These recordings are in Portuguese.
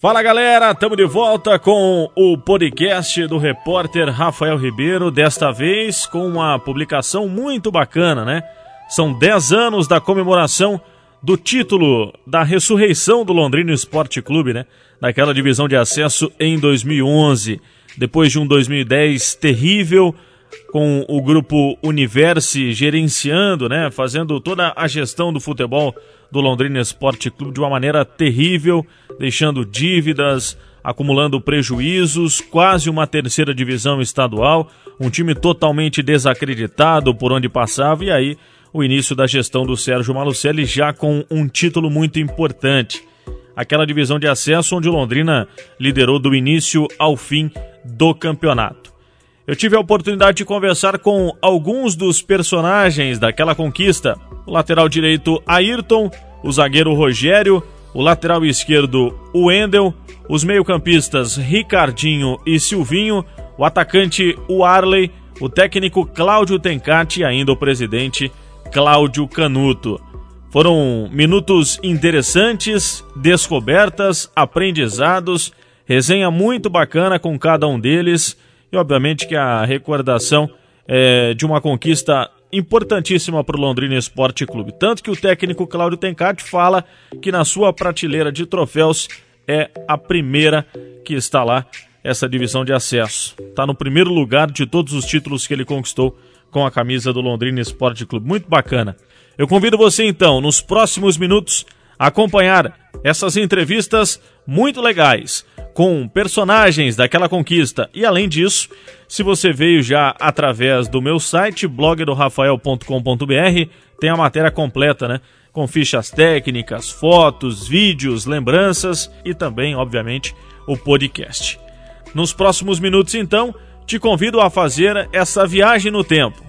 Fala galera, estamos de volta com o podcast do repórter Rafael Ribeiro, desta vez com uma publicação muito bacana, né? São 10 anos da comemoração do título da ressurreição do Londrina Esporte Clube, né? Naquela divisão de acesso em 2011, depois de um 2010 terrível, com o grupo Universe gerenciando, né, fazendo toda a gestão do futebol do Londrina Esporte Clube de uma maneira terrível, deixando dívidas, acumulando prejuízos, quase uma terceira divisão estadual, um time totalmente desacreditado por onde passava e aí o início da gestão do Sérgio Malucelli já com um título muito importante. Aquela divisão de acesso onde o Londrina liderou do início ao fim do campeonato. Eu tive a oportunidade de conversar com alguns dos personagens daquela conquista. O lateral direito Ayrton, o zagueiro Rogério, o lateral esquerdo Wendel, os meio-campistas Ricardinho e Silvinho, o atacante Arley, o técnico Cláudio Tencati e ainda o presidente Cláudio Canuto. Foram minutos interessantes, descobertas, aprendizados, resenha muito bacana com cada um deles e obviamente que a recordação é de uma conquista importantíssima para o Londrina Esporte Clube. Tanto que o técnico Cláudio Tencati fala que na sua prateleira de troféus é a primeira que está lá, essa divisão de acesso. Está no primeiro lugar de todos os títulos que ele conquistou com a camisa do Londrina Esporte Clube. Muito bacana. Eu convido você então, nos próximos minutos, a acompanhar essas entrevistas muito legais com personagens daquela conquista. E além disso, se você veio já através do meu site, blogdorafael.com.br, tem a matéria completa, né? Com fichas técnicas, fotos, vídeos, lembranças e também, obviamente, o podcast. Nos próximos minutos, então, te convido a fazer essa viagem no tempo.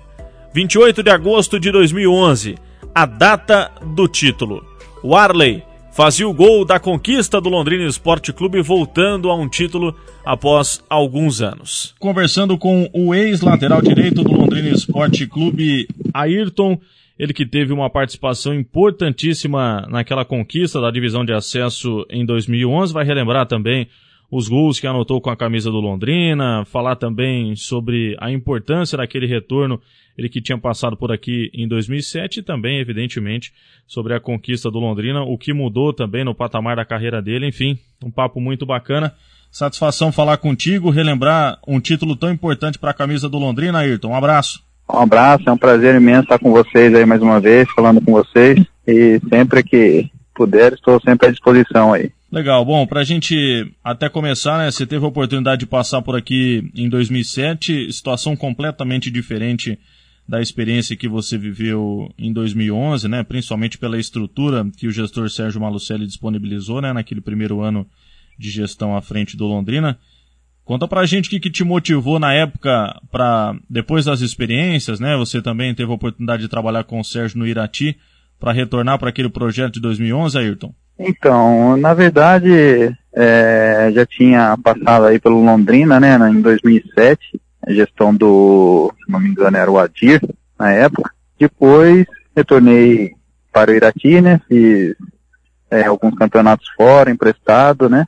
28 de agosto de 2011, a data do título. Warley fazia o gol da conquista do Londrina Esporte Clube, voltando a um título após alguns anos. Conversando com o ex-lateral direito do Londrina Esporte Clube, Ayrton, ele que teve uma participação importantíssima naquela conquista da divisão de acesso em 2011, vai relembrar também os gols que anotou com a camisa do Londrina, falar também sobre a importância daquele retorno, ele que tinha passado por aqui em 2007 e também, evidentemente, sobre a conquista do Londrina, o que mudou também no patamar da carreira dele, enfim, um papo muito bacana. Satisfação falar contigo, relembrar um título tão importante para a camisa do Londrina, Ayrton. Um abraço. Um abraço, é um prazer imenso estar com vocês aí mais uma vez, falando com vocês. E sempre que puder, estou sempre à disposição aí. Legal, bom, para a gente até começar, né, você teve a oportunidade de passar por aqui em 2007, situação completamente diferente da experiência que você viveu em 2011, né, principalmente pela estrutura que o gestor Sérgio Malucelli disponibilizou, né, naquele primeiro ano de gestão à frente do Londrina. Conta pra gente o que, que te motivou na época para depois das experiências, né? Você também teve a oportunidade de trabalhar com o Sérgio no Irati, para retornar para aquele projeto de 2011, Ayrton? Então, na verdade, é, já tinha passado aí pelo Londrina, né, em 2007, gestão do, se não me engano, era o Adir, na época. Depois, retornei para o Irati, né, fiz é, alguns campeonatos fora, emprestado, né,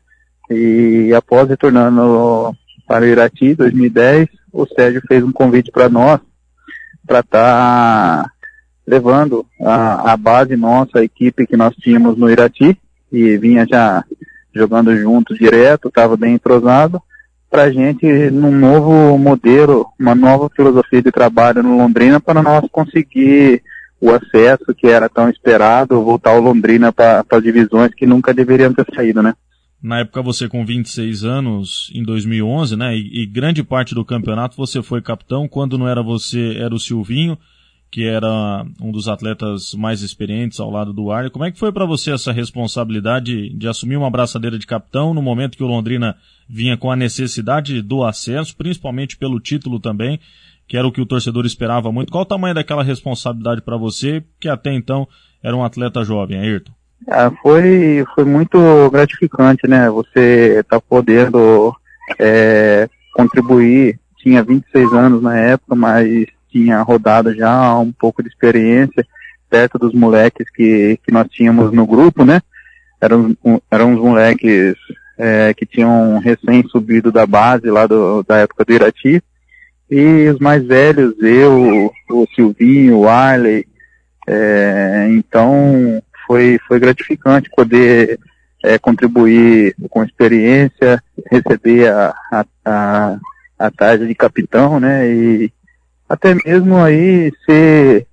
e após retornando para o Irati, 2010, o Sérgio fez um convite para nós, para estar tá levando a, a base nossa, a equipe que nós tínhamos no Irati, e vinha já jogando juntos direto, estava bem entrosado, para a gente num novo modelo, uma nova filosofia de trabalho no Londrina para nós conseguir o acesso que era tão esperado, voltar o Londrina para as divisões que nunca deveriam ter saído, né? Na época você com 26 anos, em 2011, né, e, e grande parte do campeonato você foi capitão, quando não era você, era o Silvinho, que era um dos atletas mais experientes ao lado do Arley. Como é que foi para você essa responsabilidade de assumir uma braçadeira de capitão no momento que o Londrina vinha com a necessidade do acesso, principalmente pelo título também, que era o que o torcedor esperava muito? Qual o tamanho daquela responsabilidade para você, que até então era um atleta jovem, Ayrton? Ah, foi, foi muito gratificante, né? Você tá podendo é, contribuir, tinha 26 anos na época, mas tinha rodado já um pouco de experiência perto dos moleques que, que nós tínhamos no grupo, né? Eram, eram uns moleques é, que tinham recém subido da base lá do, da época do Irati. E os mais velhos, eu, o Silvinho, o Arley. É, então foi, foi gratificante poder é, contribuir com experiência, receber a, a, a, a tarja de capitão, né? E até mesmo aí ser,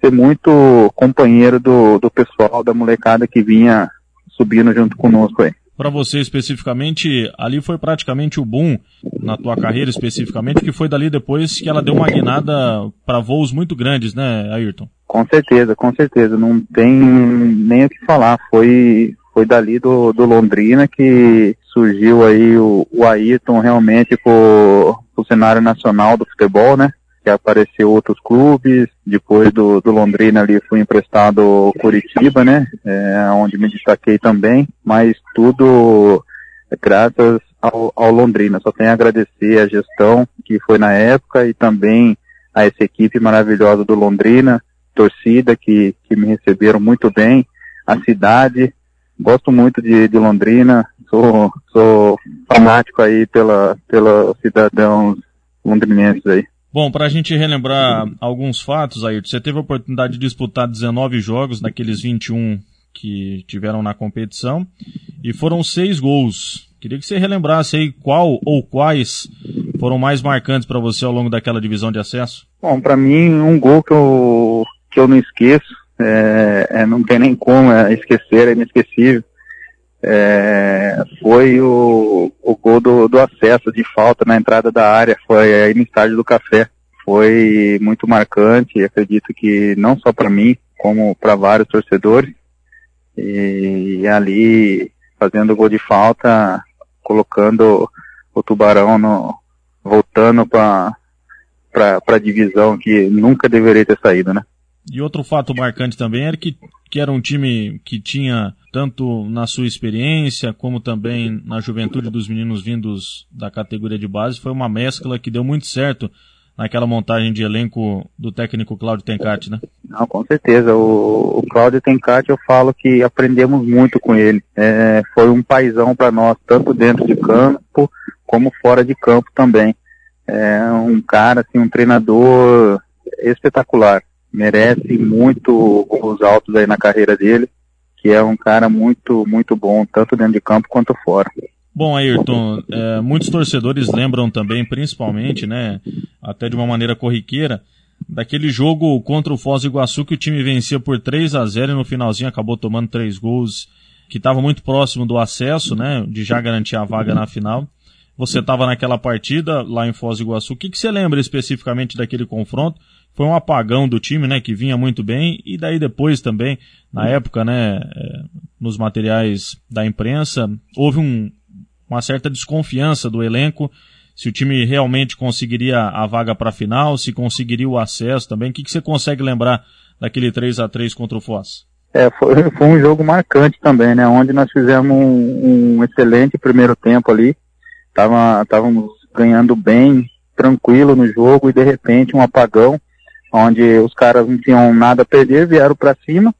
ser muito companheiro do, do pessoal, da molecada que vinha subindo junto conosco aí. Para você especificamente, ali foi praticamente o boom na tua carreira especificamente, que foi dali depois que ela deu uma guinada para voos muito grandes, né, Ayrton? Com certeza, com certeza. Não tem nem o que falar. Foi, foi dali do, do Londrina que surgiu aí o, o Ayrton realmente pro, pro cenário nacional do futebol, né? Que apareceu outros clubes, depois do, do Londrina ali fui emprestado Curitiba, né? É, onde me destaquei também, mas tudo graças ao, ao Londrina. Só tenho a agradecer a gestão que foi na época e também a essa equipe maravilhosa do Londrina, torcida que, que me receberam muito bem, a cidade, gosto muito de, de Londrina, sou, sou fanático aí pela, pela cidadãos londrinenses aí. Bom, para a gente relembrar alguns fatos, Ayrton, você teve a oportunidade de disputar 19 jogos daqueles 21 que tiveram na competição e foram seis gols. Queria que você relembrasse aí qual ou quais foram mais marcantes para você ao longo daquela divisão de acesso. Bom, para mim um gol que eu que eu não esqueço é, é, não tem nem como é, esquecer, é inesquecível. É, foi o, o gol do, do, acesso de falta na entrada da área, foi aí no estádio do Café. Foi muito marcante, acredito que não só para mim, como para vários torcedores. E, e, ali, fazendo o gol de falta, colocando o Tubarão no, voltando para a divisão que nunca deveria ter saído, né? E outro fato marcante também era que, que era um time que tinha, tanto na sua experiência, como também na juventude dos meninos vindos da categoria de base, foi uma mescla que deu muito certo naquela montagem de elenco do técnico Cláudio Tencati, né? Não, com certeza. O, o Cláudio Tencati, eu falo que aprendemos muito com ele. É, foi um paizão para nós, tanto dentro de campo como fora de campo também. É um cara, assim, um treinador espetacular merece muito os altos aí na carreira dele, que é um cara muito, muito bom, tanto dentro de campo quanto fora. Bom, Ayrton, é, muitos torcedores lembram também, principalmente, né, até de uma maneira corriqueira, daquele jogo contra o Foz do Iguaçu que o time vencia por 3 a 0 e no finalzinho acabou tomando três gols, que estava muito próximo do acesso, né, de já garantir a vaga na final. Você estava naquela partida lá em Foz do Iguaçu. O que, que você lembra especificamente daquele confronto? Foi um apagão do time, né, que vinha muito bem, e daí depois também, na época, né, é, nos materiais da imprensa, houve um, uma certa desconfiança do elenco, se o time realmente conseguiria a vaga para a final, se conseguiria o acesso também. O que, que você consegue lembrar daquele 3 a 3 contra o Foz? É, foi, foi um jogo marcante também, né, onde nós fizemos um, um excelente primeiro tempo ali, estávamos ganhando bem, tranquilo no jogo, e de repente um apagão, onde os caras não tinham nada a perder, vieram para cima.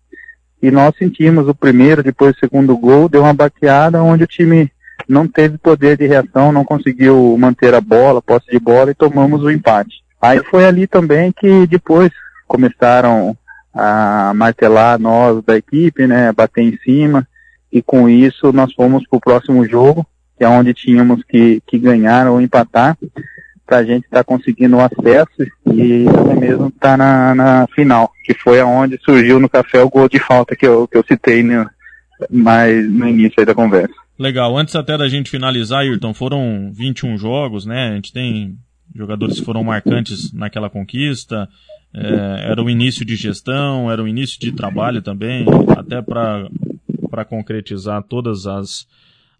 E nós sentimos o primeiro, depois o segundo gol, deu uma baqueada onde o time não teve poder de reação, não conseguiu manter a bola, posse de bola e tomamos o empate. Aí foi ali também que depois começaram a martelar nós da equipe, né, bater em cima. E com isso nós fomos para o próximo jogo, que é onde tínhamos que, que ganhar ou empatar para a gente estar tá conseguindo o acesso e até mesmo estar tá na, na, final, que foi aonde surgiu no café o gol de falta que eu, que eu citei no, mais no início da conversa. Legal, antes até da gente finalizar, Ayrton, foram 21 jogos, né? A gente tem jogadores que foram marcantes naquela conquista, é, era o início de gestão, era o início de trabalho também, até para concretizar todas as,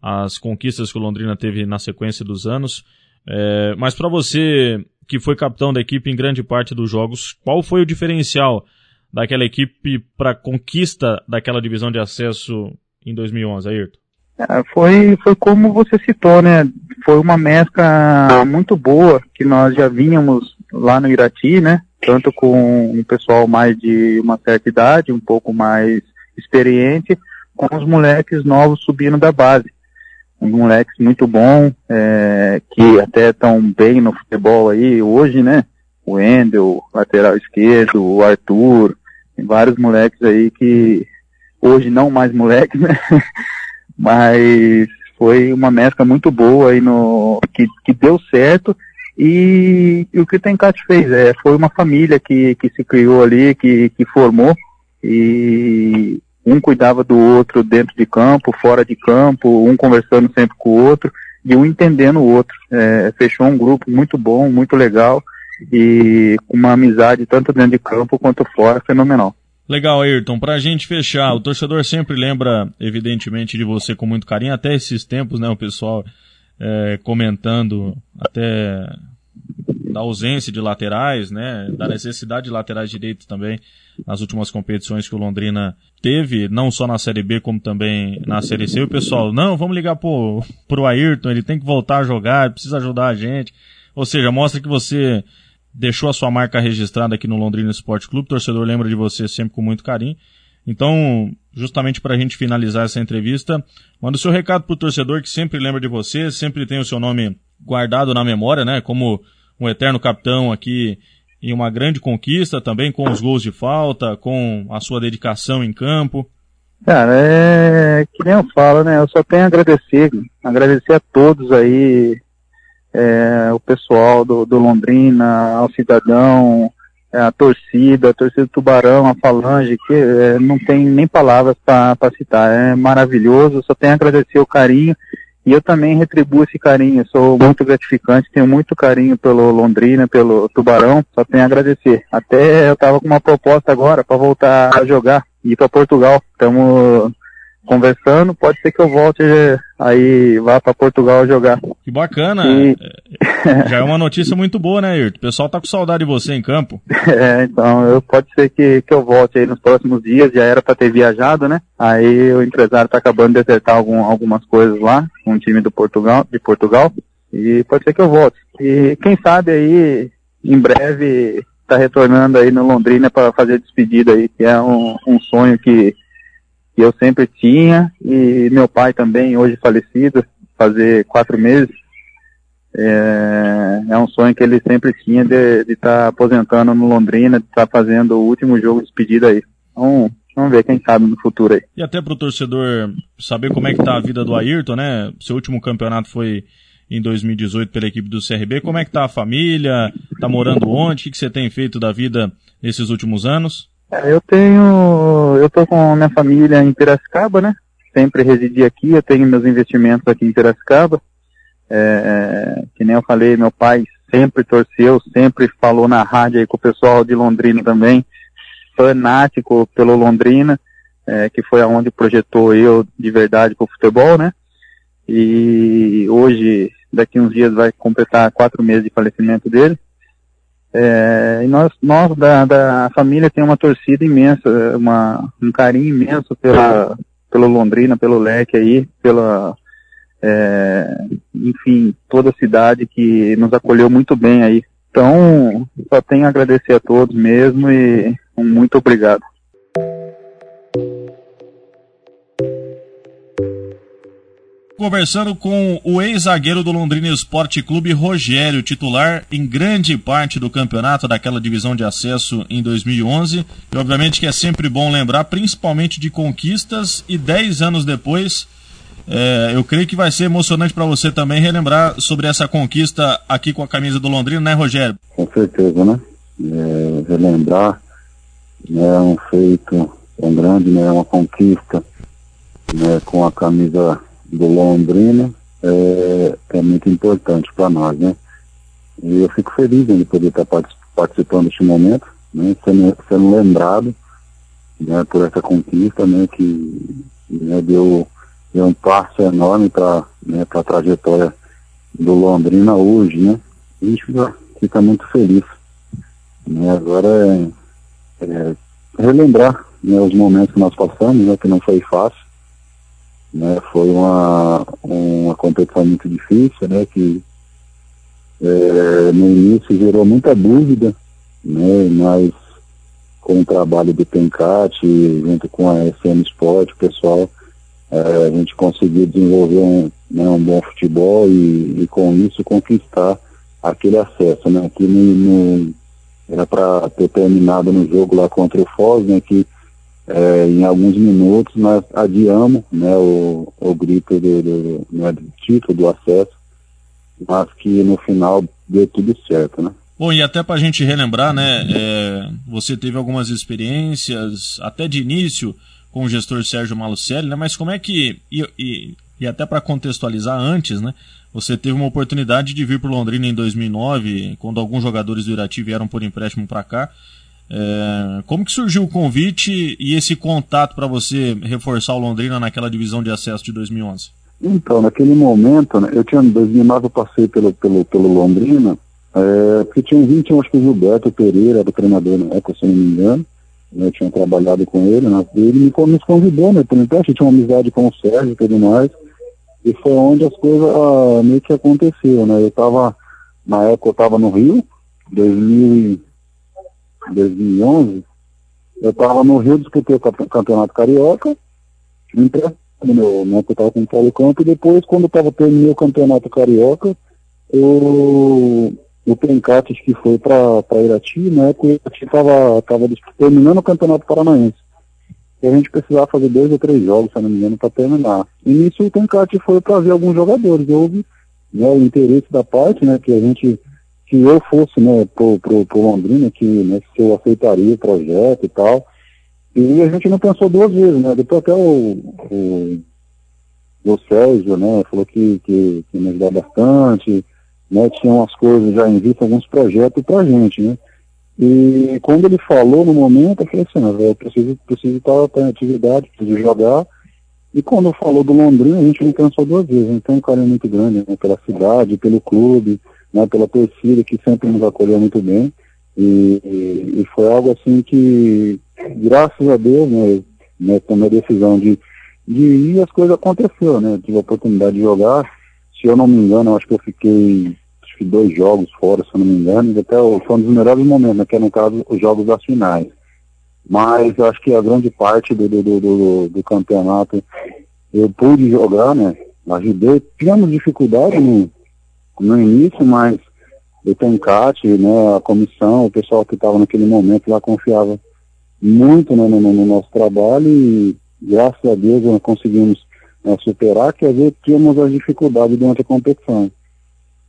as conquistas que o Londrina teve na sequência dos anos. É, mas para você, que foi capitão da equipe em grande parte dos jogos, qual foi o diferencial daquela equipe para conquista daquela divisão de acesso em 2011, Ayrton? É, foi, foi como você citou, né? Foi uma mescla muito boa que nós já vínhamos lá no Irati, né? Tanto com um pessoal mais de uma certa idade, um pouco mais experiente, com os moleques novos subindo da base moleques muito bons, é, que até estão bem no futebol aí hoje, né? O Endel, lateral esquerdo, o Arthur, tem vários moleques aí que hoje não mais moleques, né? Mas foi uma mescla muito boa aí no que, que deu certo e, e o que o Tencate fez é foi uma família que, que se criou ali, que, que formou e um cuidava do outro dentro de campo, fora de campo, um conversando sempre com o outro e um entendendo o outro. É, fechou um grupo muito bom, muito legal e com uma amizade tanto dentro de campo quanto fora fenomenal. Legal, Ayrton. Para a gente fechar, o torcedor sempre lembra, evidentemente, de você com muito carinho. Até esses tempos, né, o pessoal é, comentando até da ausência de laterais, né, da necessidade de laterais direitos também nas últimas competições que o Londrina teve, não só na Série B, como também na Série C. O pessoal, não, vamos ligar pro, pro Ayrton, ele tem que voltar a jogar, precisa ajudar a gente. Ou seja, mostra que você deixou a sua marca registrada aqui no Londrina Esporte Clube, o torcedor lembra de você sempre com muito carinho. Então, justamente para a gente finalizar essa entrevista, manda o seu recado pro torcedor que sempre lembra de você, sempre tem o seu nome guardado na memória, né, como um eterno capitão aqui em uma grande conquista também, com os gols de falta, com a sua dedicação em campo. Cara, é que nem eu falo, né? Eu só tenho a agradecer, agradecer a todos aí, é, o pessoal do, do Londrina, ao cidadão, é, a torcida, a torcida do Tubarão, a Falange, que é, não tem nem palavras para citar. É maravilhoso, só tenho a agradecer o carinho e eu também retribuo esse carinho, sou muito gratificante, tenho muito carinho pelo Londrina, pelo Tubarão, só tenho a agradecer. Até eu estava com uma proposta agora para voltar a jogar, ir para Portugal. Estamos conversando, pode ser que eu volte aí vá para Portugal jogar. Que bacana. E... É, já é uma notícia muito boa, né, Irto? O pessoal tá com saudade de você em campo. É, então, eu, pode ser que, que eu volte aí nos próximos dias, já era para ter viajado, né? Aí o empresário tá acabando de acertar algum, algumas coisas lá, com o time do Portugal, de Portugal, e pode ser que eu volte. E quem sabe aí, em breve, tá retornando aí no Londrina para fazer despedida aí, que é um, um sonho que que eu sempre tinha, e meu pai também, hoje falecido, fazer quatro meses, é, é um sonho que ele sempre tinha de estar tá aposentando no Londrina, de estar tá fazendo o último jogo de despedida aí. Então, vamos ver, quem sabe no futuro aí. E até para o torcedor saber como é que tá a vida do Ayrton, né? Seu último campeonato foi em 2018 pela equipe do CRB. Como é que tá a família? Tá morando onde? O que, que você tem feito da vida nesses últimos anos? É, eu tenho, eu tô com minha família em Piracicaba, né? Sempre residi aqui, eu tenho meus investimentos aqui em Piracicaba. É, que nem eu falei, meu pai sempre torceu, sempre falou na rádio aí com o pessoal de Londrina também, fanático pelo Londrina, é, que foi aonde projetou eu de verdade pro futebol, né? E hoje, daqui uns dias vai completar quatro meses de falecimento dele. É, e nós, nós da, da família tem uma torcida imensa, uma, um carinho imenso pela, pelo Londrina, pelo Leque aí, pela, é, enfim, toda a cidade que nos acolheu muito bem aí. Então, só tenho a agradecer a todos mesmo e um muito obrigado. Conversando com o ex-zagueiro do Londrina Esporte Clube, Rogério, titular em grande parte do campeonato daquela divisão de acesso em 2011. E obviamente que é sempre bom lembrar, principalmente de conquistas, e 10 anos depois, é, eu creio que vai ser emocionante para você também relembrar sobre essa conquista aqui com a camisa do Londrina, né, Rogério? Com certeza, né? É, relembrar né, é um feito tão grande, né, uma conquista né, com a camisa do Londrina é, é muito importante para nós, né? E eu fico feliz de poder estar participando deste momento, né? Sendo, sendo lembrado né, por essa conquista, né? Que né, deu, deu um passo enorme para né, a trajetória do Londrina hoje, né? E a gente fica, fica muito feliz. Né? Agora é, é relembrar né, os momentos que nós passamos, né? Que não foi fácil né? Foi uma, uma competição muito difícil, né? Que é, no início gerou muita dúvida, né? Mas com o trabalho do Pencate, junto com a SM Sport, o pessoal é, a gente conseguir desenvolver um, né, um bom futebol e, e, com isso conquistar aquele acesso, né? Que no, no era para ter terminado no jogo lá contra o Foz, né? Que é, em alguns minutos nós adiamos né, o, o grito do, do, é do título, do acesso, mas que no final deu tudo certo, né? Bom, e até para a gente relembrar, né, é, você teve algumas experiências, até de início, com o gestor Sérgio Malucelli, né, mas como é que, e, e, e até para contextualizar antes, né, você teve uma oportunidade de vir para Londrina em 2009, quando alguns jogadores do Irati vieram por empréstimo para cá, é, como que surgiu o convite e esse contato para você reforçar o Londrina naquela divisão de acesso de 2011? Então, naquele momento, né, eu tinha, em 2009 eu passei pelo, pelo, pelo Londrina, é, porque tinha um 20, acho que o Gilberto Pereira, do treinador na época, se não me engano. Né, eu tinha trabalhado com ele, né, ele me, me convidou, né, por empréstimo, tinha uma amizade com o Sérgio e tudo mais. E foi onde as coisas ah, meio que aconteceram, né? Eu tava, na época eu tava no Rio, 2000, 2011, eu tava no Rio, disputei o Campeonato Carioca, emprestado, meu, né, eu tava com o Paulo Campo, e depois, quando eu tava terminando o Campeonato Carioca, eu o Pencates que foi para Irati, né, que o Irati estava tava terminando o Campeonato Paranaense. E a gente precisava fazer dois ou três jogos, se não me engano, para terminar. E nisso o Pencate foi para ver alguns jogadores. Houve né, o interesse da parte, né, que a gente, que eu fosse, né, pro, pro, pro Londrina, que né, se eu aceitaria o projeto e tal. E a gente não pensou duas vezes, né? Depois até o, o, o Sérgio, né, falou que, que, que me ajudou bastante, né, tinha umas coisas já em vista, alguns projetos para a gente, né. E quando ele falou no momento, eu falei assim, ah, eu preciso, preciso estar, em atividade, preciso jogar. E quando falou do Londrina, a gente não cansou duas vezes, tem um carinho muito grande né, pela cidade, pelo clube, né, pela torcida que sempre nos acolheu muito bem. E, e, e foi algo assim que, graças a Deus, né, né tomei a decisão de, de ir, as coisas aconteceram, né? tive a oportunidade de jogar. Se eu não me engano, eu acho que eu fiquei que dois jogos fora, se eu não me engano, e até foi um dos melhores momentos, né, que é no caso os jogos das finais. Mas eu acho que a grande parte do, do, do, do, do campeonato eu pude jogar, né? Ajudei. Tivemos dificuldade no, no início, mas o Tencate, né, a comissão, o pessoal que estava naquele momento lá confiava muito né, no, no, nosso trabalho e graças a Deus nós conseguimos né, superar, que às vezes tínhamos as dificuldades durante a competição.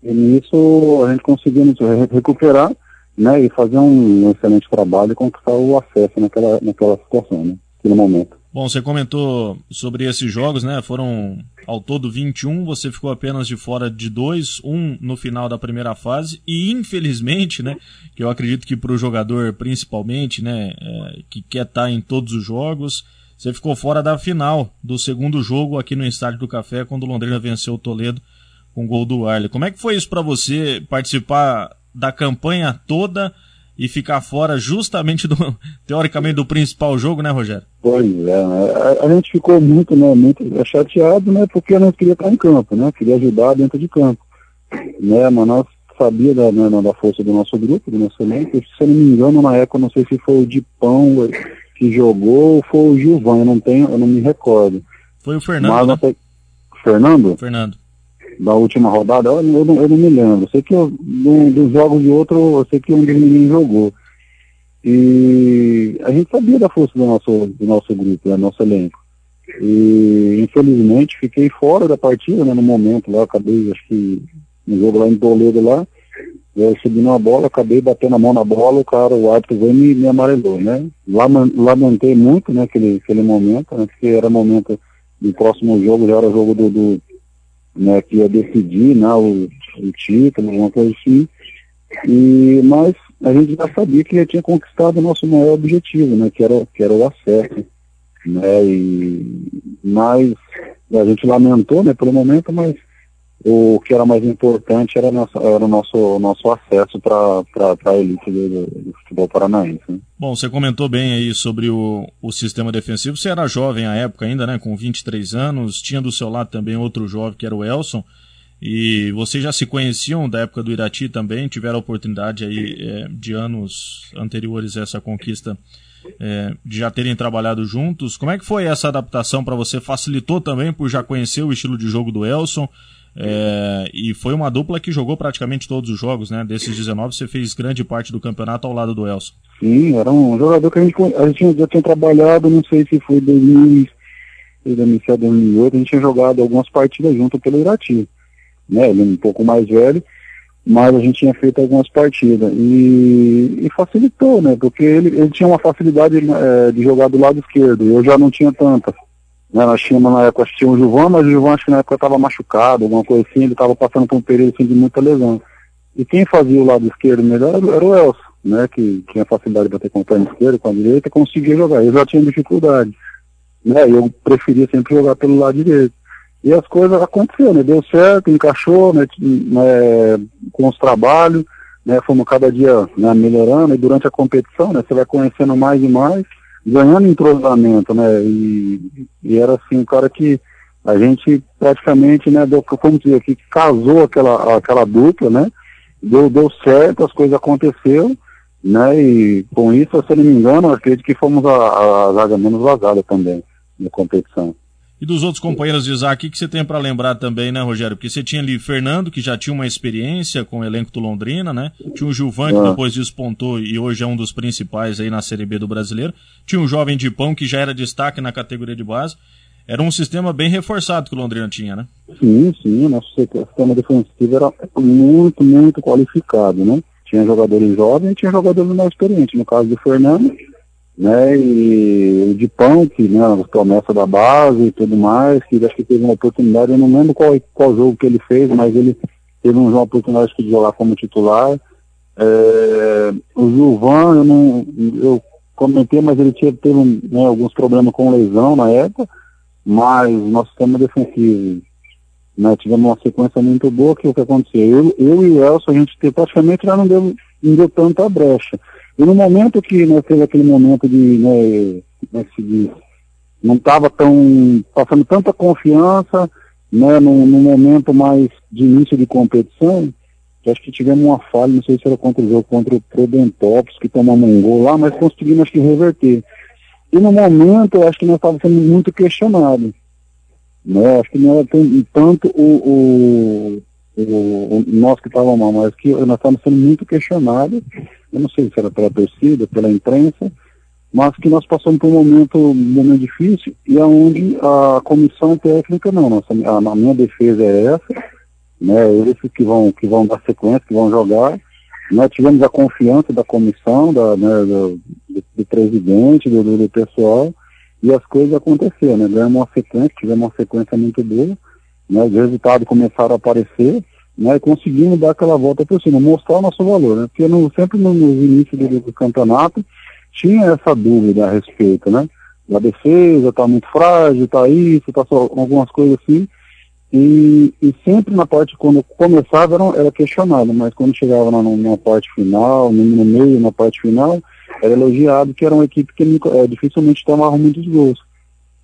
E nisso a gente conseguiu recuperar né, e fazer um excelente trabalho e conquistar o acesso naquela, naquela situação, né, no momento. Bom, você comentou sobre esses jogos, né? Foram ao todo 21, você ficou apenas de fora de dois, um no final da primeira fase, e infelizmente, né? Que eu acredito que para o jogador principalmente, né? É, que quer estar tá em todos os jogos, você ficou fora da final do segundo jogo aqui no Estádio do Café, quando o Londrina venceu o Toledo com o gol do Arley. Como é que foi isso para você participar da campanha toda e ficar fora justamente do, teoricamente, do principal jogo, né, Rogério? Pois é, né? a, a, gente ficou muito, né, muito chateado, né, porque não queria estar em campo, né, queria ajudar dentro de campo, né, mas nós sabia da, né, da força do nosso grupo, do nosso elenco, se eu não me engano, na época, não sei se foi o Dipão que jogou ou foi o Gilvan, eu não tenho, eu não me recordo. Foi o Fernando, mas, né? Fernando? Fernando da última rodada, eu, eu, não, eu não me lembro. sei que eu, do, dos jogos de outro, eu sei que um dos meninos jogou. E a gente sabia da força do nosso, do nosso grupo, do nosso elenco. E infelizmente fiquei fora da partida, né, no momento lá, acabei, acho que no jogo lá em Toledo lá, eu subi numa bola, acabei batendo a mão na bola, o cara, o árbitro veio e me, me amarelou, né. Lamentei muito, né, aquele, aquele momento, né, porque era momento do próximo jogo, já era jogo do, do né, que ia decidir né, o, o título, alguma coisa assim. E, mas a gente já sabia que já tinha conquistado o nosso maior objetivo, né, que era, que era o acesso. Né, e, mas a gente lamentou né, pelo momento, mas o que era mais importante era, nosso, era o nosso, nosso acesso para a elite do, do, futebol paranaense. Né? Bom, você comentou bem aí sobre o, o sistema defensivo. Você era jovem à época ainda, né? Com 23 anos. Tinha do seu lado também outro jovem que era o Elson. E vocês já se conheciam da época do Irati também? Tiveram a oportunidade aí é, de anos anteriores a essa conquista é, de já terem trabalhado juntos. Como é que foi essa adaptação para você? Facilitou também por já conhecer o estilo de jogo do Elson? É, e foi uma dupla que jogou praticamente todos os jogos, né? Desses 19, você fez grande parte do campeonato ao lado do Elson. Sim, era um jogador que a gente, a gente já tinha trabalhado, não sei se foi 2007, 2008, a gente tinha jogado algumas partidas junto pelo Irati. Né? Ele é um pouco mais velho, mas a gente tinha feito algumas partidas. E, e facilitou, né? Porque ele, ele tinha uma facilidade é, de jogar do lado esquerdo, eu já não tinha tanta. Né, nós tínhamos na época, tinha o Gilvan, mas o Gilvan acho que na época estava machucado, alguma coisa assim, ele estava passando por um período assim, de muita lesão. E quem fazia o lado esquerdo melhor era o Elson, né, que tinha facilidade de bater com o pé esquerdo, com a direita, conseguia jogar. Eu já tinha dificuldade. Né, eu preferia sempre jogar pelo lado direito. E as coisas aconteceram, né, deu certo, encaixou, né, né com os trabalhos, né, fomos cada dia né, melhorando, e durante a competição, né, você vai conhecendo mais e mais, ganhando entrosamento, né? E, e, era assim, um cara que a gente praticamente, né, deu, como dizer, que casou aquela, aquela dupla, né? Deu, deu certo, as coisas aconteceram, né? E com isso, se eu não me engano, acredito que fomos a, a zaga menos vazada também na competição. E dos outros companheiros de Isaac, o que você tem para lembrar também, né, Rogério? Porque você tinha ali Fernando, que já tinha uma experiência com o elenco do Londrina, né? Tinha o Gilvan, que ah. depois despontou e hoje é um dos principais aí na Série B do brasileiro. Tinha o jovem de pão, que já era destaque na categoria de base. Era um sistema bem reforçado que o Londrina tinha, né? Sim, sim. Nosso sistema defensivo era muito, muito qualificado, né? Tinha jogadores jovens e tinha jogadores mais experientes. No caso do Fernando, né? E o de Punk, né? A promessa da base e tudo mais, que acho que teve uma oportunidade, eu não lembro qual, qual jogo que ele fez, mas ele teve uma oportunidade de jogar como titular. É, o Gilvan, eu não. Eu comentei, mas ele tinha, teve né, alguns problemas com lesão na época, mas nosso sistema defensivo, né, tivemos uma sequência muito boa, que o que aconteceu? Eu, eu e o Elson, a gente praticamente já não deu, não deu tanta brecha. E no momento que nós teve aquele momento de, né, como é se diz, não estava tão, passando tanta confiança, né, num, momento mais de início de competição, acho que tivemos uma falha, não sei se era contra o jogo, contra o Prodentops, que tomamos um gol lá, mas conseguimos acho que reverter. E no momento, acho que nós estávamos sendo muito questionados. Né? Acho que não era tanto o, o, o, o nós que estávamos mal, mas que nós estávamos sendo muito questionados eu não sei se era pela torcida, pela imprensa, mas que nós passamos por um momento, um momento difícil e aonde a comissão técnica não, nossa, a, a minha defesa é essa, né, eles que vão, que vão dar sequência, que vão jogar, nós tivemos a confiança da comissão, da, né, do, do, presidente, do, do, pessoal, e as coisas aconteceram, né, ganhamos uma sequência, tivemos uma sequência muito boa, né, os resultados começaram a aparecer, né, conseguimos dar aquela volta por cima, mostrar o nosso valor, né, porque no, sempre no, nos inícios do, do, campeonato tinha essa dúvida a respeito, né, a defesa está muito frágil, está isso, está algumas coisas assim, e, e, sempre na parte, quando começava era, era questionado, mas quando chegava na, na parte final, no, no, meio, na parte final, era elogiado que era uma equipe que é, dificilmente tomava muitos gols.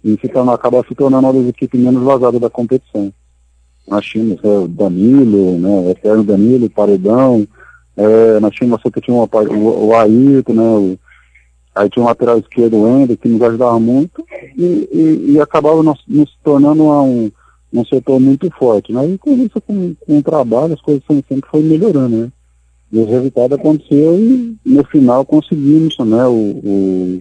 E se torna, acaba se tornando uma das equipes menos vazadas da competição nós tínhamos é, Danilo, né, Eterno Danilo, Paredão, é, nós tínhamos tinha uma, o, o Ayrton, né, o, aí tinha um lateral esquerdo, o Ender, que nos ajudava muito, e, e, e acabava nos, nos tornando um, um setor muito forte, né, e com isso, com, com o trabalho, as coisas sempre foram melhorando, né, e o resultado aconteceu e no final conseguimos, né, o, o,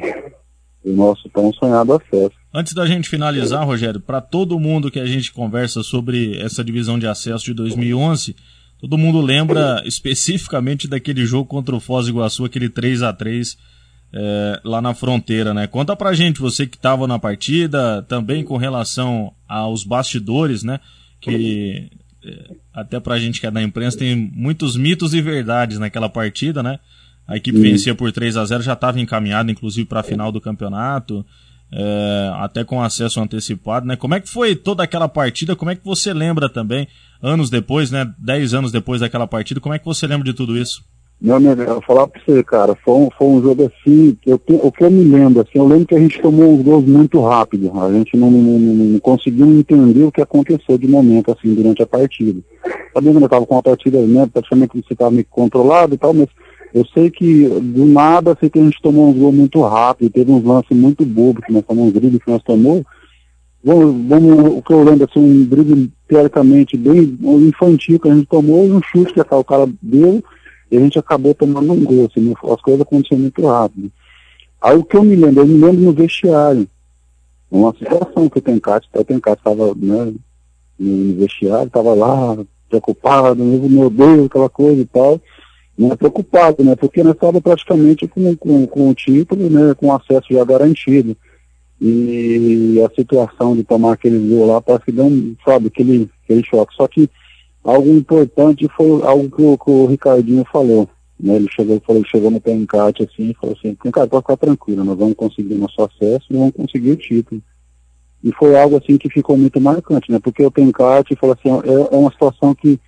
o nosso tão sonhado acesso. Antes da gente finalizar, Rogério, para todo mundo que a gente conversa sobre essa divisão de acesso de 2011, todo mundo lembra especificamente daquele jogo contra o Foz do Iguaçu, aquele 3 a 3 é, lá na fronteira, né? Conta pra gente, você que estava na partida, também com relação aos bastidores, né? Que é, até pra gente que é da imprensa tem muitos mitos e verdades naquela partida, né? A equipe vencia por 3 a 0 já estava encaminhada, inclusive, para a final do campeonato é, até com acesso antecipado, né? Como é que foi toda aquela partida? Como é que você lembra também, anos depois, né? Dez anos depois daquela partida, como é que você lembra de tudo isso? Meu amigo, eu vou falar pra você, cara, foi um, foi um jogo assim, eu, o que eu me lembro, assim, eu lembro que a gente tomou os gols muito rápido, a gente não, não, não conseguiu entender o que aconteceu de momento, assim, durante a partida. Sabendo que eu estava com a partida, né, praticamente você estava meio controlado e tal, mas Eu sei que do nada, sei que a gente tomou um gol muito rápido, teve uns lances muito bobos que nós tomamos, um drible que nós tomamos. Vamos, vamos, o que eu lembro, assim, um drible teoricamente bem infantil que a gente tomou e um chute que o cara deu e a gente acabou tomando um gol, assim, as coisas aconteceram muito rápido. Aí o que eu me lembro, eu me lembro no vestiário, uma situação que o Tencate, o Tencate estava né, no vestiário, estava lá, preocupado, meu Deus, aquela coisa e tal né, preocupado, né, porque nós estávamos praticamente com, com, com o título, né, com acesso já garantido. E a situação de tomar aquele gol lá parece que deu um, sabe, aquele, aquele choque. Só que algo importante foi algo que o, que o Ricardinho falou. Né, ele chegou, falou, chegou no Pencate assim e falou assim, Pencate, pode ficar tranquilo, nós vamos conseguir nosso acesso e vamos conseguir o título. E foi algo assim que ficou muito marcante, né? Porque o Pencate falou assim, é, é uma situação que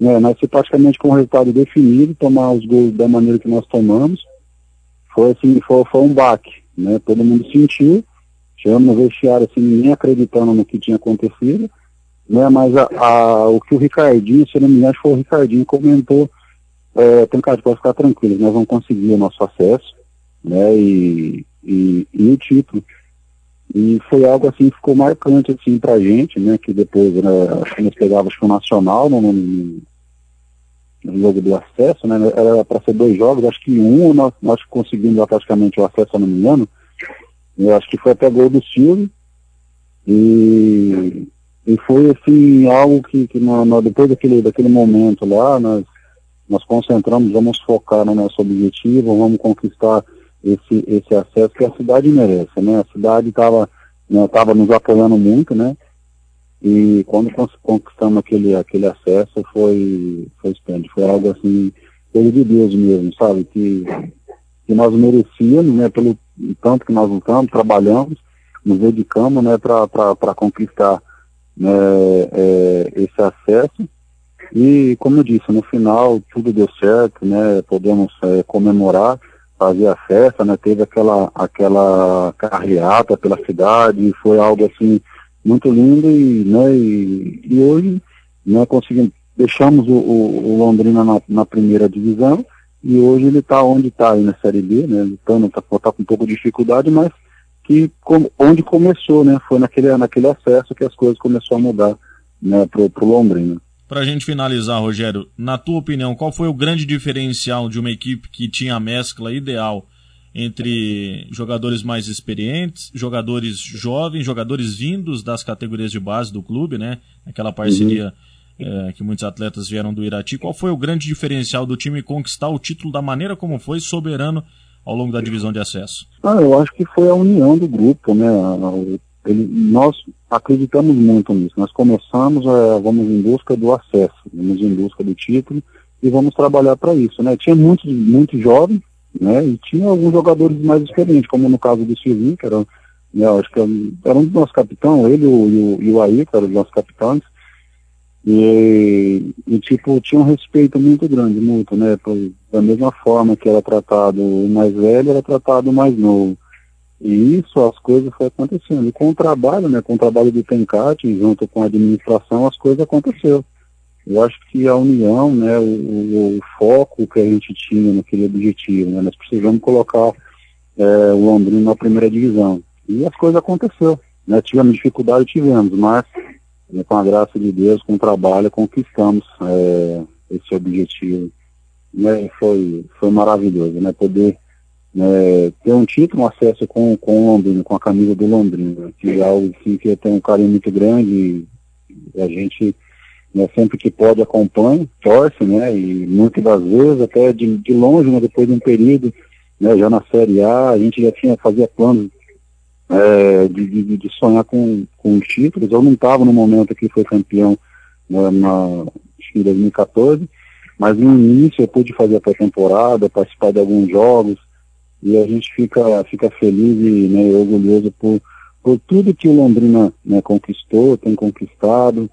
né, nós praticamente com o resultado definido, tomar os gols da maneira que nós tomamos, foi assim, foi, foi um baque, né? Todo mundo sentiu, chegamos no vestiário assim, ninguém acreditando no que tinha acontecido, né? Mas a, a, o que o Ricardinho, se não me engano, foi o Ricardinho comentou, é, tem cara, pode ficar tranquilo, nós vamos conseguir o nosso acesso, né? E, e, e o título. E foi algo assim que ficou marcante assim pra gente, né? Que depois, né, nós pegávamos o Nacional no, no, no jogo do acesso, né? Era para ser dois jogos, acho que um nós, nós conseguimos praticamente o acesso, se não me engano. Eu acho que foi até gol do Silvio. E, e foi assim, algo que, que depois daquele, daquele momento lá, nós, nós concentramos, vamos focar no nosso objetivo, vamos conquistar esse, esse acesso que a cidade merece, né? A cidade estava né, tava nos apoiando muito, né? E quando conquistamos aquele, aquele acesso foi, foi esplêndido, foi algo assim, coisa de Deus mesmo, sabe? Que, que nós merecíamos, né? Pelo tanto que nós lutamos, trabalhamos, nos dedicamos, né? Para conquistar né, é, esse acesso. E, como eu disse, no final tudo deu certo, né? Podemos é, comemorar, fazer a festa, né? Teve aquela, aquela carreata pela cidade, foi algo assim muito lindo e, né, e, e hoje né, conseguimos, deixamos o, o, o Londrina na, na, primeira divisão e hoje ele está onde está aí na Série B, né, lutando, está tá com um pouco de dificuldade, mas que onde começou, né, foi naquele, naquele acesso que as coisas começaram a mudar né, pro, pro Londrina. Para a gente finalizar, Rogério, na tua opinião, qual foi o grande diferencial de uma equipe que tinha a mescla ideal entre jogadores mais experientes, jogadores jovens, jogadores vindos das categorias de base do clube, né? Aquela parceria uhum. é, que muitos atletas vieram do Irati. Qual foi o grande diferencial do time conquistar o título da maneira como foi, soberano ao longo da divisão de acesso? Ah, eu acho que foi a união do grupo, né? Ele, nós acreditamos muito nisso. Nós começamos, é, vamos em busca do acesso, vamos em busca do título e vamos trabalhar para isso, né? Tinha muitos, muitos jovens né? E tinha alguns jogadores mais experientes, como no caso do Silvinho, que era, né, acho que era um dos nossos capitães, ele o, e o, e o eram os nossos capitães. E, e, tipo, tinha um respeito muito grande, muito, né? Da mesma forma que era tratado o mais velho, era tratado o mais novo. E isso, as coisas foram acontecendo. E com o trabalho, né? Com o trabalho do Tencate, junto com a administração, as coisas aconteceram. Eu acho que a união, né, o, o, foco que a gente tinha naquele objetivo, né, nós precisamos colocar é, o Londrina na primeira divisão. E as coisas aconteceram. Né, tivemos dificuldade, tivemos, mas né, com a graça de Deus, com o trabalho, conquistamos é, esse objetivo. Né, foi, foi maravilhoso, né, poder né, ter um título, um acesso com, com o Londrina, com a camisa do Londrina, que é algo que tem um carinho muito grande e a gente né, sempre que pode acompanha, torce, né, e muitas das vezes até de, de longe, né, depois de um período, né, já na Série A, a gente já tinha, fazia planos é, de, de, de, sonhar com, com títulos, eu não estava no momento que foi campeão né, na, em 2014, mas no início eu pude fazer a pré-temporada, participar de alguns jogos, e a gente fica, fica feliz e né, orgulhoso por, por tudo que o Londrina né, conquistou, tem conquistado,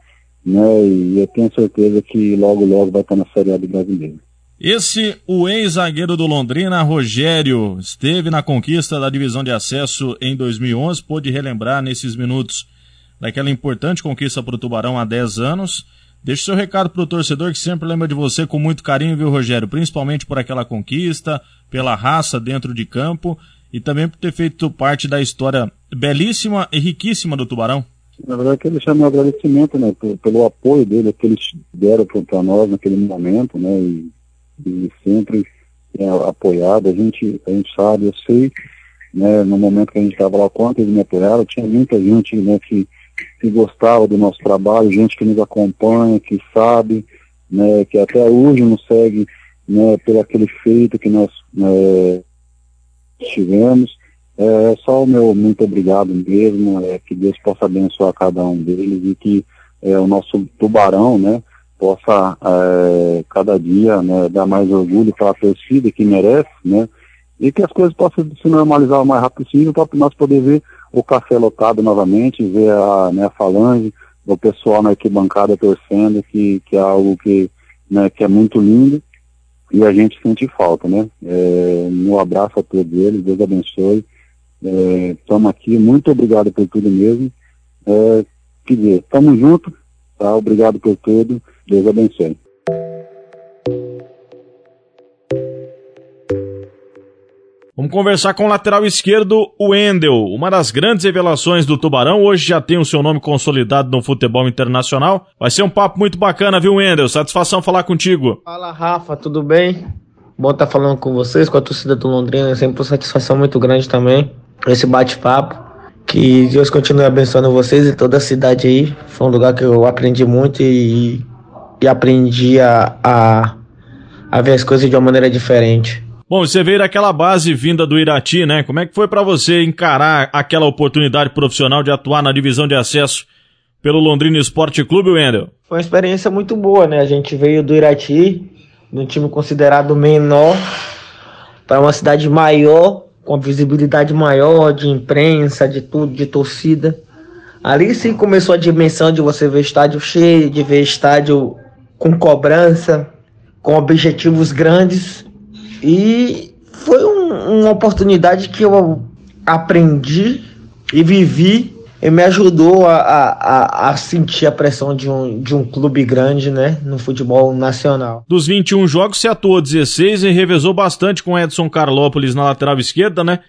né? E eu tenho certeza que logo, logo vai estar na Série A do Brasileiro. Esse, o ex-zagueiro do Londrina, Rogério, esteve na conquista da divisão de acesso em 2011, pôde relembrar nesses minutos daquela importante conquista para o Tubarão há 10 anos, Deixa seu recado pro torcedor que sempre lembra de você com muito carinho, viu, Rogério? Principalmente por aquela conquista, pela raça dentro de campo e também por ter feito parte da história belíssima e riquíssima do Tubarão. Na verdade, quero deixar meu agradecimento, né, pelo, pelo apoio dele que eles deram para nós naquele momento, né, e, e sempre é, apoiado. A gente, a gente sabe, eu sei, né, no momento que a gente estava lá, quanto eles me apoiaram, tinha muita gente, né, que que gostava do nosso trabalho, gente que nos acompanha, que sabe, né, que até hoje nos segue né, pelo aquele feito que nós né, tivemos. É só o meu muito obrigado mesmo, é, que Deus possa abençoar cada um deles e que é, o nosso tubarão, né, possa é, cada dia né, dar mais orgulho para a torcida que merece, né, e que as coisas possam se normalizar o mais rápido possível para nós poder ver o café lotado novamente, ver a, né, a falange, o pessoal na arquibancada torcendo, que, que é algo que, né, que é muito lindo e a gente sente falta, né? É, um abraço a todos eles, Deus abençoe. Estamos é, aqui, muito obrigado por tudo mesmo. É, quer dizer, estamos juntos, tá? Obrigado por tudo, Deus abençoe. Vamos conversar com o lateral esquerdo, o Endel, uma das grandes revelações do Tubarão. Hoje já tem o seu nome consolidado no futebol internacional. Vai ser um papo muito bacana, viu, Endel? Satisfação falar contigo. Fala, Rafa, tudo bem? Bom estar tá falando com vocês, com a torcida do Londrina. É sempre uma satisfação muito grande também, esse bate-papo. Que Deus continue abençoando vocês e toda a cidade aí. Foi um lugar que eu aprendi muito e, e aprendi a, a, a ver as coisas de uma maneira diferente. Bom, você veio daquela base vinda do Irati, né? Como é que foi para você encarar aquela oportunidade profissional de atuar na divisão de acesso pelo Londrina Esporte Clube, Wendel? Foi uma experiência muito boa, né? A gente veio do Irati, num time considerado menor, para uma cidade maior, com visibilidade maior de imprensa, de tudo, de torcida. Ali sim começou a dimensão de você ver estádio cheio, de ver estádio com cobrança, com objetivos grandes e foi um, uma oportunidade que eu aprendi e vivi e me ajudou a, a, a, sentir a pressão de um, de um clube grande, né, no futebol nacional. Dos 21 jogos, você atuou 16 e revezou bastante com Edson Carlópolis na lateral esquerda, né?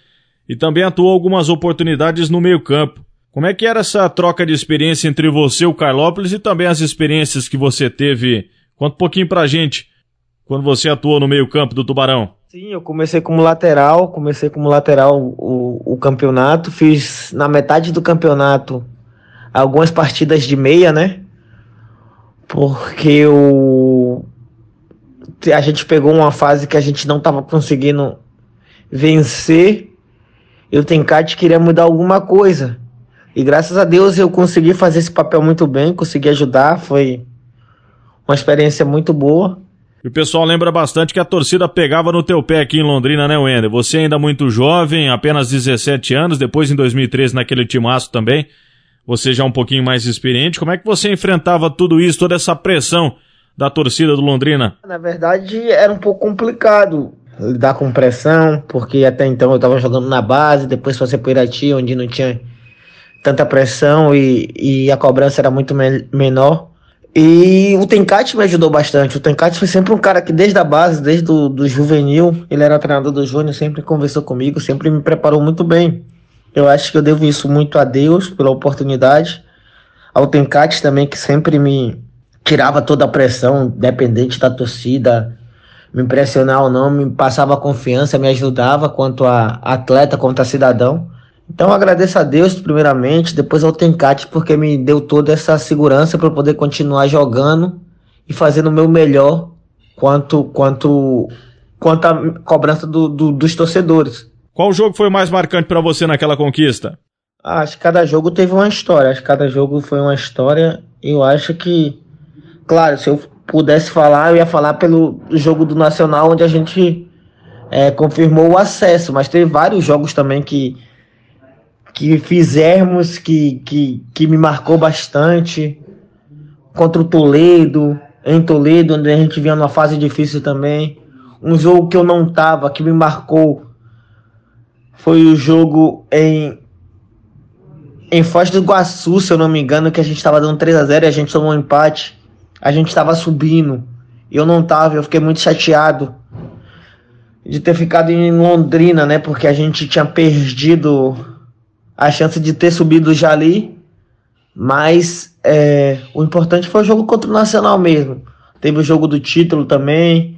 E também atuou algumas oportunidades no meio campo. Como é que era essa troca de experiência entre você e o Carlópolis e também as experiências que você teve? Conta um pouquinho pra gente quando você atuou no meio-campo do Tubarão? Sim, eu comecei como lateral, comecei como lateral o, o campeonato, fiz na metade do campeonato algumas partidas de meia, né? Porque o a gente pegou uma fase que a gente não estava conseguindo vencer. E o Tencate queria mudar alguma coisa. E graças a Deus eu consegui fazer esse papel muito bem, consegui ajudar, foi uma experiência muito boa. E o pessoal lembra bastante que a torcida pegava no teu pé aqui em Londrina, né, Wender? Você ainda muito jovem, apenas 17 anos, depois em 2013 naquele timaço também, você já um pouquinho mais experiente. Como é que você enfrentava tudo isso, toda essa pressão da torcida do Londrina? Na verdade, era um pouco complicado lidar com pressão, porque até então eu estava jogando na base, depois passei por Irati, onde não tinha tanta pressão e, e a cobrança era muito me menor. E o Tencate me ajudou bastante. O Tencate foi sempre um cara que desde a base, desde o do juvenil, ele era treinador do Júnior, sempre conversou comigo, sempre me preparou muito bem. Eu acho que eu devo isso muito a Deus pela oportunidade. Ao Tencate também, que sempre me tirava toda a pressão, dependente da torcida, me impressionar ou não, me passava confiança, me ajudava quanto a atleta, quanto a cidadão. Então agradeço a Deus primeiramente, depois ao Tencate porque me deu toda essa segurança para poder continuar jogando e fazendo o meu melhor quanto quanto quanto a cobrança do, do, dos torcedores. Qual jogo foi o mais marcante para você naquela conquista? Ah, acho que cada jogo teve uma história. Acho que cada jogo foi uma história. Eu acho que, claro, se eu pudesse falar, eu ia falar pelo jogo do Nacional, onde a gente é, confirmou o acesso. Mas teve vários jogos também que que fizermos que, que, que me marcou bastante contra o Toledo, em Toledo, onde a gente vinha numa fase difícil também. Um jogo que eu não tava, que me marcou, foi o jogo em em Foz do Iguaçu, se eu não me engano, que a gente estava dando 3 a 0 e a gente tomou um empate. a gente estava subindo. Eu não tava, eu fiquei muito chateado de ter ficado em Londrina, né? Porque a gente tinha perdido a chance de ter subido já ali. Mas é, o importante foi o jogo contra o Nacional mesmo. Teve o jogo do título também.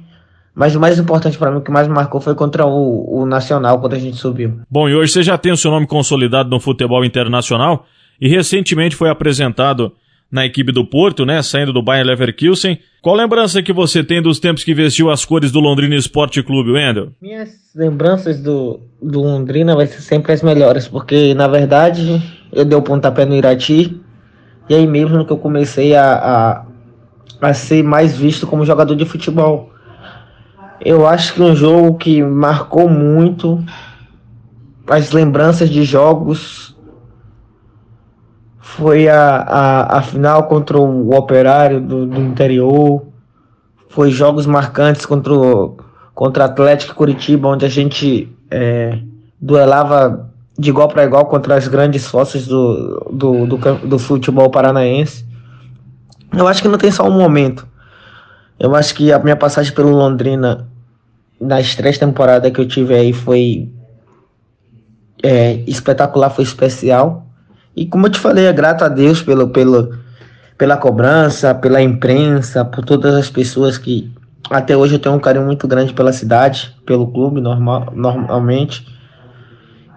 Mas o mais importante para mim, o que mais marcou foi contra o, o Nacional, quando a gente subiu. Bom, e hoje você já tem o seu nome consolidado no futebol internacional e recentemente foi apresentado na equipe do Porto, né, saindo do Bayern Leverkusen. Qual lembrança que você tem dos tempos que vestiu as cores do Londrina Esporte Clube, Wendel? Minhas lembranças do, do Londrina vai ser sempre as melhores, porque na verdade eu dei o pontapé no Irati e aí mesmo que eu comecei a, a, a ser mais visto como jogador de futebol. Eu acho que um jogo que marcou muito as lembranças de jogos foi a, a, a final contra o Operário do, do interior. Foi jogos marcantes contra o contra Atlético Curitiba, onde a gente é, duelava de igual para igual contra as grandes forças do, do, do, do futebol paranaense. Eu acho que não tem só um momento. Eu acho que a minha passagem pelo Londrina nas três temporadas que eu tive aí foi é, espetacular, foi especial. E como eu te falei, é grato a Deus pelo, pelo, pela cobrança, pela imprensa, por todas as pessoas que até hoje eu tenho um carinho muito grande pela cidade, pelo clube, normal, normalmente.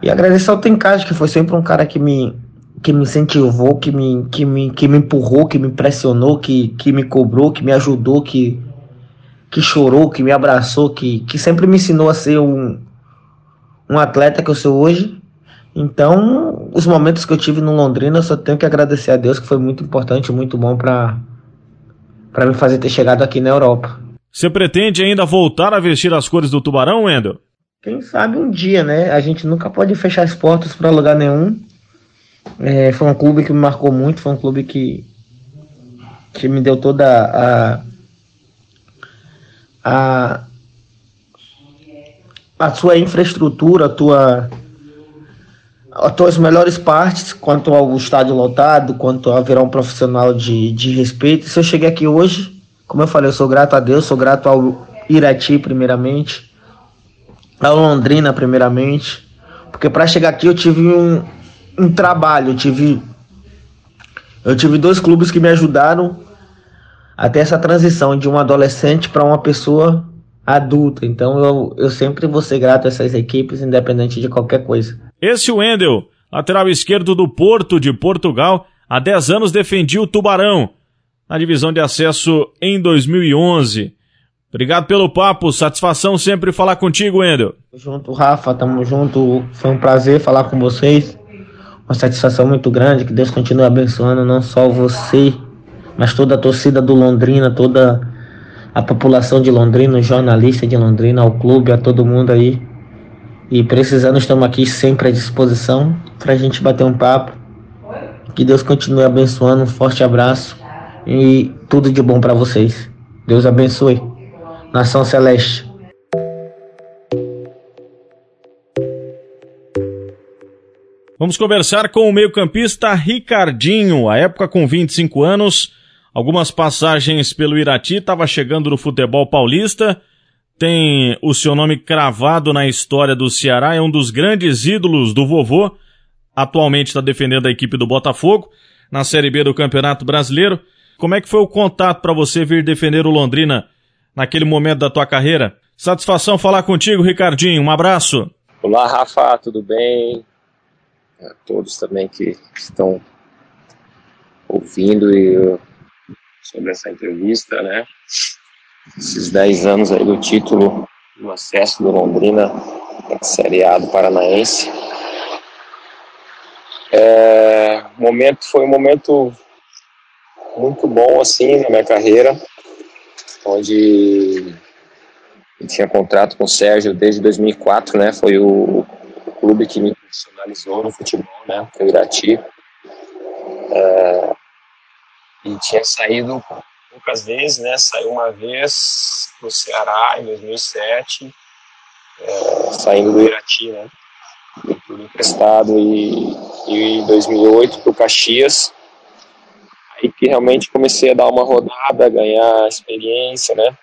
E agradecer ao Tencage, que foi sempre um cara que me, que me incentivou, que me, que, me, que me empurrou, que me pressionou, que, que me cobrou, que me ajudou, que, que chorou, que me abraçou, que, que sempre me ensinou a ser um, um atleta que eu sou hoje. Então, os momentos que eu tive no Londrina, eu só tenho que agradecer a Deus, que foi muito importante, muito bom para para me fazer ter chegado aqui na Europa. Você pretende ainda voltar a vestir as cores do Tubarão, Wendel? Quem sabe um dia, né? A gente nunca pode fechar as portas para lugar nenhum. É, foi um clube que me marcou muito, foi um clube que, que me deu toda a, a, a sua infraestrutura, a tua, as melhores partes quanto ao estádio lotado, quanto a virar um profissional de, de respeito. Se eu cheguei aqui hoje, como eu falei, eu sou grato a Deus, sou grato ao Irati primeiramente, ao Londrina primeiramente, porque para chegar aqui eu tive um, um trabalho, eu tive eu tive dois clubes que me ajudaram até essa transição de um adolescente para uma pessoa adulta. Então eu, eu sempre vou ser grato a essas equipes, independente de qualquer coisa. Esse Wendel, lateral esquerdo do Porto de Portugal, há 10 anos defendia o Tubarão na divisão de acesso em 2011. Obrigado pelo papo, satisfação sempre falar contigo, Wendel. Tamo junto, Rafa, tamo junto. Foi um prazer falar com vocês. Uma satisfação muito grande. Que Deus continue abençoando não só você, mas toda a torcida do Londrina, toda a população de Londrina, os jornalistas de Londrina, ao clube, a todo mundo aí. E precisando, estamos aqui sempre à disposição para a gente bater um papo. Que Deus continue abençoando. Um forte abraço e tudo de bom para vocês. Deus abençoe. Nação Celeste. Vamos conversar com o meio-campista Ricardinho, a época com 25 anos, algumas passagens pelo Irati, estava chegando no futebol paulista, tem o seu nome cravado na história do Ceará, é um dos grandes ídolos do vovô, atualmente está defendendo a equipe do Botafogo, na Série B do Campeonato Brasileiro. Como é que foi o contato para você vir defender o Londrina naquele momento da tua carreira? Satisfação falar contigo, Ricardinho. Um abraço. Olá, Rafa, tudo bem? a todos também que estão ouvindo e, sobre essa entrevista, né? Esses 10 anos aí do título do acesso do Londrina à Série A do Paranaense. É, momento, foi um momento muito bom assim na minha carreira, onde eu tinha contrato com o Sérgio desde 2004, né? Foi o clube que me profissionalizou no futebol, né? Foi o Irati. É, e tinha saído poucas vezes, né? Saiu uma vez pro Ceará em 2007, é, saindo do Irati, né? Tudo emprestado e, e em 2008 pro Caxias. que realmente comecei a dar uma rodada, ganhar experiência, né?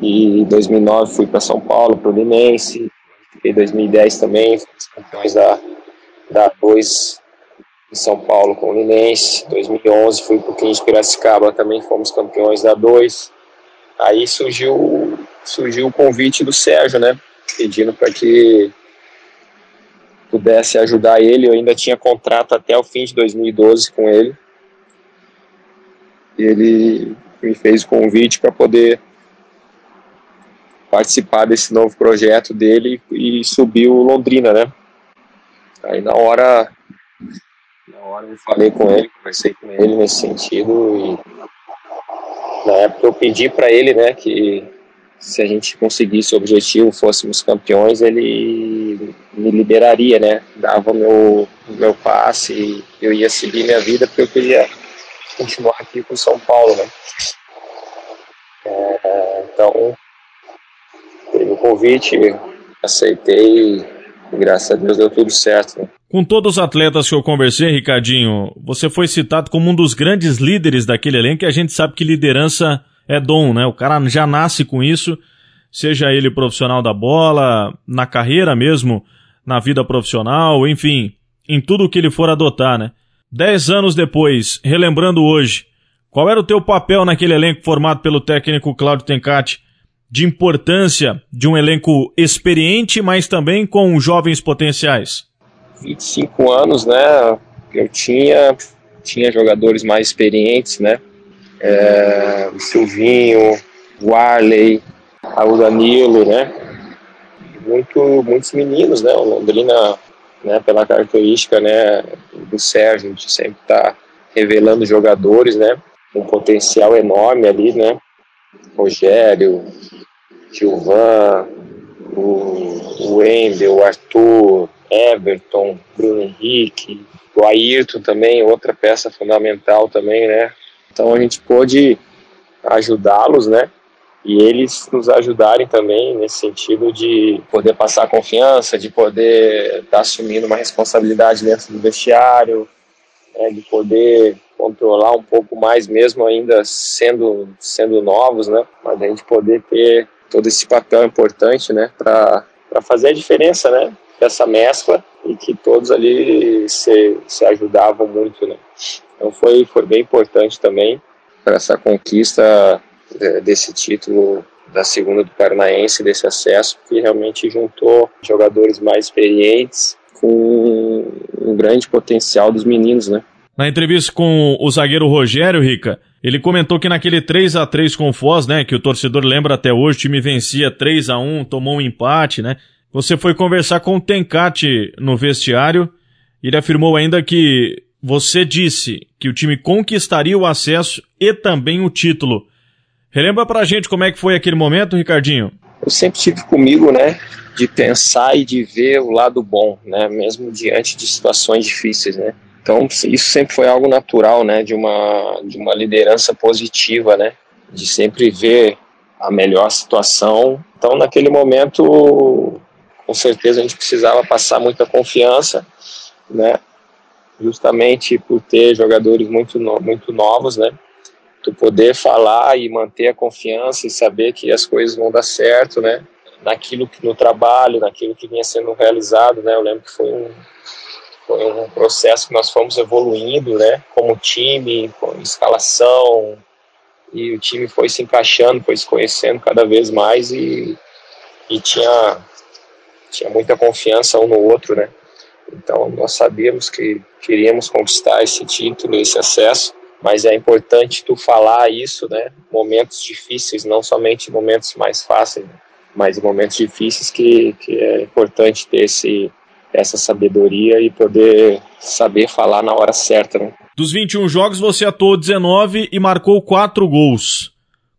E em 2009 fui para São Paulo, para o Linense. Em 2010 também, campeões da, da 2 em São Paulo com o Linense. 2011 fui para o 15 Piracicaba, também fomos campeões da 2. Aí surgiu, surgiu o convite do Sérgio, né? Pedindo para que pudesse ajudar ele. Eu ainda tinha contrato até o fim de 2012 com ele. E ele me fez o convite para poder participar desse novo projeto dele e subiu Londrina, né? Aí na hora, na hora eu falei com ele, conversei com ele nesse sentido e na época eu pedi para ele, né, que se a gente conseguisse o objetivo, fôssemos campeões, ele me liberaria, né? Dava meu meu passe eu ia seguir minha vida porque eu queria continuar aqui com São Paulo, né? É, então, teve o convite, aceitei graças a Deus deu tudo certo. Né? Com todos os atletas que eu conversei, Ricardinho, você foi citado como um dos grandes líderes daquele elenco e a gente sabe que liderança é dom, né? O cara já nasce com isso, seja ele profissional da bola, na carreira mesmo, na vida profissional, enfim, em tudo que ele for adotar, né? Dez anos depois, relembrando hoje, qual era o teu papel naquele elenco formado pelo técnico Cláudio Tencati de importância de um elenco experiente, mas também com jovens potenciais? 25 anos, né? Eu tinha, tinha jogadores mais experientes, né? é, o Silvinho, o Arley, o Danilo, né? Muito, muitos meninos, né? O Londrina, né, pela característica né, do Sérgio, gente sempre está revelando jogadores, né? Um potencial enorme ali, né? Rogério, Gilvan, o, Wendel, o Arthur, Everton, Bruno Henrique, o Ayrton também, outra peça fundamental também, né? Então a gente pôde ajudá-los, né? E eles nos ajudarem também nesse sentido de poder passar confiança, de poder estar tá assumindo uma responsabilidade dentro do vestiário, né, de poder controlar um pouco mais, mesmo ainda sendo, sendo novos, né? Mas a gente poder ter todo esse papel importante, né? Para fazer a diferença, né? Dessa mescla e que todos ali se, se ajudavam muito, né? Então foi, foi bem importante também para essa conquista desse título da segunda do Paranaense, desse acesso, que realmente juntou jogadores mais experientes com um grande potencial dos meninos, né? Na entrevista com o zagueiro Rogério Rica, ele comentou que naquele 3 a 3 com o Foz, né, que o torcedor lembra até hoje, o time vencia 3 a 1, tomou um empate, né? Você foi conversar com o Tencate no vestiário, ele afirmou ainda que você disse que o time conquistaria o acesso e também o título. Relembra pra gente como é que foi aquele momento, Ricardinho? Eu sempre tive comigo, né, de pensar e de ver o lado bom, né, mesmo diante de situações difíceis, né. Então, isso sempre foi algo natural, né, de uma, de uma liderança positiva, né, de sempre ver a melhor situação. Então, naquele momento, com certeza a gente precisava passar muita confiança, né, justamente por ter jogadores muito, muito novos, né? Tu poder falar e manter a confiança e saber que as coisas vão dar certo, né? Naquilo que no trabalho, naquilo que vinha sendo realizado, né? Eu lembro que foi um, foi um processo que nós fomos evoluindo, né? Como time, com escalação, e o time foi se encaixando, foi se conhecendo cada vez mais e, e tinha, tinha muita confiança um no outro, né? Então nós sabíamos que queríamos conquistar esse título, esse acesso, mas é importante tu falar isso, né? Momentos difíceis, não somente momentos mais fáceis, mas momentos difíceis que, que é importante ter esse, essa sabedoria e poder saber falar na hora certa, né? Dos 21 jogos, você atuou 19 e marcou 4 gols.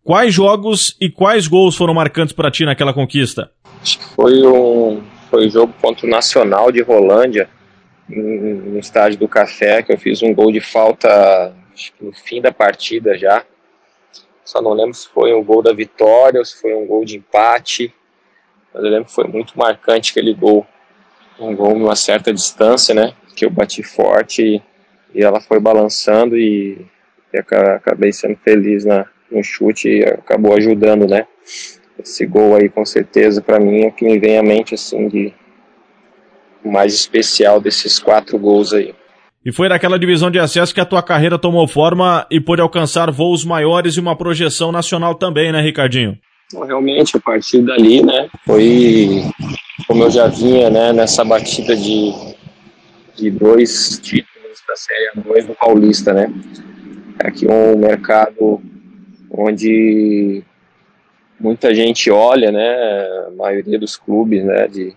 Quais jogos e quais gols foram marcantes para ti naquela conquista? Acho que foi um, foi o jogo contra o Nacional de Rolândia, no estádio do Café, que eu fiz um gol de falta no fim da partida já. Só não lembro se foi um gol da vitória ou se foi um gol de empate. Mas eu lembro que foi muito marcante aquele gol. Um gol numa certa distância, né? Que eu bati forte e, e ela foi balançando e, e acabei sendo feliz na, no chute e acabou ajudando, né? Esse gol aí com certeza para mim é o que me vem à mente assim de mais especial desses quatro gols aí. E foi naquela divisão de acesso que a tua carreira tomou forma e pôde alcançar voos maiores e uma projeção nacional também, né, Ricardinho? Realmente, a partir dali, né, foi como eu já vinha, né, nessa batida de, de dois títulos da Série A2 do Paulista, né. Aqui um mercado onde muita gente olha, né, a maioria dos clubes, né, de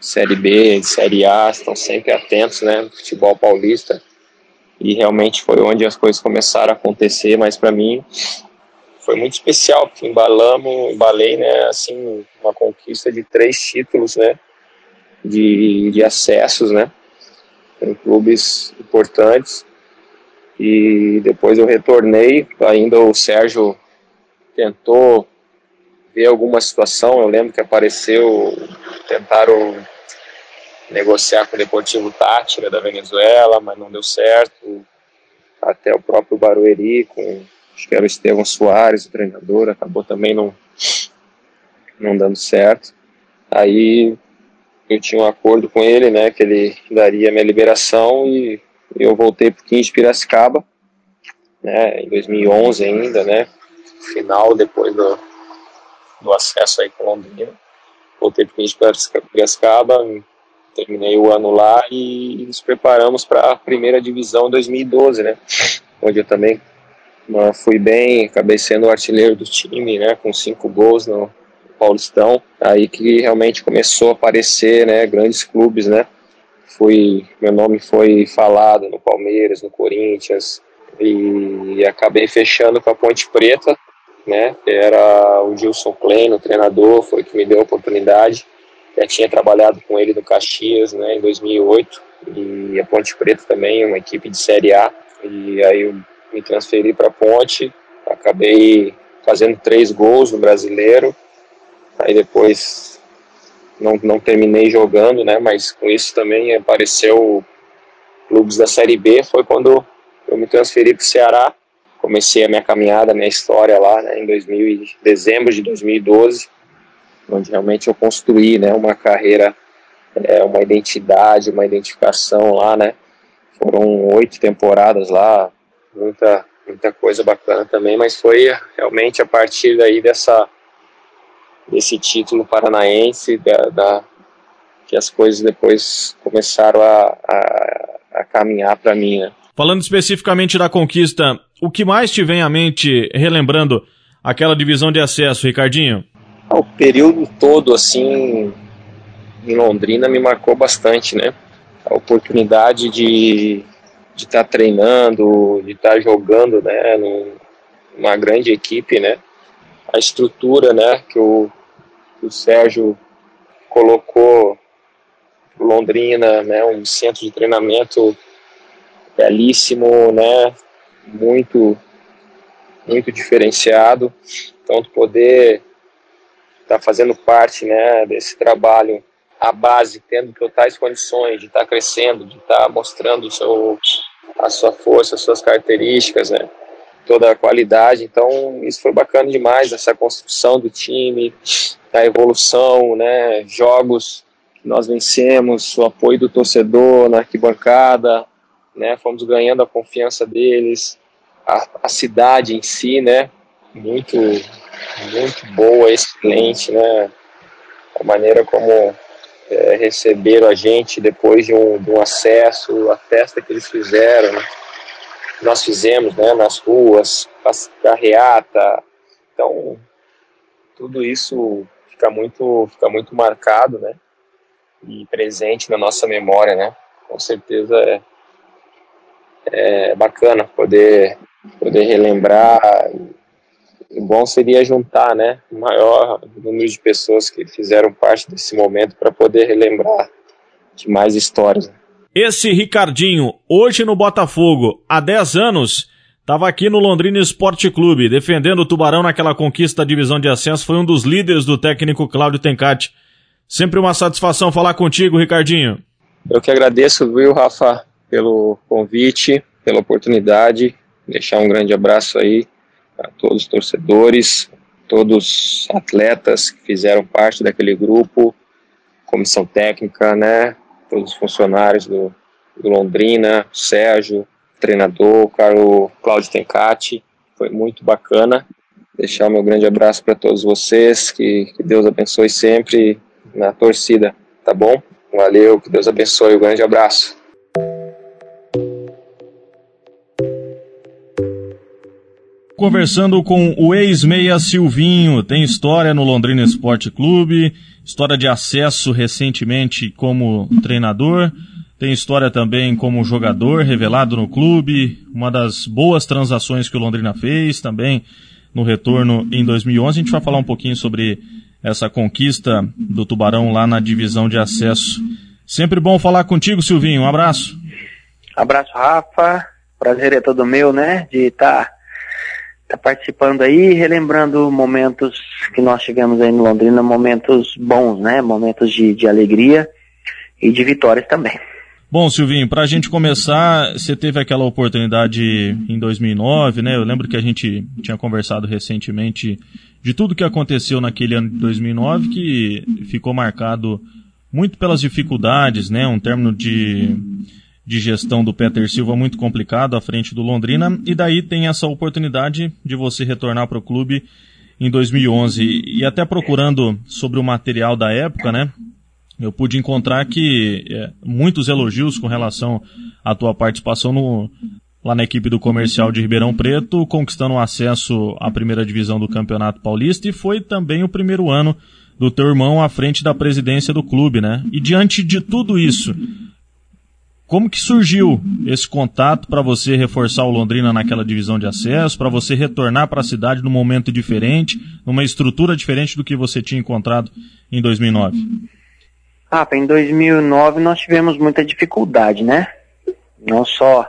Série B, de Série A, estão sempre atentos, né, futebol paulista, e realmente foi onde as coisas começaram a acontecer, mas para mim foi muito especial, porque embalamos, embalei, né, assim, uma conquista de três títulos, né, de, de acessos, né, em clubes importantes, e depois eu retornei, ainda o Sérgio tentou ver alguma situação, eu lembro que apareceu, tentaram negociar com o Deportivo Tátira da Venezuela, mas não deu certo. Até o próprio Barueri, com acho que era o Estevão Soares, o treinador, acabou também não, não dando certo. Aí eu tinha um acordo com ele, né, que ele daria minha liberação e eu voltei para o 15 de Piracicaba, né, em 2011 ainda, né, final depois do, do acesso aí com Londrina. Voltei para o 15 de Piracicaba, terminei o ano lá e nos preparamos para a primeira divisão 2012, né? Onde eu também uh, fui bem, acabei sendo o artilheiro do time, né? Com cinco gols no Paulistão. Aí que realmente começou a aparecer, né? Grandes clubes, né? Fui, meu nome foi falado no Palmeiras, no Corinthians e, acabei fechando com a Ponte Preta, né? Era o Gilson Klein, o treinador, foi que me deu a oportunidade já tinha trabalhado com ele no Caxias, né, em 2008, e a Ponte Preta também, uma equipe de Série A, e aí eu me transferi para Ponte, acabei fazendo três gols no Brasileiro, aí depois não, não terminei jogando, né, mas com isso também apareceu clubes da Série B, foi quando eu me transferi para o Ceará, comecei a minha caminhada, a minha história lá, né, em 2000, dezembro de 2012, onde realmente eu construí, né, uma carreira, é, uma identidade, uma identificação lá, né. Foram oito temporadas lá, muita muita coisa bacana também, mas foi realmente a partir daí dessa desse título paranaense da, da que as coisas depois começaram a, a, a caminhar para mim, né. Falando especificamente da conquista, o que mais te vem à mente relembrando aquela divisão de acesso, Ricardinho? o período todo, assim, em Londrina me marcou bastante, né? A oportunidade de de estar tá treinando, de estar tá jogando, né, numa grande equipe, né? A estrutura, né, que o, que o Sérgio colocou Londrina, né, um centro de treinamento belíssimo, né, muito muito diferenciado. Então, poder está fazendo parte né, desse trabalho, a base, tendo totais condições de estar tá crescendo, de estar tá mostrando seu, a sua força, as suas características, né, toda a qualidade. Então, isso foi bacana demais, essa construção do time, a evolução, né, jogos que nós vencemos, o apoio do torcedor na arquibancada, né, fomos ganhando a confiança deles, a, a cidade em si, né, muito muito boa, excelente, né? A maneira como é, receberam a gente depois de um, de um, acesso, a festa que eles fizeram, né? nós fizemos, né? Nas ruas, carreata, então tudo isso fica muito, fica muito marcado, né? E presente na nossa memória, né? Com certeza é, é bacana poder poder relembrar o bom seria juntar, né, o maior número de pessoas que fizeram parte desse momento para poder relembrar de mais histórias. Esse Ricardinho, hoje no Botafogo, há 10 anos, estava aqui no Londrina Esporte Clube, defendendo o Tubarão naquela conquista da divisão de acesso, foi um dos líderes do técnico Cláudio Tencati. Sempre uma satisfação falar contigo, Ricardinho. Eu que agradeço, viu, Rafa? pelo convite, pela oportunidade. Deixar um grande abraço aí a todos os torcedores, todos os atletas que fizeram parte daquele grupo, comissão técnica, né? Todos os funcionários do, do Londrina, Sérgio, treinador, o Carlos Cláudio Tencati. Foi muito bacana. Deixar o meu grande abraço para todos vocês, que, que Deus abençoe sempre na torcida, tá bom? Valeu, que Deus abençoe, um grande abraço. Conversando com o ex-meia Silvinho, tem história no Londrina Esporte Clube, história de acesso recentemente como treinador, tem história também como jogador revelado no clube, uma das boas transações que o Londrina fez também no retorno em 2011. A gente vai falar um pouquinho sobre essa conquista do Tubarão lá na divisão de acesso. Sempre bom falar contigo, Silvinho. Um abraço. Abraço, Rafa. Prazer é todo meu, né? De estar tá, participando aí, relembrando momentos que nós tivemos aí no Londrina, momentos bons, né? Momentos de, de alegria e de vitórias também. Bom, Silvinho, para a gente começar, você teve aquela oportunidade em 2009, né? Eu lembro que a gente tinha conversado recentemente de tudo que aconteceu naquele ano de 2009, que ficou marcado muito pelas dificuldades, né? Um término de, de gestão do Peter Silva muito complicado à frente do Londrina, e daí tem essa oportunidade de você retornar para o clube em 2011. E até procurando sobre o material da época, né? eu pude encontrar que é, muitos elogios com relação à tua participação no, lá na equipe do comercial de Ribeirão Preto, conquistando o acesso à primeira divisão do Campeonato Paulista e foi também o primeiro ano do teu irmão à frente da presidência do clube, né? E diante de tudo isso, como que surgiu esse contato para você reforçar o Londrina naquela divisão de acesso, para você retornar para a cidade num momento diferente, numa estrutura diferente do que você tinha encontrado em 2009? Ah, em 2009 nós tivemos muita dificuldade, né? Não só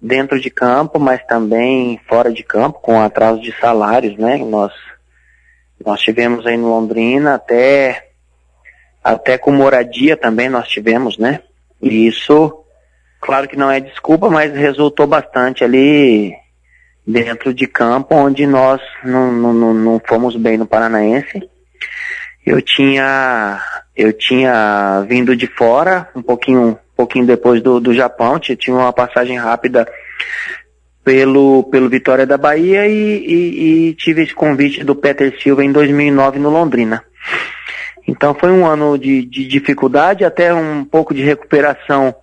dentro de campo, mas também fora de campo, com atraso de salários, né? Nós, nós tivemos aí no Londrina até, até com moradia também nós tivemos, né? E isso, claro que não é desculpa, mas resultou bastante ali dentro de campo, onde nós não, não, não fomos bem no Paranaense. Eu tinha eu tinha vindo de fora, um pouquinho, um pouquinho depois do, do Japão, tinha uma passagem rápida pelo, pelo Vitória da Bahia e, e, e, tive esse convite do Peter Silva em 2009 no Londrina. Então foi um ano de, de dificuldade, até um pouco de recuperação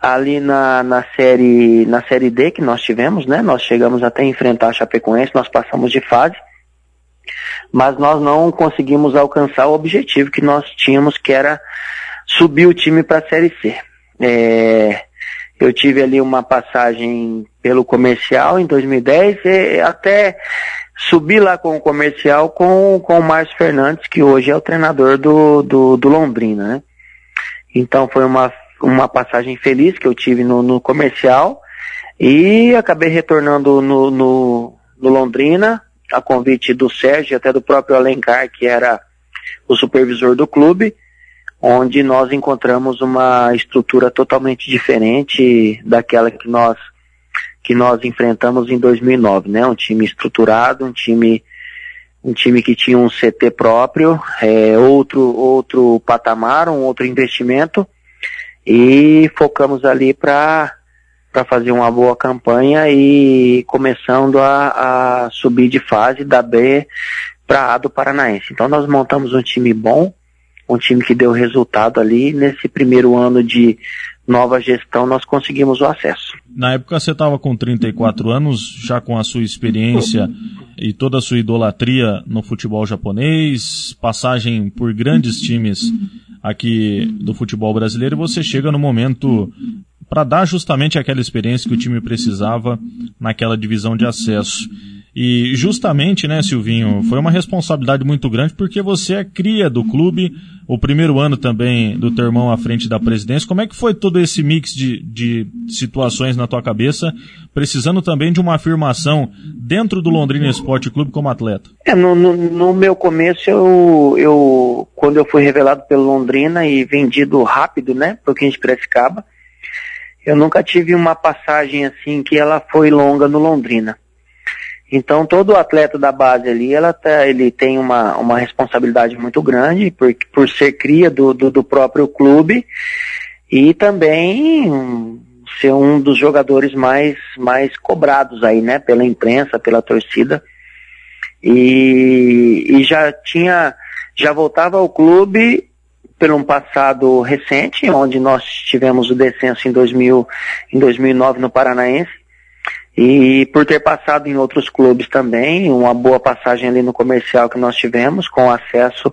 ali na, na série na série D que nós tivemos, né? Nós chegamos até enfrentar a Chapecoense, nós passamos de fase mas nós não conseguimos alcançar o objetivo que nós tínhamos, que era subir o time para a Série C. É, eu tive ali uma passagem pelo comercial em 2010 e até subi lá com o comercial com, com o Márcio Fernandes, que hoje é o treinador do, do, do Londrina, né? Então foi uma, uma passagem feliz que eu tive no, no comercial e acabei retornando no, no, no Londrina a convite do Sérgio e até do próprio Alencar, que era o supervisor do clube, onde nós encontramos uma estrutura totalmente diferente daquela que nós que nós enfrentamos em 2009, né? Um time estruturado, um time um time que tinha um CT próprio, é, outro outro patamar, um outro investimento e focamos ali para para fazer uma boa campanha e começando a, a subir de fase da B para A do Paranaense. Então nós montamos um time bom, um time que deu resultado ali. Nesse primeiro ano de nova gestão nós conseguimos o acesso. Na época você estava com 34 anos, já com a sua experiência e toda a sua idolatria no futebol japonês, passagem por grandes times aqui do futebol brasileiro, você chega no momento para dar justamente aquela experiência que o time precisava naquela divisão de acesso. E justamente, né, Silvinho, foi uma responsabilidade muito grande porque você é cria do clube, o primeiro ano também do teu irmão à frente da presidência. Como é que foi todo esse mix de, de situações na tua cabeça, precisando também de uma afirmação dentro do Londrina Esporte Clube como atleta? É, no, no, no, meu começo, eu, eu, quando eu fui revelado pelo Londrina e vendido rápido, né, pro 15 Piracicaba, eu nunca tive uma passagem assim que ela foi longa no Londrina. Então todo atleta da base ali, ela tá, ele tem uma, uma responsabilidade muito grande por, por ser cria do, do, do próprio clube e também ser um dos jogadores mais, mais cobrados aí, né, pela imprensa, pela torcida. E, e já tinha, já voltava ao clube pelo um passado recente, onde nós tivemos o descenso em 2000, em 2009 no Paranaense, e por ter passado em outros clubes também, uma boa passagem ali no comercial que nós tivemos, com acesso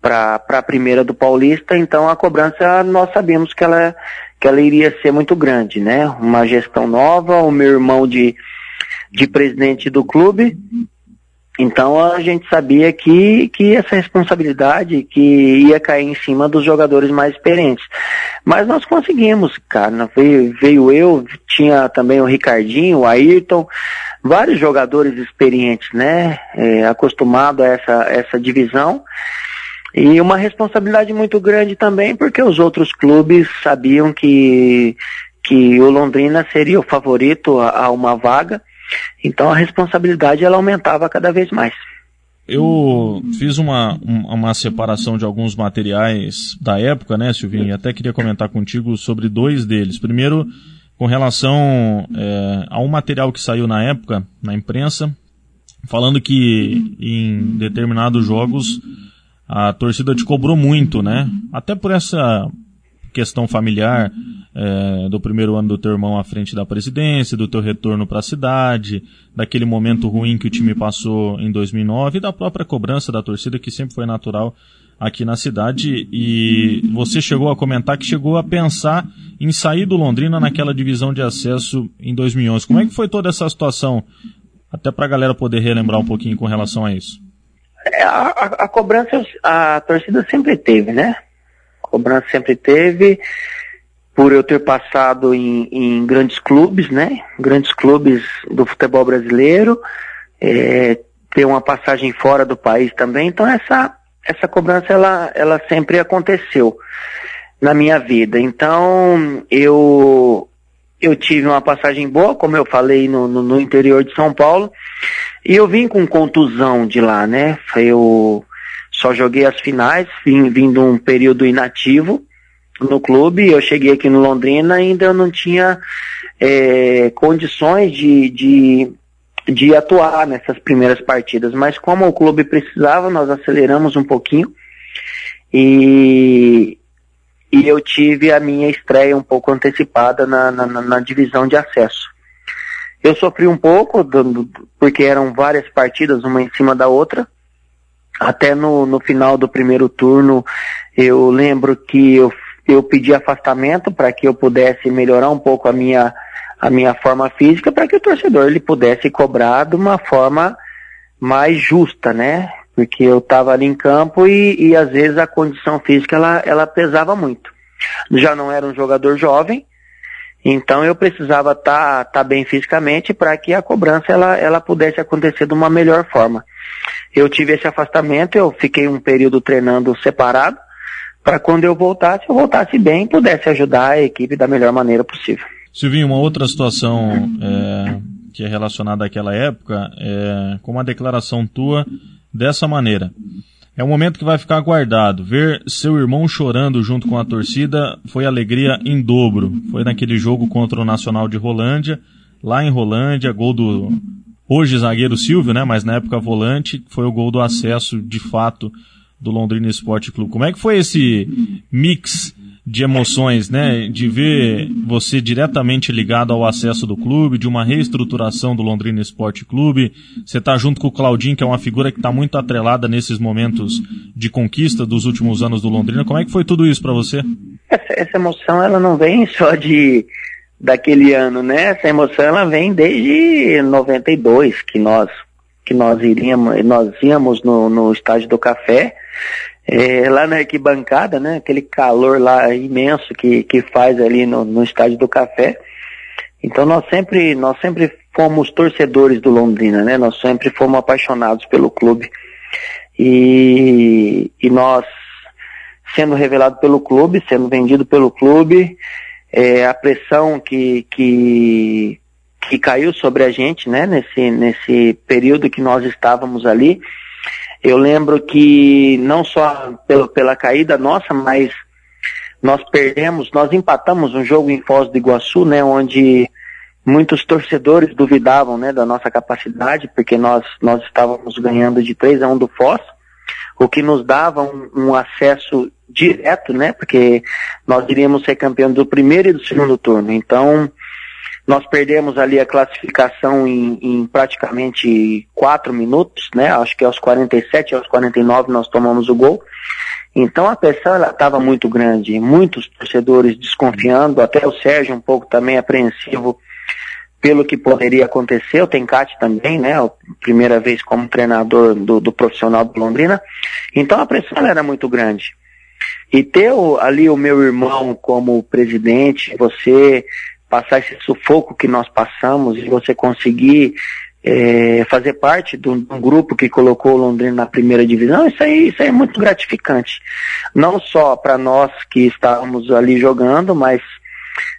para a primeira do Paulista, então a cobrança nós sabíamos que ela, que ela iria ser muito grande, né? Uma gestão nova, o meu irmão de, de presidente do clube, então a gente sabia que, que essa responsabilidade que ia cair em cima dos jogadores mais experientes. Mas nós conseguimos, cara. Veio, veio eu, tinha também o Ricardinho, o Ayrton, vários jogadores experientes, né? É, acostumado a essa, essa divisão. E uma responsabilidade muito grande também, porque os outros clubes sabiam que, que o Londrina seria o favorito a, a uma vaga. Então a responsabilidade ela aumentava cada vez mais. Eu fiz uma, uma separação de alguns materiais da época, né, Silvinho? E até queria comentar contigo sobre dois deles. Primeiro, com relação é, a um material que saiu na época, na imprensa, falando que em determinados jogos a torcida te cobrou muito, né? Até por essa questão familiar é, do primeiro ano do teu irmão à frente da presidência, do teu retorno para a cidade, daquele momento ruim que o time passou em 2009 e da própria cobrança da torcida que sempre foi natural aqui na cidade e você chegou a comentar que chegou a pensar em sair do Londrina naquela divisão de acesso em 2011. Como é que foi toda essa situação? Até para a galera poder relembrar um pouquinho com relação a isso. É, a, a, a cobrança a torcida sempre teve, né? Cobrança sempre teve, por eu ter passado em, em grandes clubes, né? Grandes clubes do futebol brasileiro, é, ter uma passagem fora do país também. Então essa, essa cobrança ela, ela sempre aconteceu na minha vida. Então eu eu tive uma passagem boa, como eu falei, no, no, no interior de São Paulo, e eu vim com contusão de lá, né? Eu só joguei as finais, vim de um período inativo no clube. Eu cheguei aqui no Londrina ainda não tinha é, condições de, de, de atuar nessas primeiras partidas. Mas como o clube precisava, nós aceleramos um pouquinho e, e eu tive a minha estreia um pouco antecipada na, na, na divisão de acesso. Eu sofri um pouco, porque eram várias partidas, uma em cima da outra, até no, no final do primeiro turno, eu lembro que eu, eu pedi afastamento para que eu pudesse melhorar um pouco a minha, a minha forma física, para que o torcedor ele pudesse cobrar de uma forma mais justa, né? Porque eu estava ali em campo e, e às vezes a condição física ela, ela pesava muito. Já não era um jogador jovem, então eu precisava estar tá, tá bem fisicamente para que a cobrança ela, ela pudesse acontecer de uma melhor forma. Eu tive esse afastamento, eu fiquei um período treinando separado, para quando eu voltasse, eu voltasse bem e pudesse ajudar a equipe da melhor maneira possível. Silvinho, uma outra situação é, que é relacionada àquela época é com uma declaração tua dessa maneira. É um momento que vai ficar guardado. Ver seu irmão chorando junto com a torcida foi alegria em dobro. Foi naquele jogo contra o Nacional de Rolândia, lá em Rolândia, gol do hoje zagueiro Silvio, né? Mas na época volante, foi o gol do acesso de fato do Londrina Esporte Clube. Como é que foi esse mix de emoções, né? De ver você diretamente ligado ao acesso do clube, de uma reestruturação do Londrina Esporte Clube. Você está junto com o Claudinho, que é uma figura que está muito atrelada nesses momentos de conquista dos últimos anos do Londrina. Como é que foi tudo isso para você? Essa, essa, emoção, ela não vem só de daquele ano, né? Essa emoção, ela vem desde 92, que nós que nós iríamos, nós íamos no, no estádio do Café é, lá na arquibancada, né? Aquele calor lá imenso que, que faz ali no, no estádio do Café. Então nós sempre, nós sempre fomos torcedores do Londrina, né? Nós sempre fomos apaixonados pelo clube. E, e nós, sendo revelado pelo clube, sendo vendido pelo clube, é, a pressão que, que, que caiu sobre a gente, né, nesse, nesse período que nós estávamos ali. Eu lembro que não só pelo, pela caída nossa, mas nós perdemos, nós empatamos um jogo em Foz do Iguaçu, né, onde muitos torcedores duvidavam, né, da nossa capacidade, porque nós, nós estávamos ganhando de 3 a 1 do Foz, o que nos dava um, um acesso direto, né, porque nós iríamos ser campeão do primeiro e do segundo turno. Então, nós perdemos ali a classificação em, em praticamente quatro minutos, né? Acho que aos 47, aos 49 nós tomamos o gol. Então a pressão ela estava muito grande, muitos torcedores desconfiando, até o Sérgio um pouco também apreensivo pelo que poderia acontecer, o Tencate também, né? A primeira vez como treinador do, do profissional do Londrina. Então a pressão era muito grande. E ter o, ali o meu irmão como presidente, você passar esse sufoco que nós passamos e você conseguir é, fazer parte de um, grupo que colocou o Londrina na primeira divisão, isso aí, isso aí é muito gratificante. Não só para nós que estávamos ali jogando, mas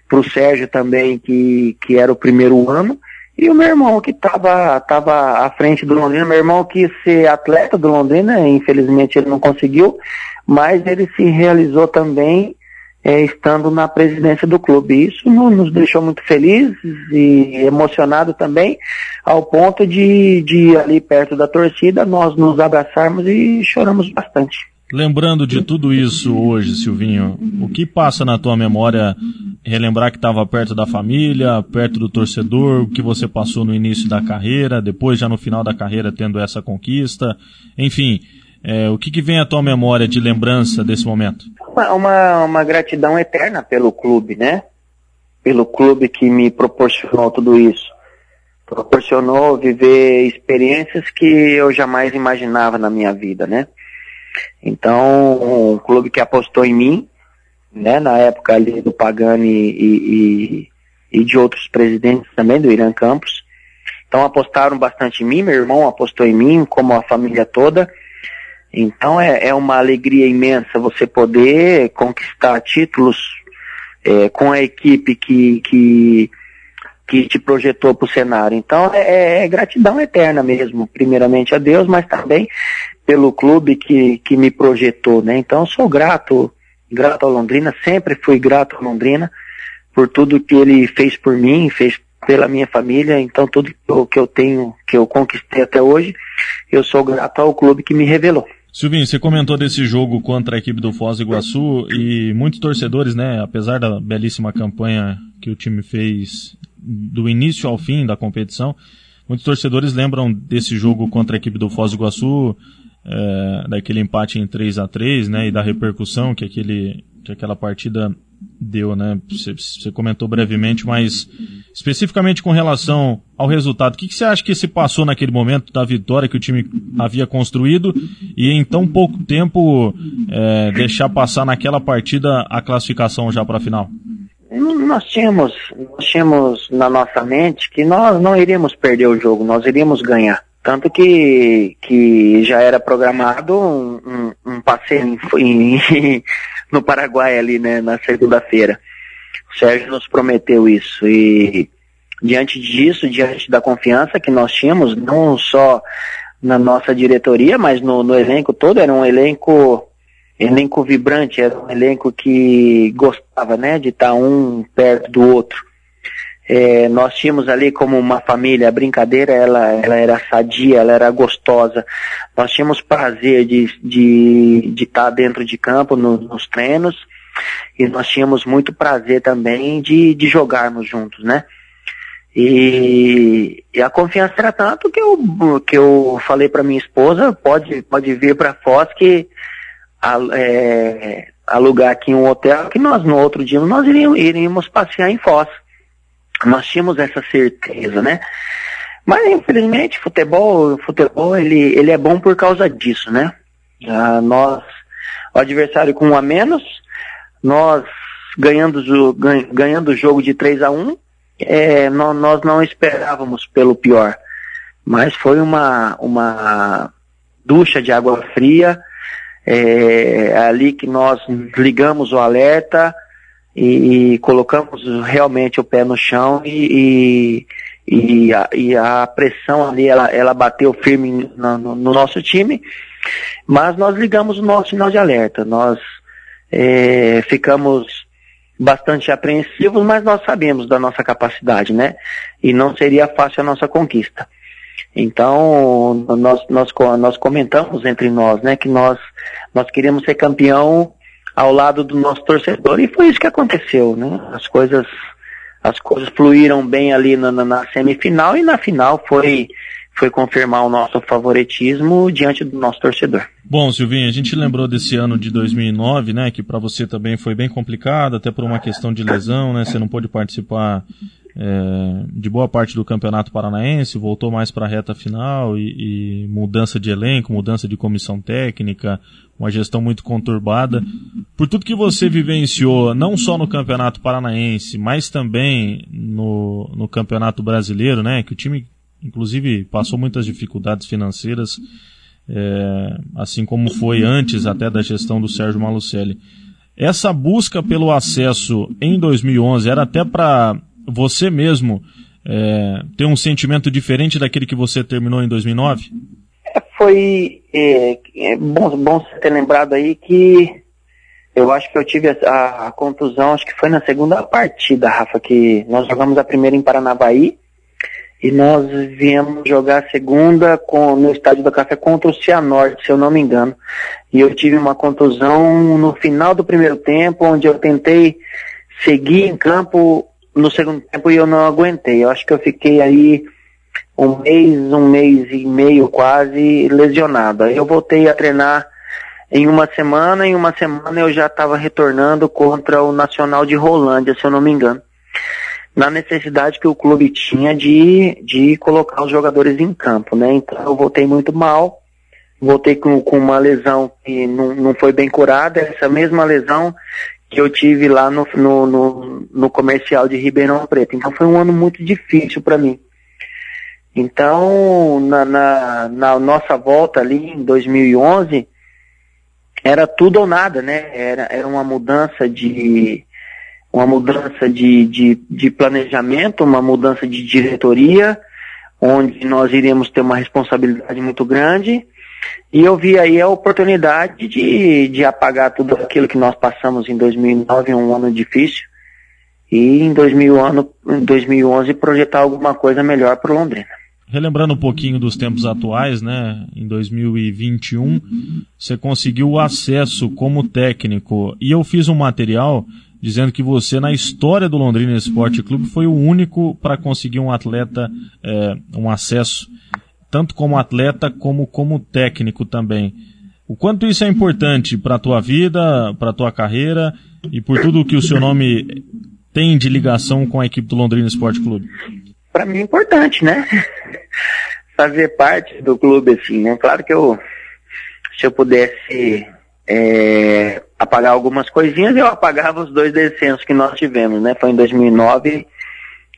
para o Sérgio também, que, que era o primeiro ano, e o meu irmão que estava tava à frente do Londrina, meu irmão quis ser atleta do Londrina, infelizmente ele não conseguiu, mas ele se realizou também é, estando na presidência do clube. Isso nos deixou muito felizes e emocionados também, ao ponto de, de ali perto da torcida nós nos abraçarmos e choramos bastante. Lembrando de tudo isso hoje, Silvinho, o que passa na tua memória relembrar que estava perto da família, perto do torcedor, o que você passou no início da carreira, depois já no final da carreira tendo essa conquista, enfim, é, o que, que, vem à tua memória de lembrança desse momento? Uma, uma, gratidão eterna pelo clube, né? Pelo clube que me proporcionou tudo isso. Proporcionou viver experiências que eu jamais imaginava na minha vida, né? Então, um clube que apostou em mim, né? Na época ali do Pagani e, e, e de outros presidentes também, do Irã Campos. Então apostaram bastante em mim, meu irmão apostou em mim, como a família toda. Então é, é uma alegria imensa você poder conquistar títulos é, com a equipe que, que, que te projetou para o cenário. Então é, é, é, gratidão eterna mesmo, primeiramente a Deus, mas também pelo clube que, que me projetou, né? Então sou grato, grato ao Londrina, sempre fui grato ao Londrina por tudo que ele fez por mim, fez pela minha família, então tudo que eu tenho, que eu conquistei até hoje, eu sou grato ao clube que me revelou. Silvinho, você comentou desse jogo contra a equipe do Foz do Iguaçu e muitos torcedores, né, apesar da belíssima campanha que o time fez do início ao fim da competição, muitos torcedores lembram desse jogo contra a equipe do Foz do Iguaçu, é, daquele empate em 3 a 3 né, e da repercussão que, aquele, que aquela partida deu, né? Você, comentou brevemente, mas especificamente com relação ao resultado, o que, que, você acha que se passou naquele momento da vitória que o time havia construído e em tão pouco tempo é, deixar passar naquela partida a classificação já para a final? Nós tínhamos, nós tínhamos na nossa mente que nós não iríamos perder o jogo, nós iríamos ganhar. Tanto que, que já era programado um, um, um passeio em, em, no Paraguai ali, né, na segunda-feira. O Sérgio nos prometeu isso e diante disso, diante da confiança que nós tínhamos, não só na nossa diretoria, mas no, no elenco todo, era um elenco elenco vibrante, era um elenco que gostava, né, de estar um perto do outro. É, nós tínhamos ali como uma família, a brincadeira ela, ela era sadia, ela era gostosa. Nós tínhamos prazer de estar de, de estar dentro de campo no, nos treinos e nós tínhamos muito prazer também de, de jogarmos juntos, né? E, e, a confiança era tanto que eu, que eu falei para minha esposa, pode, pode vir para Foz que é, alugar aqui um hotel que nós no outro dia nós iríamos, iríamos passear em Foz. Nós tínhamos essa certeza, né? Mas infelizmente futebol, futebol ele, ele é bom por causa disso, né? Ah, nós, o adversário com um a menos, nós ganhando, ganhando o jogo de 3 a 1 é, nós, nós não esperávamos pelo pior. Mas foi uma, uma ducha de água fria, é, ali que nós ligamos o alerta, e, e colocamos realmente o pé no chão e, e, e, a, e a, pressão ali, ela, ela bateu firme no, no, no, nosso time, mas nós ligamos o nosso sinal de alerta, nós é, ficamos bastante apreensivos, mas nós sabemos da nossa capacidade, né? E não seria fácil a nossa conquista. Então, nós, nós, nós comentamos entre nós, né, que nós, nós queríamos ser campeão ao lado do nosso torcedor e foi isso que aconteceu, né? As coisas, as coisas fluíram bem ali na, na, na semifinal e na final foi, foi confirmar o nosso favoritismo diante do nosso torcedor. Bom, Silvinho, a gente lembrou desse ano de 2009, né, que para você também foi bem complicado, até por uma questão de lesão, né, você não pôde participar é, de boa parte do Campeonato Paranaense, voltou mais para a reta final e, e, mudança de elenco, mudança de comissão técnica, uma gestão muito conturbada. Por tudo que você vivenciou, não só no Campeonato Paranaense, mas também no, no Campeonato Brasileiro, né, que o time inclusive passou muitas dificuldades financeiras, é, assim como foi antes até da gestão do Sérgio Malucelli. Essa busca pelo acesso em 2011 era até para você mesmo é, ter um sentimento diferente daquele que você terminou em 2009? Foi é, é, bom, bom ter lembrado aí que eu acho que eu tive a, a, contusão, acho que foi na segunda partida, Rafa, que nós jogamos a primeira em Paranavaí e nós viemos jogar a segunda com, no estádio do Café contra o Cianorte, se eu não me engano. E eu tive uma contusão no final do primeiro tempo, onde eu tentei seguir em campo no segundo tempo e eu não aguentei. Eu acho que eu fiquei aí um mês, um mês e meio quase lesionado. Aí eu voltei a treinar em uma semana, em uma semana eu já estava retornando contra o Nacional de Rolândia, se eu não me engano na necessidade que o clube tinha de, de colocar os jogadores em campo, né? Então eu voltei muito mal, voltei com, com uma lesão que não, não foi bem curada, essa mesma lesão que eu tive lá no, no, no, no comercial de Ribeirão Preto. Então foi um ano muito difícil para mim. Então, na, na, na, nossa volta ali em 2011, era tudo ou nada, né? Era, era uma mudança de, uma mudança de, de, de planejamento, uma mudança de diretoria, onde nós iríamos ter uma responsabilidade muito grande. E eu vi aí a oportunidade de, de apagar tudo aquilo que nós passamos em 2009, um ano difícil, e em 2000 ano, em 2011 projetar alguma coisa melhor para Londrina. Relembrando um pouquinho dos tempos atuais, né? Em 2021, você conseguiu o acesso como técnico. E eu fiz um material dizendo que você, na história do Londrina Esporte Clube, foi o único para conseguir um atleta, é, um acesso, tanto como atleta como como técnico também. O quanto isso é importante para a tua vida, para a tua carreira e por tudo que o seu nome tem de ligação com a equipe do Londrina Esporte Clube? Para mim é importante, né? Fazer parte do clube, assim, né? Claro que eu, se eu pudesse é, apagar algumas coisinhas, eu apagava os dois descensos que nós tivemos, né? Foi em 2009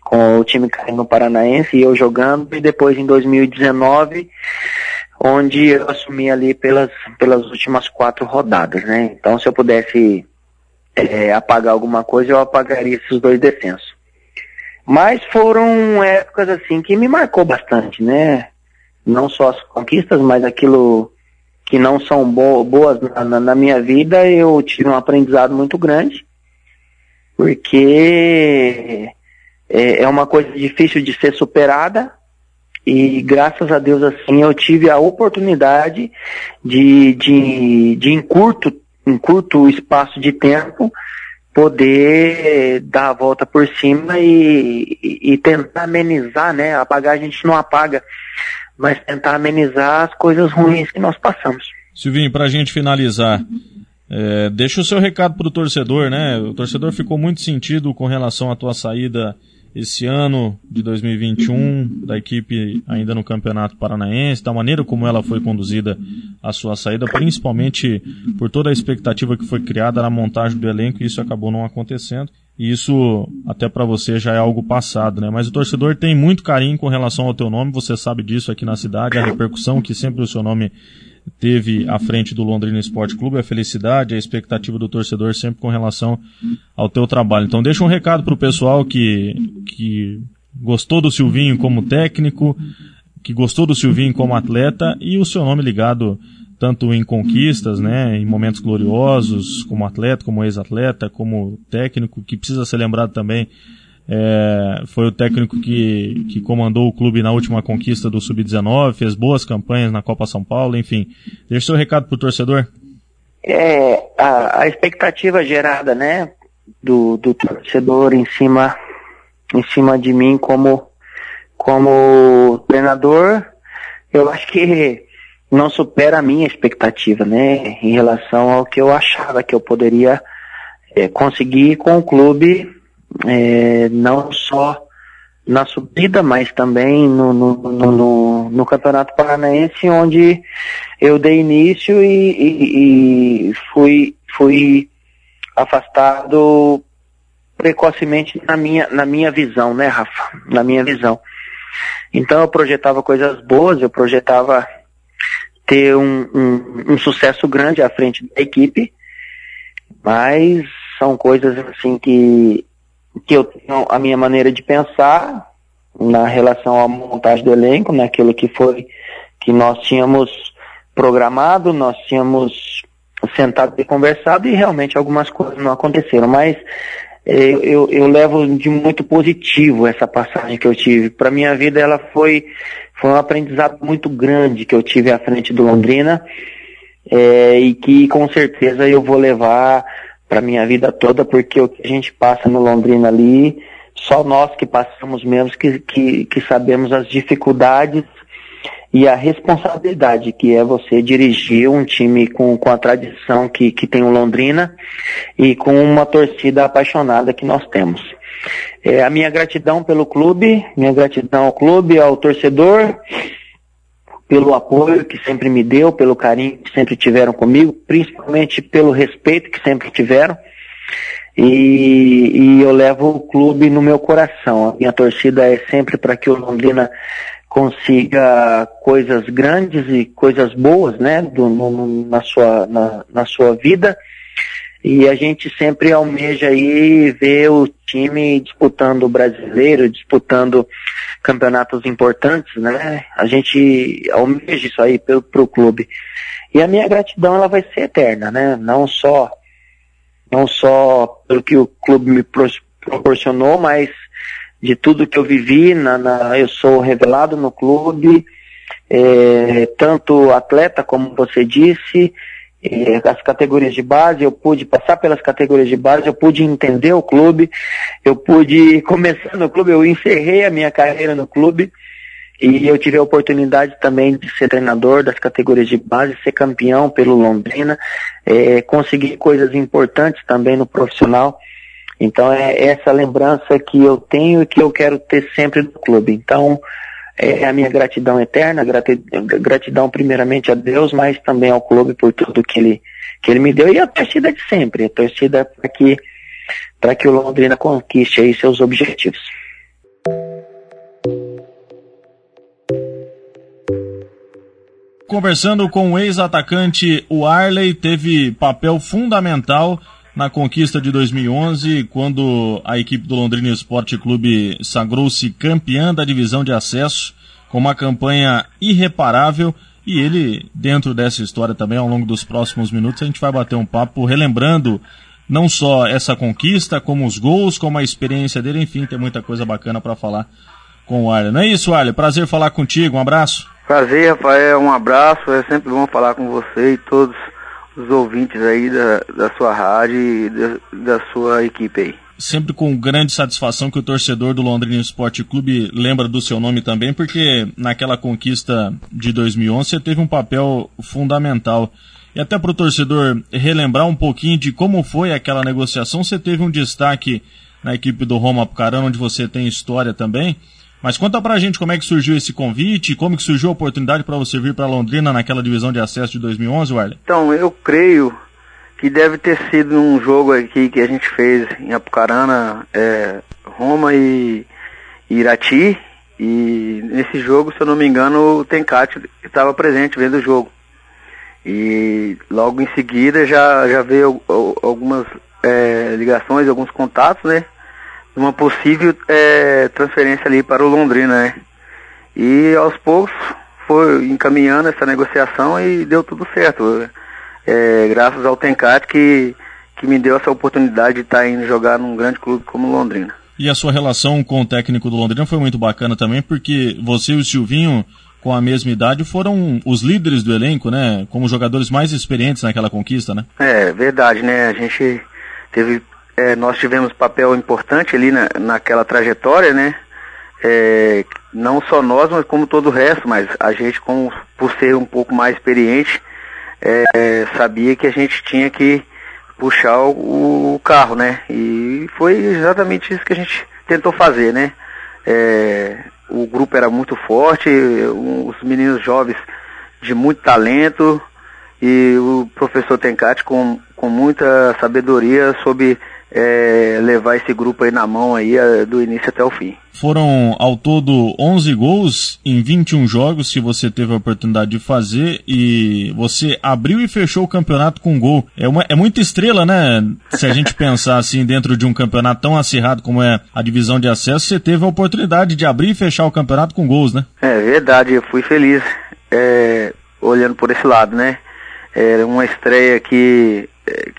com o time caindo no Paranaense e eu jogando, e depois em 2019, onde eu assumi ali pelas, pelas últimas quatro rodadas, né? Então se eu pudesse é, apagar alguma coisa, eu apagaria esses dois descensos. Mas foram épocas assim que me marcou bastante, né? Não só as conquistas, mas aquilo que não são bo boas na, na, minha vida, eu tive um aprendizado muito grande, porque é, é uma coisa difícil de ser superada, e graças a Deus assim eu tive a oportunidade de, de, de em curto, em curto espaço de tempo poder dar a volta por cima e, e, tentar amenizar, né? Apagar a gente não apaga, mas tentar amenizar as coisas ruins que nós passamos. Silvinho, para a gente finalizar, é, deixa o seu recado para o torcedor, né? O torcedor ficou muito sentido com relação à tua saída esse ano de 2021 da equipe ainda no Campeonato Paranaense, da maneira como ela foi conduzida a sua saída, principalmente por toda a expectativa que foi criada na montagem do elenco e isso acabou não acontecendo. E isso até para você já é algo passado, né? Mas o torcedor tem muito carinho com relação ao teu nome, você sabe disso aqui na cidade, a repercussão que sempre o seu nome teve à frente do Londrina Esporte Clube, a felicidade, a expectativa do torcedor sempre com relação ao teu trabalho. Então deixa um recado para o pessoal que, que gostou do Silvinho como técnico, que gostou do Silvinho como atleta e o seu nome ligado tanto em conquistas, né, em momentos gloriosos, como atleta, como ex-atleta, como técnico, que precisa ser lembrado também é, foi o técnico que, que comandou o clube na última conquista do Sub-19, fez boas campanhas na Copa São Paulo, enfim. Deixa seu recado pro torcedor. É, a, a expectativa gerada, né, do, do torcedor em cima, em cima de mim como, como treinador, eu acho que não supera a minha expectativa, né, em relação ao que eu achava que eu poderia é, conseguir com o clube é, não só na subida, mas também no, no, no, no, Campeonato Paranaense, onde eu dei início e, e, e fui, fui afastado precocemente na minha, na minha visão, né, Rafa? Na minha visão. Então eu projetava coisas boas, eu projetava ter um, um, um sucesso grande à frente da equipe, mas são coisas assim que que eu tenho a minha maneira de pensar na relação à montagem do elenco, naquilo que foi que nós tínhamos programado, nós tínhamos sentado e conversado e realmente algumas coisas não aconteceram, mas eu, eu, eu levo de muito positivo essa passagem que eu tive. Para minha vida ela foi, foi um aprendizado muito grande que eu tive à frente do Londrina é, e que com certeza eu vou levar para minha vida toda, porque o que a gente passa no Londrina ali, só nós que passamos mesmo que, que, que sabemos as dificuldades e a responsabilidade que é você dirigir um time com, com a tradição que, que tem o Londrina e com uma torcida apaixonada que nós temos. É, a minha gratidão pelo clube, minha gratidão ao clube, ao torcedor, pelo apoio que sempre me deu, pelo carinho que sempre tiveram comigo, principalmente pelo respeito que sempre tiveram. E, e eu levo o clube no meu coração. A minha torcida é sempre para que o Londrina consiga coisas grandes e coisas boas, né, do, no, na, sua, na, na sua vida e a gente sempre almeja aí ver o time disputando o brasileiro, disputando campeonatos importantes, né? A gente almeja isso aí pro, pro clube. E a minha gratidão ela vai ser eterna, né? Não só não só pelo que o clube me proporcionou, mas de tudo que eu vivi, na, na eu sou revelado no clube, é, tanto atleta como você disse, as categorias de base, eu pude passar pelas categorias de base, eu pude entender o clube, eu pude começar no clube, eu encerrei a minha carreira no clube e eu tive a oportunidade também de ser treinador das categorias de base, ser campeão pelo Londrina, é, conseguir coisas importantes também no profissional. Então é essa lembrança que eu tenho e que eu quero ter sempre do clube. Então, é a minha gratidão eterna, gratidão primeiramente a Deus, mas também ao clube por tudo que ele, que ele me deu e a torcida de sempre, a torcida para que, que o Londrina conquiste aí seus objetivos. Conversando com o ex-atacante, o Arley teve papel fundamental na conquista de 2011, quando a equipe do Londrina Esporte Clube sagrou-se campeã da divisão de acesso, com uma campanha irreparável. E ele, dentro dessa história também, ao longo dos próximos minutos, a gente vai bater um papo relembrando não só essa conquista, como os gols, como a experiência dele, enfim, tem muita coisa bacana para falar com o Arley. Não é isso, Arley? Prazer falar contigo, um abraço. Prazer, Rafael, um abraço, é sempre bom falar com você e todos os ouvintes aí da, da sua rádio e da, da sua equipe aí sempre com grande satisfação que o torcedor do Londrina Esporte Clube lembra do seu nome também, porque naquela conquista de 2011 você teve um papel fundamental. E até para o torcedor relembrar um pouquinho de como foi aquela negociação, você teve um destaque na equipe do Roma Apucarana, onde você tem história também. Mas conta pra gente como é que surgiu esse convite, como que surgiu a oportunidade para você vir para Londrina naquela divisão de acesso de 2011, Warley? Então, eu creio que deve ter sido um jogo aqui que a gente fez em Apucarana, é, Roma e, Irati, e nesse jogo, se eu não me engano, o Tencate estava presente vendo o jogo. E logo em seguida já, já veio algumas é, ligações, alguns contatos, né? Uma possível é, transferência ali para o Londrina, né? E aos poucos foi encaminhando essa negociação e deu tudo certo. É, graças ao Tencat que, que me deu essa oportunidade de estar tá indo jogar num grande clube como Londrina. E a sua relação com o técnico do Londrina foi muito bacana também, porque você e o Silvinho, com a mesma idade, foram os líderes do elenco, né? Como jogadores mais experientes naquela conquista, né? É, verdade, né? A gente teve, é, nós tivemos papel importante ali na, naquela trajetória, né? É, não só nós, mas como todo o resto, mas a gente, como, por ser um pouco mais experiente, é, sabia que a gente tinha que puxar o, o, carro, né? E foi exatamente isso que a gente tentou fazer, né? É, o grupo era muito forte, os meninos jovens de muito talento e o professor Tencati com, com muita sabedoria sobre é, levar esse grupo aí na mão aí é, do início até o fim. Foram ao todo 11 gols em 21 jogos que você teve a oportunidade de fazer e você abriu e fechou o campeonato com gol. É, uma, é muita estrela, né? Se a gente pensar assim dentro de um campeonato tão acirrado como é a divisão de acesso, você teve a oportunidade de abrir e fechar o campeonato com gols, né? É verdade, eu fui feliz é, olhando por esse lado, né? Era uma estreia que,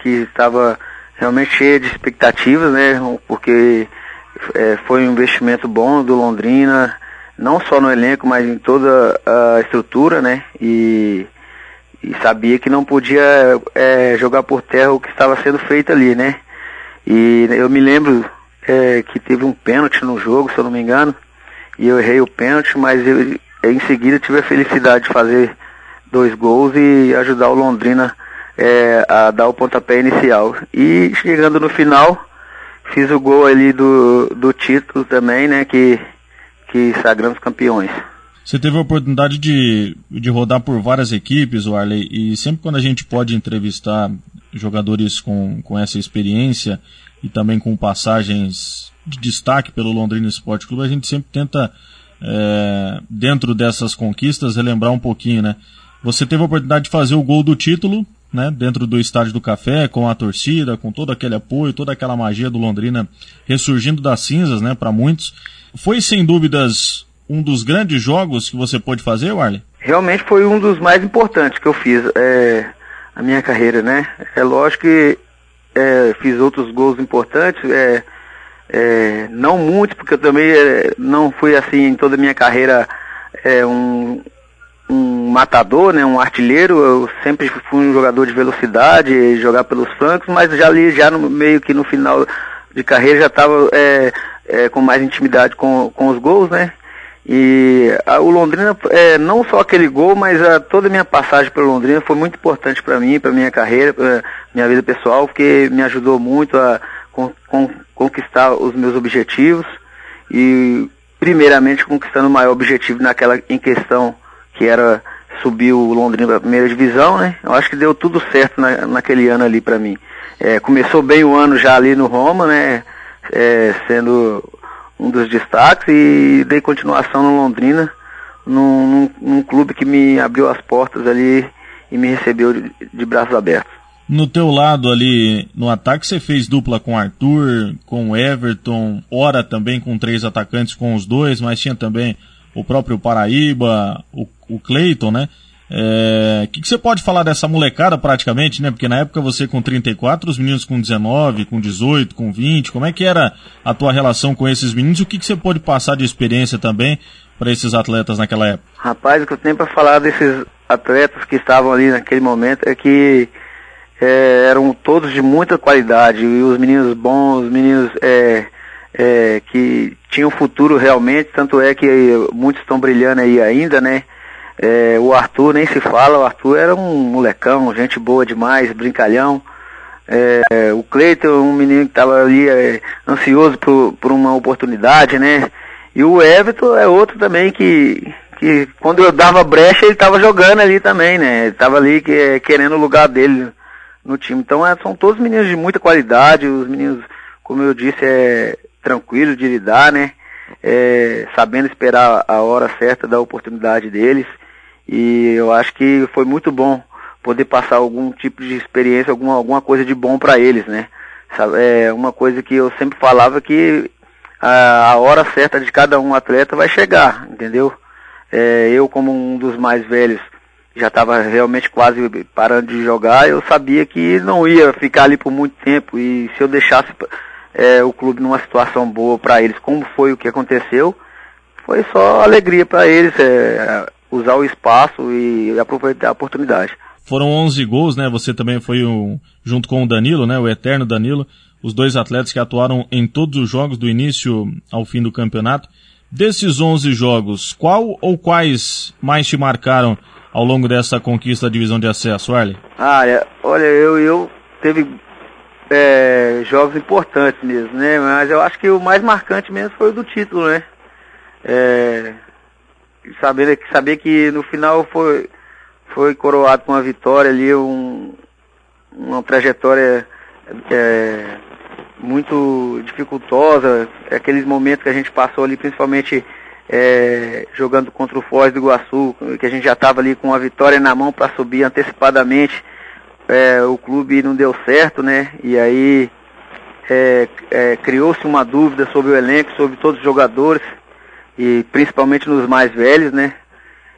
que estava realmente cheia de expectativas, né? Porque é, foi um investimento bom do Londrina, não só no elenco, mas em toda a estrutura, né? E, e sabia que não podia é, jogar por terra o que estava sendo feito ali, né? E eu me lembro é, que teve um pênalti no jogo, se eu não me engano, e eu errei o pênalti, mas eu, em seguida tive a felicidade de fazer dois gols e ajudar o Londrina é, a dar o pontapé inicial. E chegando no final, fiz o gol ali do, do título também, né? Que, que sagramos campeões. Você teve a oportunidade de, de rodar por várias equipes, Warley, e sempre quando a gente pode entrevistar jogadores com, com essa experiência e também com passagens de destaque pelo Londrina Esporte Clube, a gente sempre tenta, é, dentro dessas conquistas, relembrar um pouquinho, né? Você teve a oportunidade de fazer o gol do título né, dentro do Estádio do Café, com a torcida, com todo aquele apoio, toda aquela magia do Londrina ressurgindo das cinzas, né, para muitos. Foi sem dúvidas um dos grandes jogos que você pôde fazer, Warley? Realmente foi um dos mais importantes que eu fiz é, a minha carreira, né? É lógico que é, fiz outros gols importantes, é, é, não muitos, porque eu também é, não fui assim em toda a minha carreira é, um, um matador, né, um artilheiro, eu sempre fui um jogador de velocidade, jogar pelos flancos, mas já ali, já no meio que no final de carreira já estava é, é, com mais intimidade com, com os gols, né? E a, o Londrina, é, não só aquele gol, mas a, toda a minha passagem pelo Londrina foi muito importante para mim, para minha carreira, para minha vida pessoal, porque me ajudou muito a con, con, conquistar os meus objetivos e primeiramente conquistando o maior objetivo naquela em questão que era subir o Londrina para a primeira divisão, né? Eu acho que deu tudo certo na, naquele ano ali para mim. É, começou bem o ano já ali no Roma, né? É, sendo um dos destaques e dei continuação no Londrina, num, num, num, clube que me abriu as portas ali e me recebeu de, de braços abertos. No teu lado ali no ataque você fez dupla com Arthur, com Everton, ora também com três atacantes com os dois, mas tinha também o próprio Paraíba, o, o Cleiton, né? O é, que, que, você pode falar dessa molecada praticamente, né? Porque na época você com 34, os meninos com 19, com 18, com 20, como é que era a tua relação com esses meninos? O que, que você pode passar de experiência também para esses atletas naquela época? Rapaz, o que eu tenho para falar desses atletas que estavam ali naquele momento é que é, eram todos de muita qualidade, e os meninos bons, os meninos é, é, que tinham futuro realmente, tanto é que muitos estão brilhando aí ainda, né? É, o Arthur nem se fala, o Arthur era um molecão, gente boa demais, brincalhão. É, o Cleiton, um menino que estava ali é, ansioso por, por uma oportunidade, né? E o Everton é outro também que, que quando eu dava brecha ele estava jogando ali também, né? Ele tava ali que, é, querendo o lugar dele no time. Então é, são todos meninos de muita qualidade, os meninos, como eu disse, é, tranquilo de lidar, né? É, sabendo esperar a hora certa da oportunidade deles. E eu acho que foi muito bom poder passar algum tipo de experiência, alguma, alguma coisa de bom para eles, né? É uma coisa que eu sempre falava que a, a hora certa de cada um atleta vai chegar, entendeu? É, eu como um dos mais velhos já estava realmente quase parando de jogar, eu sabia que não ia ficar ali por muito tempo e se eu deixasse é, o clube numa situação boa para eles, como foi o que aconteceu, foi só alegria para eles é, usar o espaço e aproveitar a oportunidade. Foram 11 gols, né? Você também foi um, junto com o Danilo, né? O eterno Danilo, os dois atletas que atuaram em todos os jogos do início ao fim do campeonato. Desses 11 jogos, qual ou quais mais te marcaram ao longo dessa conquista da divisão de acesso, Arley? Ah, olha, eu, eu teve é, jogos importantes mesmo, né? Mas eu acho que o mais marcante mesmo foi o do título, né? É, saber, saber que no final foi, foi coroado com uma vitória ali, um, uma trajetória é, muito dificultosa, aqueles momentos que a gente passou ali, principalmente é, jogando contra o Foz do Iguaçu, que a gente já estava ali com a vitória na mão para subir antecipadamente, é, o clube não deu certo, né? E aí é, é, criou-se uma dúvida sobre o elenco, sobre todos os jogadores, e principalmente nos mais velhos, né?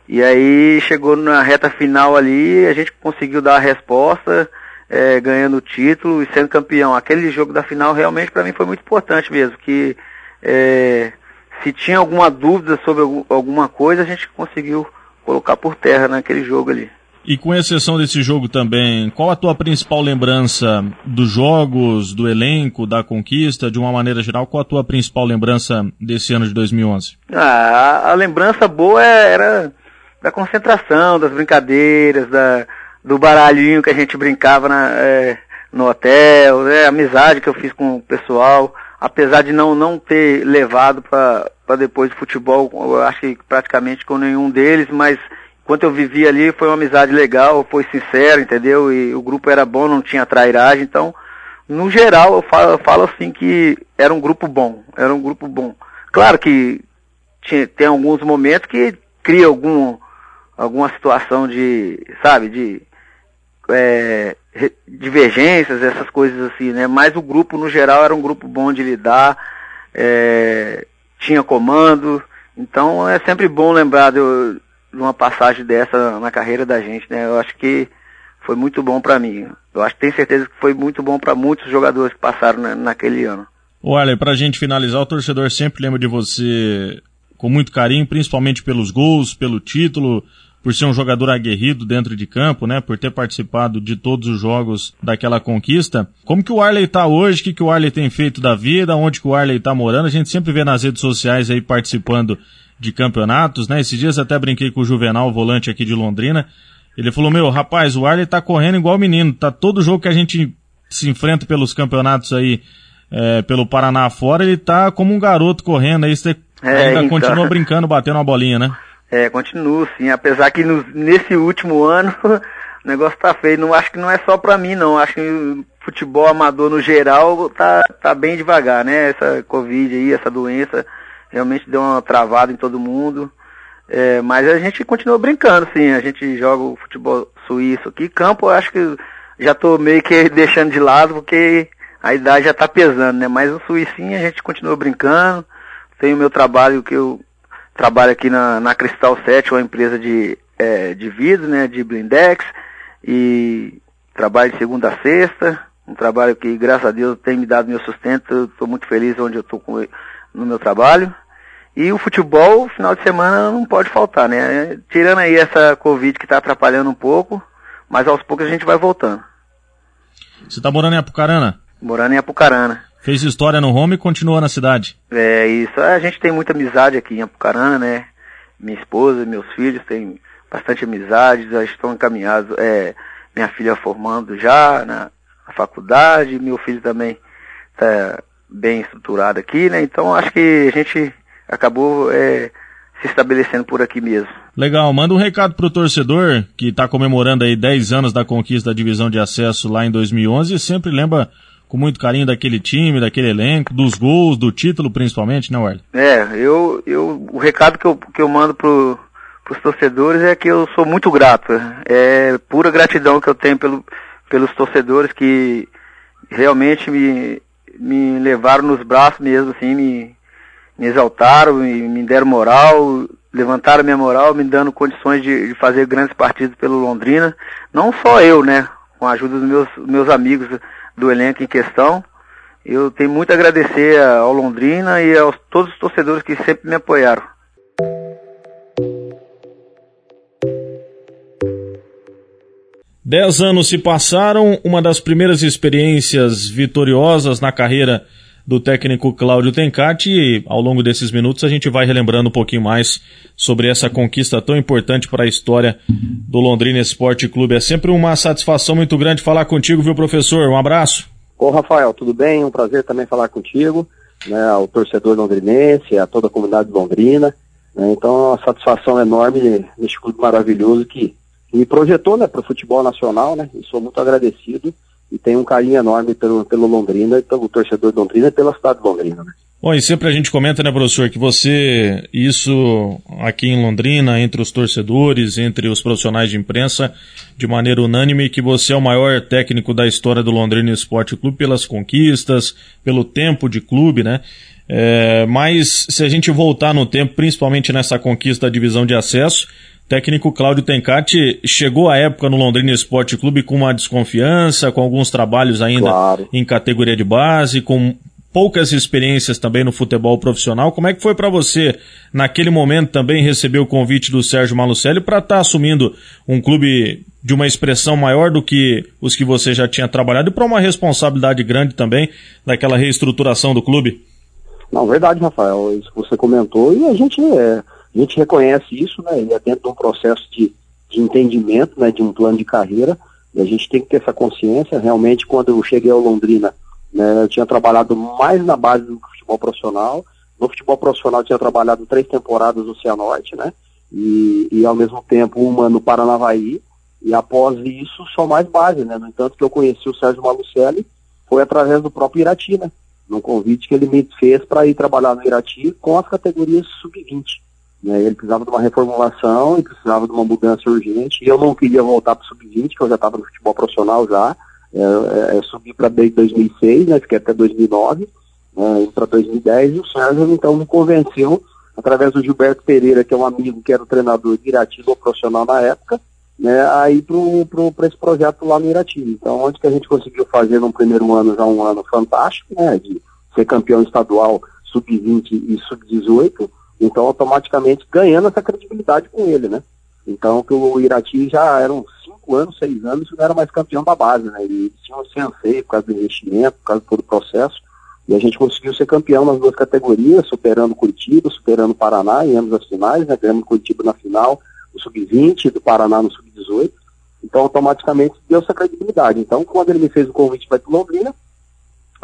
E aí chegou na reta final ali, a gente conseguiu dar a resposta, é, ganhando o título e sendo campeão. Aquele jogo da final realmente para mim foi muito importante mesmo, que é, se tinha alguma dúvida sobre alguma coisa, a gente conseguiu colocar por terra naquele jogo ali. E com exceção desse jogo também, qual a tua principal lembrança dos jogos, do elenco, da conquista, de uma maneira geral, qual a tua principal lembrança desse ano de 2011? Ah, a lembrança boa era da concentração, das brincadeiras, da, do baralhinho que a gente brincava na, é, no hotel, né, a amizade que eu fiz com o pessoal, apesar de não, não ter levado para depois do futebol, eu acho que praticamente com nenhum deles, mas enquanto eu vivi ali foi uma amizade legal, foi sincero, entendeu? E o grupo era bom, não tinha trairagem, então, no geral, eu falo, eu falo assim que era um grupo bom, era um grupo bom. Claro que tinha, tem alguns momentos que cria algum, alguma situação de, sabe, de é, divergências, essas coisas assim, né? Mas o grupo, no geral, era um grupo bom de lidar, é, tinha comando, então é sempre bom lembrar de, de, uma passagem dessa na carreira da gente, né? Eu acho que foi muito bom para mim. Eu acho tenho certeza que foi muito bom para muitos jogadores que passaram na, naquele ano. Olha, pra gente finalizar, o torcedor sempre lembra de você com muito carinho, principalmente pelos gols, pelo título, por ser um jogador aguerrido dentro de campo, né? Por ter participado de todos os jogos daquela conquista. Como que o Arley tá hoje? O que, que o Arley tem feito da vida? Onde que o Arley tá morando? A gente sempre vê nas redes sociais aí participando de campeonatos, né? Esses dias até brinquei com o Juvenal, volante aqui de Londrina. Ele falou, meu, rapaz, o Arley tá correndo igual menino. Tá todo jogo que a gente se enfrenta pelos campeonatos aí, é, pelo Paraná fora, ele tá como um garoto correndo aí. Você é, ainda então... continua brincando, batendo uma bolinha, né? É, continuo sim, apesar que no, nesse último ano o negócio tá feio. Não acho que não é só pra mim não, acho que o futebol amador no geral tá, tá bem devagar, né? Essa Covid aí, essa doença realmente deu uma travada em todo mundo. É, mas a gente continua brincando, sim. A gente joga o futebol suíço aqui. Campo, eu acho que já tô meio que deixando de lado, porque a idade já tá pesando, né? Mas o suícinho a gente continua brincando. Tem o meu trabalho que eu trabalho aqui na, na Cristal 7, uma empresa de, é, de vidro, né, de blindex, e trabalho de segunda a sexta, um trabalho que, graças a Deus, tem me dado meu sustento, estou muito feliz onde eu estou no meu trabalho. E o futebol, final de semana, não pode faltar, né? Tirando aí essa Covid que está atrapalhando um pouco, mas aos poucos a gente vai voltando. Você está morando em Apucarana? Morando em Apucarana. Fez história no home e continuou na cidade. É isso. A gente tem muita amizade aqui em Apucarana, né? Minha esposa, meus filhos têm bastante amizade, já estão encaminhados. É, minha filha formando já na, na faculdade, meu filho também está bem estruturado aqui, né? Então acho que a gente acabou é, se estabelecendo por aqui mesmo. Legal, manda um recado pro torcedor que está comemorando aí 10 anos da conquista da divisão de acesso lá em 2011 e sempre lembra com muito carinho daquele time, daquele elenco, dos gols, do título principalmente, né, Warley? É, eu, eu, o recado que eu, que eu mando pro, os torcedores é que eu sou muito grato. É pura gratidão que eu tenho pelo, pelos torcedores que realmente me, me levaram nos braços mesmo, assim, me, me exaltaram, me, me deram moral, levantaram minha moral, me dando condições de, de, fazer grandes partidas pelo Londrina. Não só eu, né? Com a ajuda dos meus, meus amigos do elenco em questão. Eu tenho muito a agradecer ao Londrina e aos todos os torcedores que sempre me apoiaram. Dez anos se passaram, uma das primeiras experiências vitoriosas na carreira do técnico Cláudio Tencati e ao longo desses minutos a gente vai relembrando um pouquinho mais sobre essa conquista tão importante para a história do Londrina Esporte Clube. É sempre uma satisfação muito grande falar contigo, viu, professor? Um abraço. Ô, Rafael, tudo bem? Um prazer também falar contigo, né, ao torcedor londrinense, a toda a comunidade londrina. Né, então, é uma satisfação enorme neste clube maravilhoso que me projetou né, para o futebol nacional, né? E sou muito agradecido e tenho um carinho enorme pelo, pelo Londrina, pelo torcedor de Londrina e pela cidade de Londrina, né? Bom, e sempre a gente comenta, né, professor, que você, isso aqui em Londrina, entre os torcedores, entre os profissionais de imprensa, de maneira unânime, que você é o maior técnico da história do Londrina Esporte Clube pelas conquistas, pelo tempo de clube, né? É, mas se a gente voltar no tempo, principalmente nessa conquista da divisão de acesso, técnico Cláudio Tencati chegou à época no Londrina Esporte Clube com uma desconfiança, com alguns trabalhos ainda claro. em categoria de base, com poucas experiências também no futebol profissional. Como é que foi para você, naquele momento, também receber o convite do Sérgio Malucelli para estar tá assumindo um clube de uma expressão maior do que os que você já tinha trabalhado e para uma responsabilidade grande também daquela reestruturação do clube? Não, verdade, Rafael. Isso que você comentou e a gente é a gente reconhece isso, né? E é dentro de um processo de, de entendimento, né? De um plano de carreira. E a gente tem que ter essa consciência. Realmente, quando eu cheguei ao Londrina, né, eu tinha trabalhado mais na base do futebol profissional. No futebol profissional, eu tinha trabalhado três temporadas no Cianorte, né? E, e ao mesmo tempo uma no Paranavaí. E após isso, só mais base, né? No entanto, que eu conheci o Sérgio Malucelli foi através do próprio Irati, né? Num convite que ele me fez para ir trabalhar no Irati com as categorias sub-20. Né? Ele precisava de uma reformulação e precisava de uma mudança urgente. E eu não queria voltar para o sub-20, que eu já estava no futebol profissional já. É, é, é subi para desde 2006, né? Fiquei até 2009, né? para 2010. E o Sérgio, então, me convenceu, através do Gilberto Pereira, que é um amigo que era o treinador de do profissional na época, né, a ir para esse projeto lá no Irati. Então, onde que a gente conseguiu fazer no primeiro ano já um ano fantástico, né, de ser campeão estadual sub-20 e sub-18, então, automaticamente ganhando essa credibilidade com ele, né? Então, que o Irati já eram cinco anos, seis anos, não era mais campeão da base, né? Ele tinha um sensei por causa do investimento, por causa do todo o processo. E a gente conseguiu ser campeão nas duas categorias, superando Curitiba, superando o Paraná em ambas as finais, né? Ganhamos Curitiba na final, o Sub-20, do Paraná no Sub-18. Então, automaticamente deu essa credibilidade. Então, quando ele me fez o convite para Londrina,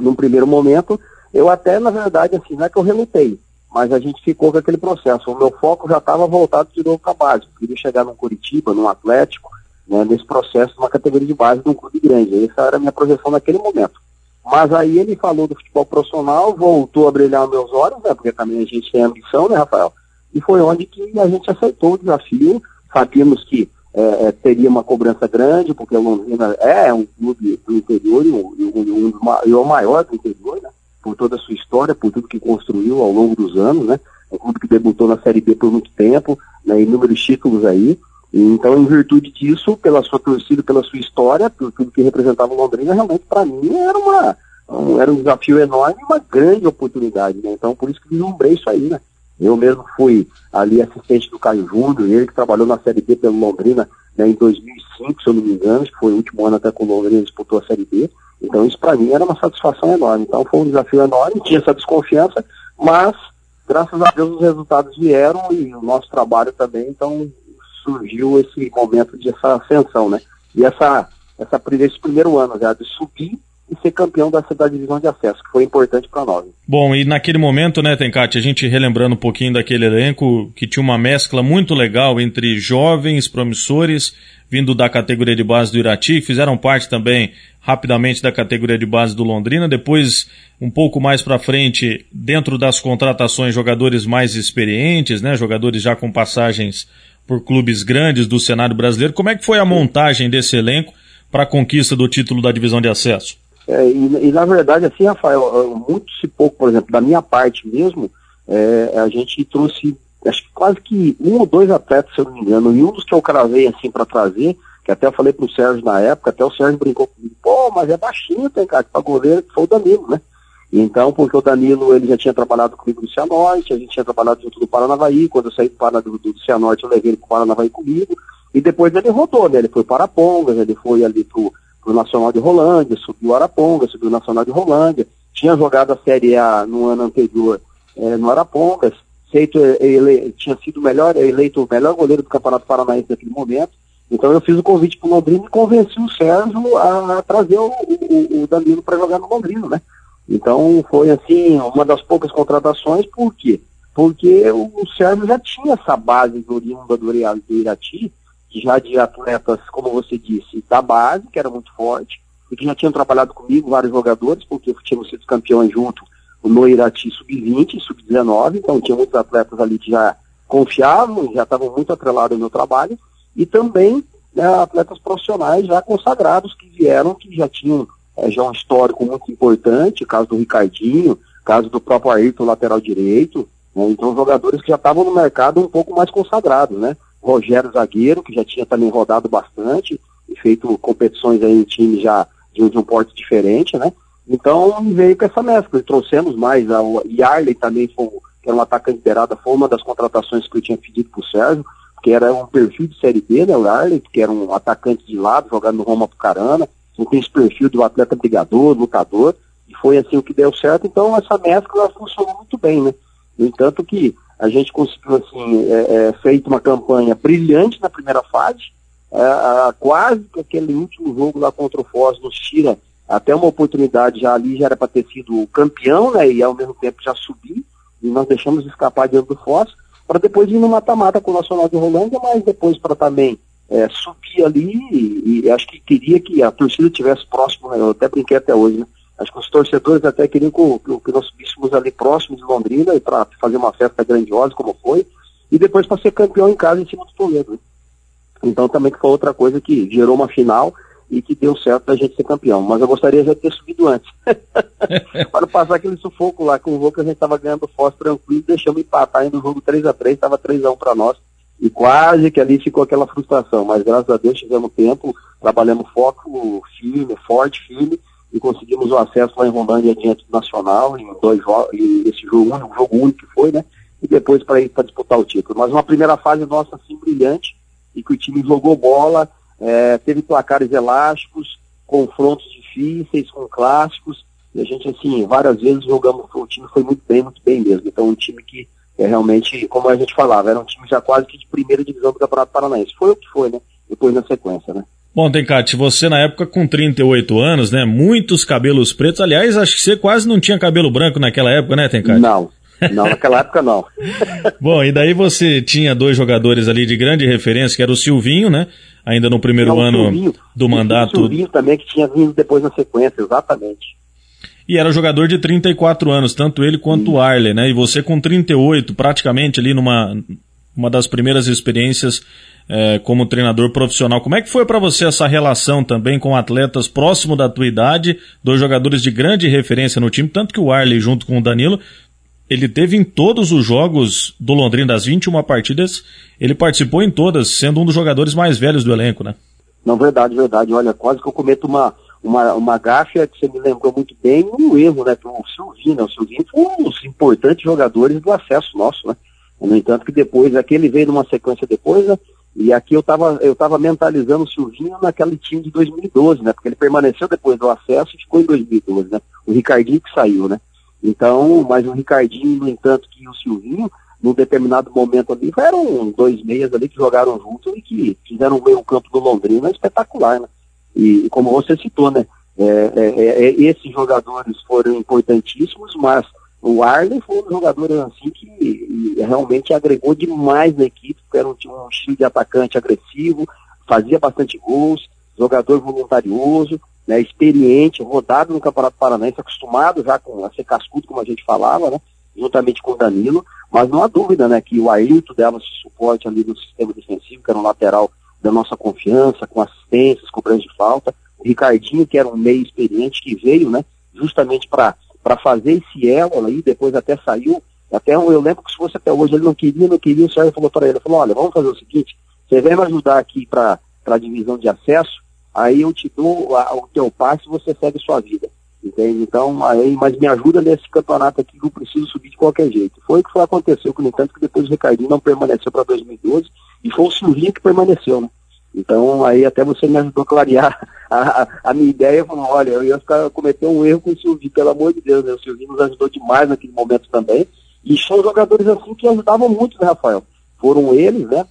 num primeiro momento, eu até, na verdade, assim, não é que eu relutei mas a gente ficou com aquele processo. O meu foco já estava voltado de novo para a base. Eu queria chegar num Curitiba, num Atlético, né, nesse processo, numa categoria de base de um clube grande. Essa era a minha projeção naquele momento. Mas aí ele falou do futebol profissional, voltou a brilhar meus olhos, né, porque também a gente tem ambição, né, Rafael? E foi onde que a gente aceitou o desafio. Sabíamos que é, é teria uma cobrança grande, porque o Londrina é um clube do interior e, um, um, um, o maior do interior, né? Por toda a sua história, por tudo que construiu ao longo dos anos, né? É um clube que debutou na Série B por muito tempo, né? inúmeros títulos aí. Então, em virtude disso, pela sua torcida, pela sua história, por tudo que representava o Londrina, realmente para mim era uma um, era um desafio enorme uma grande oportunidade, né? Então, por isso que vislumbrei isso aí, né? Eu mesmo fui ali assistente do Caio Júnior, ele que trabalhou na Série B pelo Londrina né, em 2005, se eu não me engano, que foi o último ano até que o Londrina disputou a Série B. Então isso para mim era uma satisfação enorme. Então foi um desafio enorme, tinha essa desconfiança, mas graças a Deus os resultados vieram e o nosso trabalho também, então surgiu esse momento de essa ascensão, né? E essa, essa, esse primeiro ano já de subir e ser campeão da divisão de acesso, que foi importante para nós. Bom, e naquele momento, né, Tencate, a gente relembrando um pouquinho daquele elenco que tinha uma mescla muito legal entre jovens promissores vindo da categoria de base do Irati, fizeram parte também rapidamente da categoria de base do Londrina, depois um pouco mais para frente, dentro das contratações, jogadores mais experientes, né, jogadores já com passagens por clubes grandes do cenário brasileiro. Como é que foi a montagem desse elenco para a conquista do título da divisão de acesso? É, e, e, na verdade, assim, Rafael, muito se pouco, por exemplo, da minha parte mesmo, é, a gente trouxe, acho que quase que um ou dois atletas, se eu não me engano, e um dos que eu cravei assim para trazer, que até eu falei pro Sérgio na época, até o Sérgio brincou comigo, pô, mas é baixinho, tem cara, para goleiro, que foi o Danilo, né? Então, porque o Danilo, ele já tinha trabalhado comigo no Cianorte, a gente tinha trabalhado junto do Paranavaí, quando eu saí do, Paraná, do, do Cianorte, eu levei ele pro Paranavaí comigo, e depois ele rodou, né? Ele foi para Arapongas, ele foi ali pro, pro Nacional de Rolândia, subiu Araponga, subiu o Nacional de Rolândia, tinha jogado a Série A no ano anterior é, no Arapongas, feito, ele, tinha sido melhor, eleito o melhor goleiro do Campeonato Paranaense naquele momento, então eu fiz o convite para o Londrina e convenci o Sérgio a trazer o, o, o Danilo para jogar no Londrina, né? Então foi assim, uma das poucas contratações, por quê? Porque o, o Sérgio já tinha essa base do oriunda do Irati, já de atletas, como você disse, da base, que era muito forte, e que já tinham trabalhado comigo, vários jogadores, porque tínhamos sido campeões junto no Irati sub-20, sub-19, então tinha muitos atletas ali que já confiavam, já estavam muito atrelados no meu trabalho, e também né, atletas profissionais já consagrados que vieram, que já tinham é, já um histórico muito importante, caso do Ricardinho, caso do próprio Ayrton, lateral direito, né, então jogadores que já estavam no mercado um pouco mais consagrados, né? Rogério Zagueiro, que já tinha também rodado bastante e feito competições aí em time já de, um porte diferente, né? Então veio com essa mescla, trouxemos mais, a, Yarley também foi, que era um atacante beirada, foi uma das contratações que eu tinha pedido para o Sérgio, que era um perfil de Série B, né, o Yarley, que era um atacante de lado, jogando no Roma Pucarana, não tem esse perfil do atleta brigador, lutador, e foi assim o que deu certo, então essa mescla funcionou muito bem, né? No entanto que a gente conseguiu, assim, é, é, feito uma campanha brilhante na primeira fase, é, quase que aquele último jogo lá contra o Foz nos tira até uma oportunidade já ali, já era para ter sido campeão, né, e ao mesmo tempo já subir, e nós deixamos escapar diante do Foz, para depois ir no mata-mata com o Nacional de Rolândia, mas depois para também é, subir ali, e, e, acho que queria que a torcida estivesse próximo, né, eu até brinquei até hoje, né, Acho que os torcedores até queriam que, que, nós subíssemos ali próximo de Londrina para fazer uma festa grandiosa, como foi, e depois para ser campeão em casa em cima do Toledo. Né? Então também que foi outra coisa que gerou uma final e que deu certo da gente ser campeão. Mas eu gostaria já de ter subido antes. para passar aquele sufoco lá com o que a gente estava ganhando forte tranquilo, deixamos empatar ainda o jogo 3 a 3 estava 3 a 1 para nós. E quase que ali ficou aquela frustração, mas graças a Deus tivemos tempo, trabalhamos foco firme, forte, firme, e conseguimos o acesso lá em Rondônia diante do Nacional, em dois jogos, esse jogo, um jogo único que foi, né? E depois para ir para disputar o título. Mas uma primeira fase nossa assim brilhante, e que o time jogou bola, é, teve placares elásticos, confrontos difíceis, com clássicos, e a gente, assim, várias vezes jogamos, o time foi muito bem, muito bem mesmo. Então, um time que é realmente, como a gente falava, era um time já quase que de primeira divisão do Campeonato Paranaense. Foi o que foi, né? Depois na sequência, né? Bom, Tencate, você na época com 38 anos, né? Muitos cabelos pretos. Aliás, acho que você quase não tinha cabelo branco naquela época, né, Tencate? Não. Não, naquela época não. Bom, e daí você tinha dois jogadores ali de grande referência, que era o Silvinho, né? Ainda no primeiro não, ano Silvinho, do mandato. O Silvinho também, que tinha vindo depois na sequência, exatamente. E era jogador de 34 anos, tanto ele quanto o Arley, né? E você com 38, praticamente ali numa uma das primeiras experiências é, como treinador profissional. Como é que foi para você essa relação também com atletas próximo da tua idade, dois jogadores de grande referência no time, tanto que o Arley junto com o Danilo, ele teve em todos os jogos do Londrina das 21 partidas, ele participou em todas, sendo um dos jogadores mais velhos do elenco, né? Não, verdade, verdade. Olha, quase que eu cometo uma, uma, uma gafe que você me lembrou muito bem, um erro, né? O Silvinho, né? O Silvinho foi um dos importantes jogadores do acesso nosso, né? No entanto que depois, aquele veio numa sequência depois, né? E aqui eu estava eu tava mentalizando o Silvinho naquele time de 2012, né? Porque ele permaneceu depois do acesso e ficou em 2012, né? O Ricardinho que saiu, né? Então, mas o Ricardinho, no entanto, que o Silvinho, num determinado momento ali, eram dois meias ali que jogaram juntos e que fizeram o meio campo do Londrina espetacular, né? E, como você citou, né? É, é, é, esses jogadores foram importantíssimos, mas o Arley foi um jogador assim que realmente agregou demais na equipe, era um, um estilo de atacante agressivo, fazia bastante gols, jogador voluntarioso, né, experiente, rodado no Campeonato Paranaense, acostumado já com a ser cascudo, como a gente falava, né? juntamente com o Danilo, mas não há dúvida, né, que o Ailton dava esse suporte ali no sistema defensivo, que era um lateral da nossa confiança, com assistências, cobrança de falta, o Ricardinho, que era um meio experiente, que veio, né, justamente para fazer esse elo aí, depois até saiu, até eu lembro que se fosse até hoje, ele não queria, não queria, o Sérgio falou para ele, falou, olha, vamos fazer o seguinte, você vem me ajudar aqui para a divisão de acesso, aí eu te dou a, o teu passe e você segue sua vida. Entende? Então, aí, mas me ajuda nesse campeonato aqui que eu preciso subir de qualquer jeito. Foi o que foi, aconteceu, no entanto, que depois o Ricardinho não permaneceu para 2012 e foi o Silvinho que permaneceu, né? Então, aí até você me ajudou a clarear a, a, minha ideia, falou, olha, eu ia ficar, cometer um erro com o Silvinho, pelo amor de Deus, né? O Silvinho nos ajudou demais naquele momento também, e são jogadores assim que ajudavam muito, né, Rafael? Foram eles, né?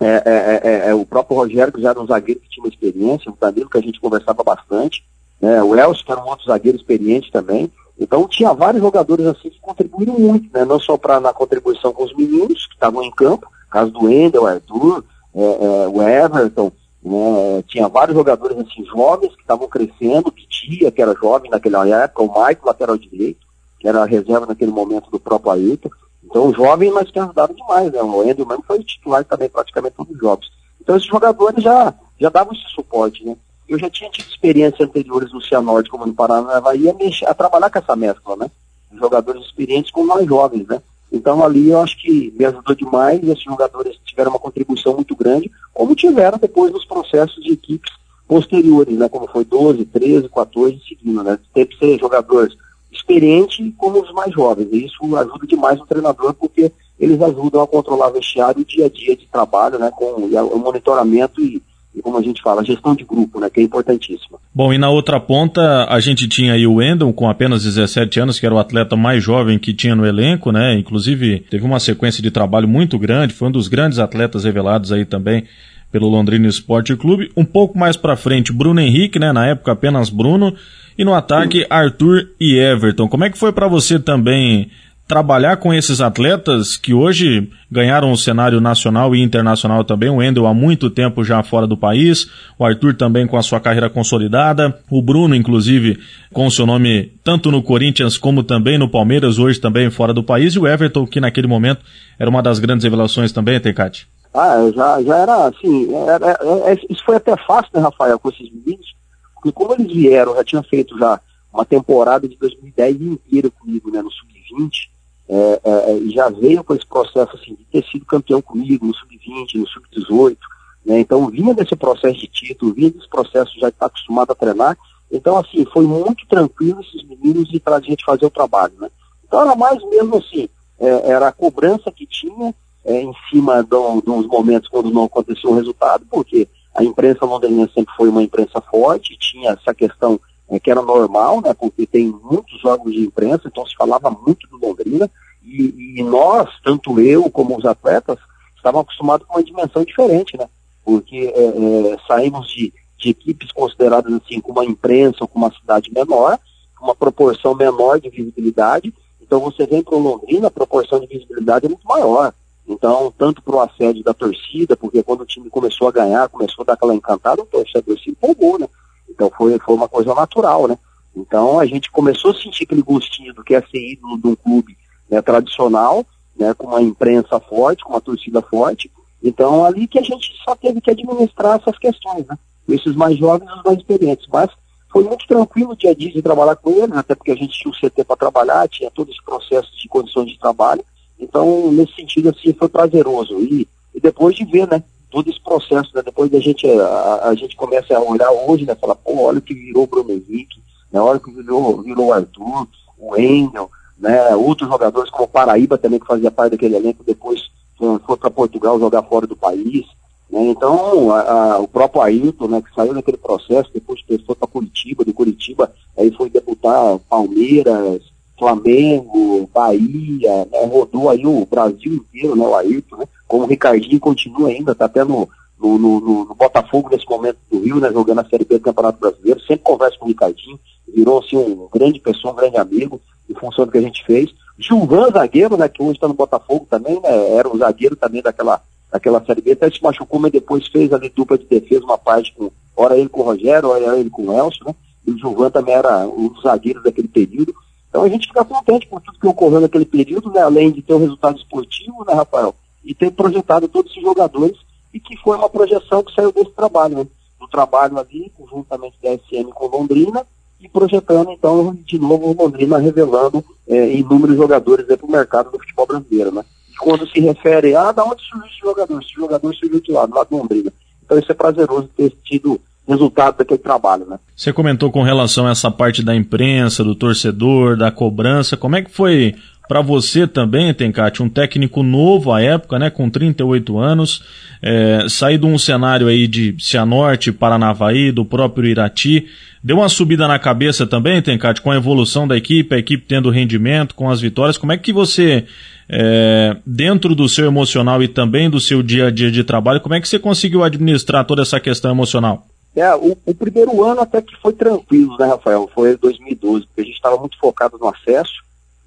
É, é, é, é, é o próprio Rogério, que já era um zagueiro que tinha uma experiência, o Danilo, que a gente conversava bastante, né? o Elcio, que era um outro zagueiro experiente também, então tinha vários jogadores assim que contribuíram muito, né? Não só para na contribuição com os meninos que estavam em campo, caso do Wendel, Arthur, é, é, o Everton, né, tinha vários jogadores assim, jovens que estavam crescendo, Pitia, que era jovem naquela época, o Mike, lateral direito, que era a reserva naquele momento do próprio Ailton. Então, jovem, mas que ajudaram demais, né? O Andrew mesmo foi titular também, praticamente todos os jogos. Então, esses jogadores já, já davam esse suporte, né? Eu já tinha tido experiências anteriores no Cianorte, como no Paraná, e a, a trabalhar com essa mescla, né? Jogadores experientes com mais jovens, né? Então ali eu acho que me ajudou demais e esses jogadores tiveram uma contribuição muito grande, como tiveram depois nos processos de equipes posteriores, né? Como foi 12, 13, 14 seguindo, né? Que ser jogadores experientes como os mais jovens. E isso ajuda demais o treinador porque eles ajudam a controlar o vestiário o dia a dia de trabalho, né? Com o monitoramento e como a gente fala, gestão de grupo, né, que é importantíssima. Bom, e na outra ponta, a gente tinha aí o Wendel, com apenas 17 anos, que era o atleta mais jovem que tinha no elenco, né, inclusive teve uma sequência de trabalho muito grande, foi um dos grandes atletas revelados aí também pelo Londrina Esporte Clube. Um pouco mais para frente, Bruno Henrique, né, na época apenas Bruno, e no ataque, Arthur e Everton. Como é que foi para você também trabalhar com esses atletas que hoje ganharam o cenário nacional e internacional também. O Wendel há muito tempo já fora do país, o Arthur também com a sua carreira consolidada, o Bruno, inclusive, com o seu nome tanto no Corinthians como também no Palmeiras, hoje também fora do país, e o Everton, que naquele momento era uma das grandes revelações também, Tecate. Ah, já, já era assim, era, era, é, isso foi até fácil, né, Rafael, com esses meninos, porque como eles vieram, já tinham feito já uma temporada de 2010 inteira comigo, né, no Sub-20, é, é, é já veio com esse processo assim, de ter sido campeão comigo no sub-20, no sub-18, né? então vinha desse processo de título, vinha desse processo já está acostumado a treinar, então assim, foi muito tranquilo esses meninos e para a gente fazer o trabalho, né? Então era mais mesmo assim, é, era a cobrança que tinha é, em cima do, dos momentos quando não aconteceu o resultado, porque a imprensa londrina sempre foi uma imprensa forte, tinha essa questão é, que era normal, né, porque tem muitos órgãos de imprensa, então se falava muito do Londrina, e, e nós, tanto eu como os atletas, estavam acostumados com uma dimensão diferente, né, porque é, é, saímos de, de equipes consideradas assim com uma imprensa ou com uma cidade menor, uma proporção menor de visibilidade, então você vem para o Londrina, a proporção de visibilidade é muito maior. Então, tanto para o assédio da torcida, porque quando o time começou a ganhar, começou a dar aquela encantada, o torcedor se empolgou, né? Então foi, foi uma coisa natural, né? Então a gente começou a sentir aquele gostinho do que é ser ídolo de um clube né, tradicional, né, com uma imprensa forte, com uma torcida forte. Então ali que a gente só teve que administrar essas questões, né? Esses mais jovens os mais experientes. Mas foi muito tranquilo o dia a dia de trabalhar com eles, até porque a gente tinha o CT para trabalhar, tinha todo esse processo de condições de trabalho. Então, nesse sentido, assim, foi prazeroso. E, e depois de ver, né, todo esse processo, né? Depois da gente, a, a, gente começa a olhar hoje, né? Falar, pô, olha o que virou o Henrique, né? Olha o que virou, virou o Arthur, o Engel, né? Outros jogadores como o Paraíba também, que fazia parte daquele elenco, depois foi para Portugal jogar fora do país. Né? Então, a, a, o próprio Ailton, né, que saiu daquele processo, depois foi para Curitiba, de Curitiba, aí foi debutar Palmeiras, Flamengo, Bahia, né? rodou aí o Brasil inteiro, né, o Ailton, né? Como o Ricardinho continua ainda, está até no, no, no, no, Botafogo nesse momento do Rio, né, jogando a Série B do Campeonato Brasileiro, sempre conversa com o Ricardinho, virou assim um grande pessoa, um grande amigo, em função do que a gente fez. Gilvan, zagueiro, né, que hoje está no Botafogo também, né, era um zagueiro também daquela, daquela Série B, até se machucou, mas depois fez ali dupla de defesa, uma parte com, ora ele com o Rogério, ora ele com o Elcio, né, e o Gilvan também era um dos zagueiros daquele período. Então a gente fica contente por tudo que ocorreu naquele período, né? além de ter um resultado esportivo, né, Rafael? E ter projetado todos esses jogadores e que foi uma projeção que saiu desse trabalho, né? Do trabalho ali, conjuntamente da SM com Londrina, e projetando então de novo Londrina revelando é, inúmeros jogadores para o mercado do futebol brasileiro, né? E quando se refere, ah, da onde surgiu esse jogador? Esse jogador surgiu de lá, do lado do Londrina. Então isso é prazeroso ter tido resultado daquele trabalho, né? Você comentou com relação a essa parte da imprensa, do torcedor, da cobrança. Como é que foi para você também, Tencate, um técnico novo à época, né, com 38 anos, é, de um cenário aí de Cianorte, Paranavaí, do próprio Irati, deu uma subida na cabeça também, Tencate, com a evolução da equipe, a equipe tendo rendimento, com as vitórias, como é que você, é, dentro do seu emocional e também do seu dia a dia de trabalho, como é que você conseguiu administrar toda essa questão emocional? É, o, o, primeiro ano até que foi tranquilo, né, Rafael? Foi 2012, porque a gente estava muito focado no acesso,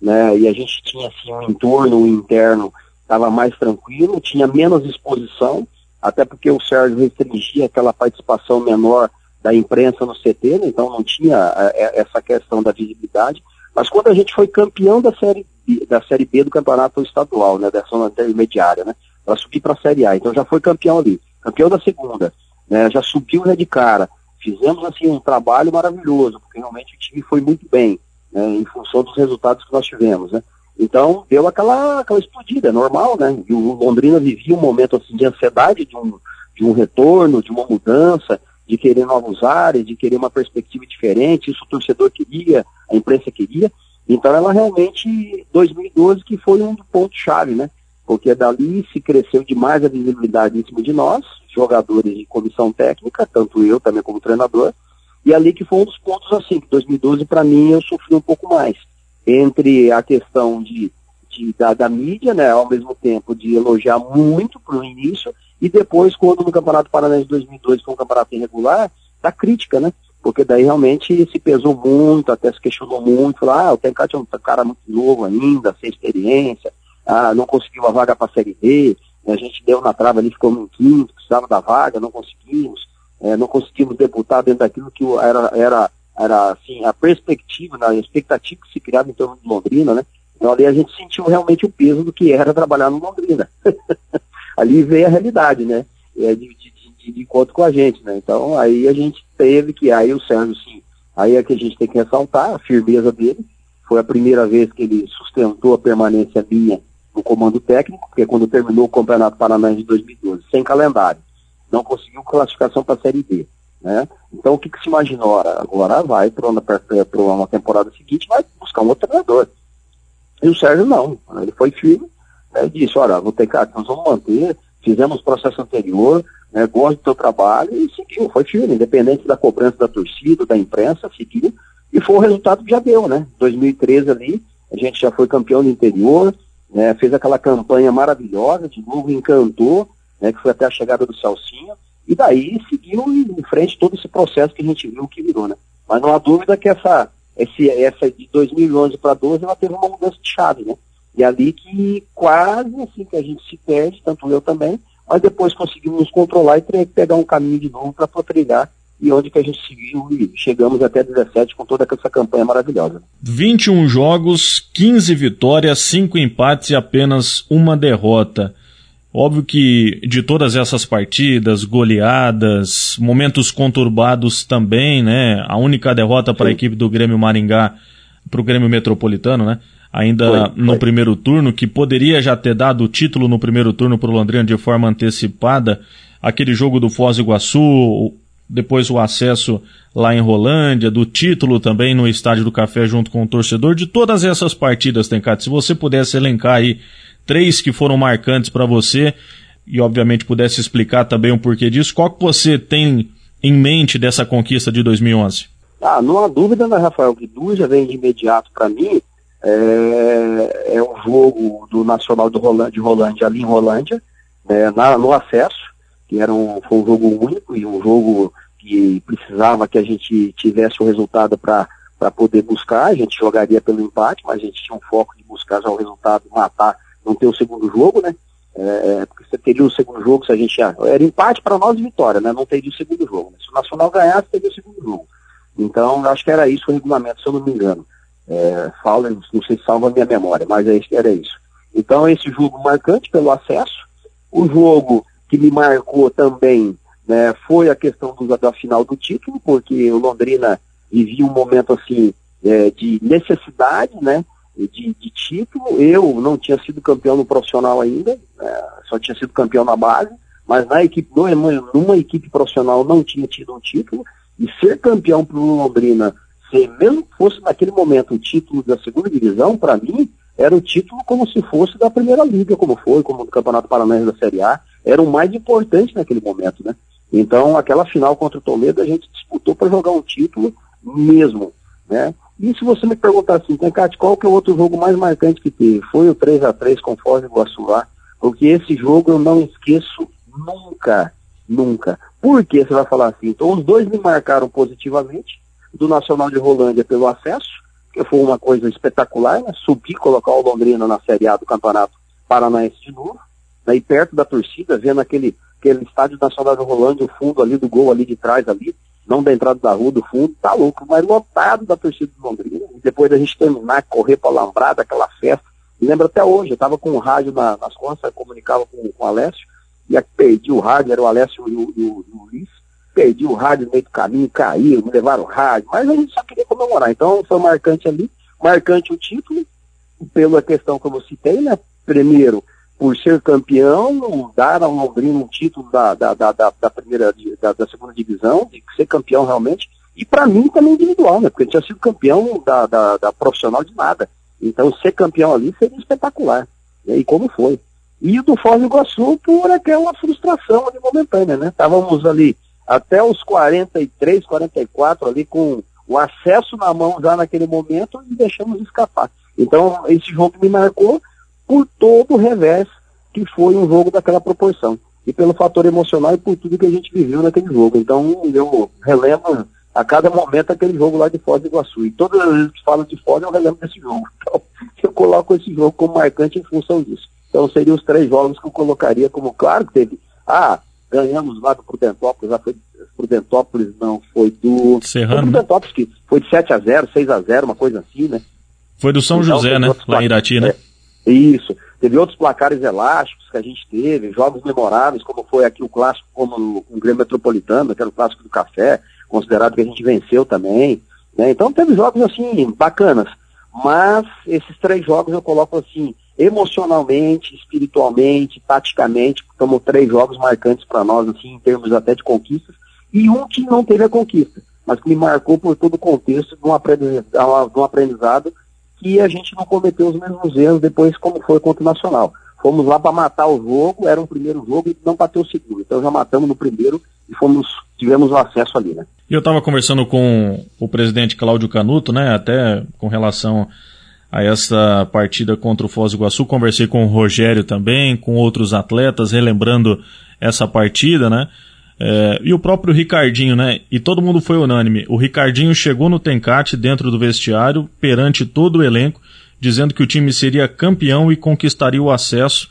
né? E a gente tinha assim um entorno interno estava mais tranquilo, tinha menos exposição, até porque o Sérgio restringia aquela participação menor da imprensa no CT, né? então não tinha é, é, essa questão da visibilidade. Mas quando a gente foi campeão da série B, da série B do campeonato estadual, né, da zona intermediária, né, para subir para a série A, então já foi campeão ali, campeão da segunda né, já subiu né, de cara. Fizemos assim um trabalho maravilhoso, porque realmente o time foi muito bem, né, em função dos resultados que nós tivemos, né. Então deu aquela, aquela explodida, normal, né? E o Londrina vivia um momento assim de ansiedade, de um, de um retorno, de uma mudança, de querer novos ares, de querer uma perspectiva diferente, isso o torcedor queria, a imprensa queria. Então ela realmente, 2012 que foi um ponto chave, né? Porque dali se cresceu demais a visibilidade em cima de nós, jogadores de comissão técnica, tanto eu também como treinador, e ali que foi um dos pontos assim, que 2012 para mim eu sofri um pouco mais, entre a questão de, de da, da, mídia, né, ao mesmo tempo de elogiar muito para o início, e depois quando no Campeonato Paranaense de 2012 foi um campeonato irregular, da crítica, né, porque daí realmente se pesou muito, até se questionou muito, falou, ah, o Tencate é um cara muito novo ainda, sem experiência, ah, não conseguiu a vaga para a Série B, a gente deu na trava ali, ficou no quinto, precisava da vaga, não conseguimos, é, não conseguimos debutar dentro daquilo que era, era, era assim, a perspectiva, né, a expectativa que se criava em torno de Londrina, né? Então ali a gente sentiu realmente o peso do que era trabalhar no Londrina. ali veio a realidade, né? É, de, de, de, de encontro com a gente, né? Então aí a gente teve que, aí o Sérgio, sim, aí é que a gente tem que ressaltar a firmeza dele. Foi a primeira vez que ele sustentou a permanência minha no comando técnico, porque quando terminou o Campeonato Paranaense de 2012, sem calendário, não conseguiu classificação para a Série B. Né? Então o que, que se imaginou? Agora vai para uma temporada seguinte, vai buscar um outro treinador. E o Sérgio não, ele foi firme, né, disse, olha, vou ter que, nós vamos manter, fizemos o processo anterior, né, gosto do teu trabalho e seguiu, foi firme, independente da cobrança da torcida, da imprensa, seguiu, e foi o resultado que já deu, né? 2013 ali, a gente já foi campeão do interior, né, fez aquela campanha maravilhosa, de novo encantou, né, que foi até a chegada do Celcinho, e daí seguiu em frente todo esse processo que a gente viu que virou, né. Mas não há dúvida que essa, esse, essa de 2011 para 12, ela teve uma mudança de chave, né. E ali que quase assim que a gente se perde, tanto eu também, mas depois conseguimos nos controlar e ter que pegar um caminho de novo para trilhar e onde que a gente seguiu e chegamos até 17 com toda essa campanha maravilhosa. 21 jogos, 15 vitórias, 5 empates e apenas uma derrota. Óbvio que de todas essas partidas, goleadas, momentos conturbados também, né? A única derrota para a equipe do Grêmio Maringá, para o Grêmio Metropolitano, né? Ainda foi, no foi. primeiro turno, que poderia já ter dado o título no primeiro turno para o Londrina de forma antecipada. Aquele jogo do Foz do Iguaçu, depois o acesso lá em Rolândia, do título também no Estádio do Café junto com o torcedor, de todas essas partidas, Tencate, se você pudesse elencar aí três que foram marcantes para você e obviamente pudesse explicar também o porquê disso, qual que você tem em mente dessa conquista de 2011? Ah, não há dúvida, né, Rafael, que duas já vem de imediato para mim, é, é o jogo do Nacional do de Rolândia ali em Rolândia, né, na, no acesso, que era um, foi um jogo único e um jogo que precisava que a gente tivesse o resultado para poder buscar, a gente jogaria pelo empate, mas a gente tinha um foco de buscar já o resultado, matar, não ter o segundo jogo, né? É, é porque você teria o segundo jogo se a gente. Era empate para nós vitória, né? Não teria o segundo jogo. Né? Se o Nacional ganhasse, teria o segundo jogo. Então, acho que era isso o regulamento, se eu não me engano. É, fala, não sei se salva a minha memória, mas é, era isso. Então, esse jogo marcante pelo acesso. O jogo que me marcou também né, foi a questão do, da final do título, porque o Londrina vivia um momento assim é, de necessidade, né, de, de, título. Eu não tinha sido campeão no profissional ainda, é, só tinha sido campeão na base, mas na equipe, numa equipe profissional não tinha tido um título, e ser campeão para o Londrina, se mesmo que fosse naquele momento o título da segunda divisão, para mim, era o título como se fosse da primeira liga, como foi, como do Campeonato Paranaense da Série A, era o mais importante naquele momento, né? Então, aquela final contra o Toledo, a gente disputou para jogar um título mesmo, né? E se você me perguntar assim, Tencate, qual que é o outro jogo mais marcante que teve? Foi o 3 a 3 com Foz do Iguaçu lá, porque esse jogo eu não esqueço nunca, nunca. Por que você vai falar assim? Então, os dois me marcaram positivamente, do Nacional de Rolândia pelo acesso, que foi uma coisa espetacular, né? Subir, colocar o Londrina na Série A do Campeonato Paranaense de novo, né? perto da torcida, vendo aquele, aquele estádio Nacional de Rolândia, o fundo ali do gol ali de trás ali, não da entrada da rua, do fundo, tá louco, mas lotado da torcida do Londrina. E depois da gente terminar, correr para Lambrada, aquela festa. Lembro até hoje, eu estava com o rádio na, nas costas, comunicava com, com o Alessio, e perdi o rádio, era o Alessio e o, e o, e o Luiz, perdi o rádio no meio do caminho, caiu, me levaram o rádio, mas a gente só queria comemorar. Então foi marcante ali, marcante o título, pela questão que eu citei, né? Primeiro, por ser campeão, dar ao Londrina um título da, da, da, da primeira, da, da, segunda divisão, de ser campeão realmente, e para mim também individual, né? Porque eu tinha sido campeão da, da, da, profissional de nada. Então ser campeão ali seria espetacular. E como foi. E o do Foz do Iguaçu por aquela frustração ali momentânea, né? Estávamos ali até os 43, 44 ali com o acesso na mão já naquele momento e deixamos escapar. Então esse jogo me marcou por todo o revés que foi um jogo daquela proporção. E pelo fator emocional e por tudo que a gente viveu naquele jogo. Então eu relembro a cada momento aquele jogo lá de Foz do Iguaçu. E todas as vezes que falo de Foz eu relembro desse jogo. Então eu coloco esse jogo como marcante em função disso. Então seriam os três jogos que eu colocaria como, claro que teve, ah, ganhamos lá do Prudentópolis, lá foi Prudentópolis não, foi do Serrano. Foi Prudentópolis que foi de 7 a 0 6 a 0 uma coisa assim, né? Foi do São então, José, né? Lá em Irati, né? É, isso. Teve outros placares elásticos que a gente teve, jogos memoráveis, como foi aqui o clássico como o Grêmio Metropolitano, que era o clássico do café, considerado que a gente venceu também. Né? Então teve jogos assim, bacanas. Mas esses três jogos eu coloco assim, emocionalmente, espiritualmente, taticamente, como três jogos marcantes para nós, assim, em termos até de conquistas, e um que não teve a conquista, mas que me marcou por todo o contexto de um aprendizado, de um aprendizado que a gente não cometeu os mesmos erros depois como foi contra o Nacional. Fomos lá para matar o jogo, era um primeiro jogo e não bateu o segundo. Então já matamos no primeiro e fomos, tivemos o acesso ali, né? Eu estava conversando com o presidente Cláudio Canuto, né, até com relação a essa partida contra o Foz do Iguaçu, conversei com o Rogério também, com outros atletas, relembrando essa partida, né? É, e o próprio Ricardinho, né? E todo mundo foi unânime. O Ricardinho chegou no Tencate dentro do vestiário, perante todo o elenco, dizendo que o time seria campeão e conquistaria o acesso,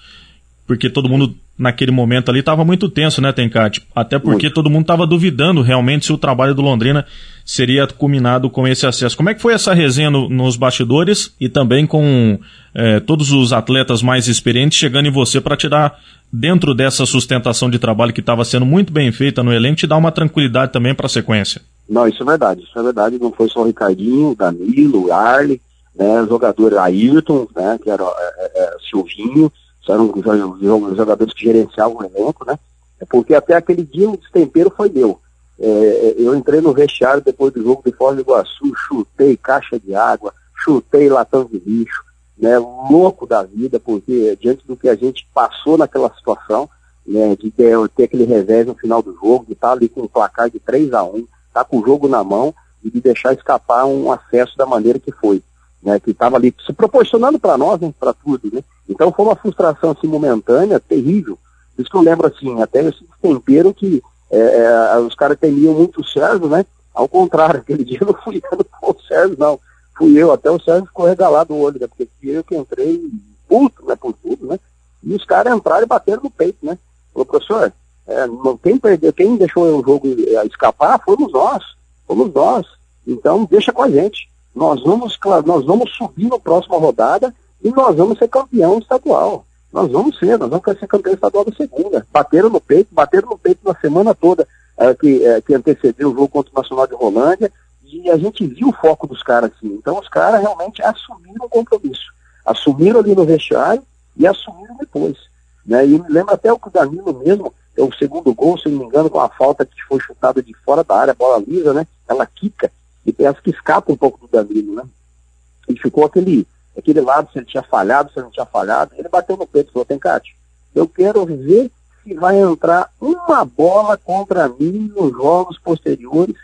porque todo mundo naquele momento ali estava muito tenso, né, Tencate? Até porque muito. todo mundo estava duvidando realmente se o trabalho do Londrina seria culminado com esse acesso. Como é que foi essa resenha no, nos bastidores e também com é, todos os atletas mais experientes chegando em você para te dar, dentro dessa sustentação de trabalho que estava sendo muito bem feita no elenco, te dar uma tranquilidade também para a sequência? Não, isso é verdade, isso é verdade. Não foi só o Ricardinho, Danilo, Arley, né, jogador Ayrton, né, que era é, é, Silvinho, eram os jogadores que gerenciavam o elenco, né? É porque até aquele dia o destempero foi meu. É, eu entrei no vestiário depois do jogo de Foz do Iguaçu, chutei caixa de água, chutei latão de lixo, né, louco da vida, porque diante do que a gente passou naquela situação, né, de ter, ter aquele revés no final do jogo, de estar ali com um placar de 3 a 1 estar tá com o jogo na mão e de deixar escapar um acesso da maneira que foi né, que estava ali se proporcionando para nós, né, para tudo, né? Então foi uma frustração assim momentânea, terrível. Por isso que eu lembro assim, até esse tempero que é, é, os caras temiam muito o Sérgio, né? Ao contrário, aquele dia não fui eu, não o Sérgio, não. Fui eu, até o Sérgio ficou regalado o olho, né? Porque fui eu que entrei puto, né, por tudo, né? E os caras entraram e bateram no peito, né? Falou, professor, é, quem perdeu, quem deixou o jogo escapar fomos nós, fomos nós. Então deixa com a gente. Nós vamos, nós vamos subir na próxima rodada e nós vamos ser campeão estadual. Nós vamos ser, nós vamos ser campeão estadual da segunda. Bateram no peito, bateram no peito na semana toda é, que, é, que antecedeu o jogo contra o Nacional de Rolândia, e a gente viu o foco dos caras assim. Então os caras realmente assumiram o compromisso. Assumiram ali no vestiário e assumiram depois. Né? E me lembra até o que o Danilo mesmo, é o segundo gol, se não me engano, com a falta que foi chutada de fora da área, bola lisa, né? Ela quica e pensa que escapa um pouco do Danilo, né? E ficou aquele, aquele lado, se ele tinha falhado, se ele não tinha falhado. Ele bateu no peito e falou, tem Cátia, eu quero ver se vai entrar uma bola contra mim nos jogos posteriores,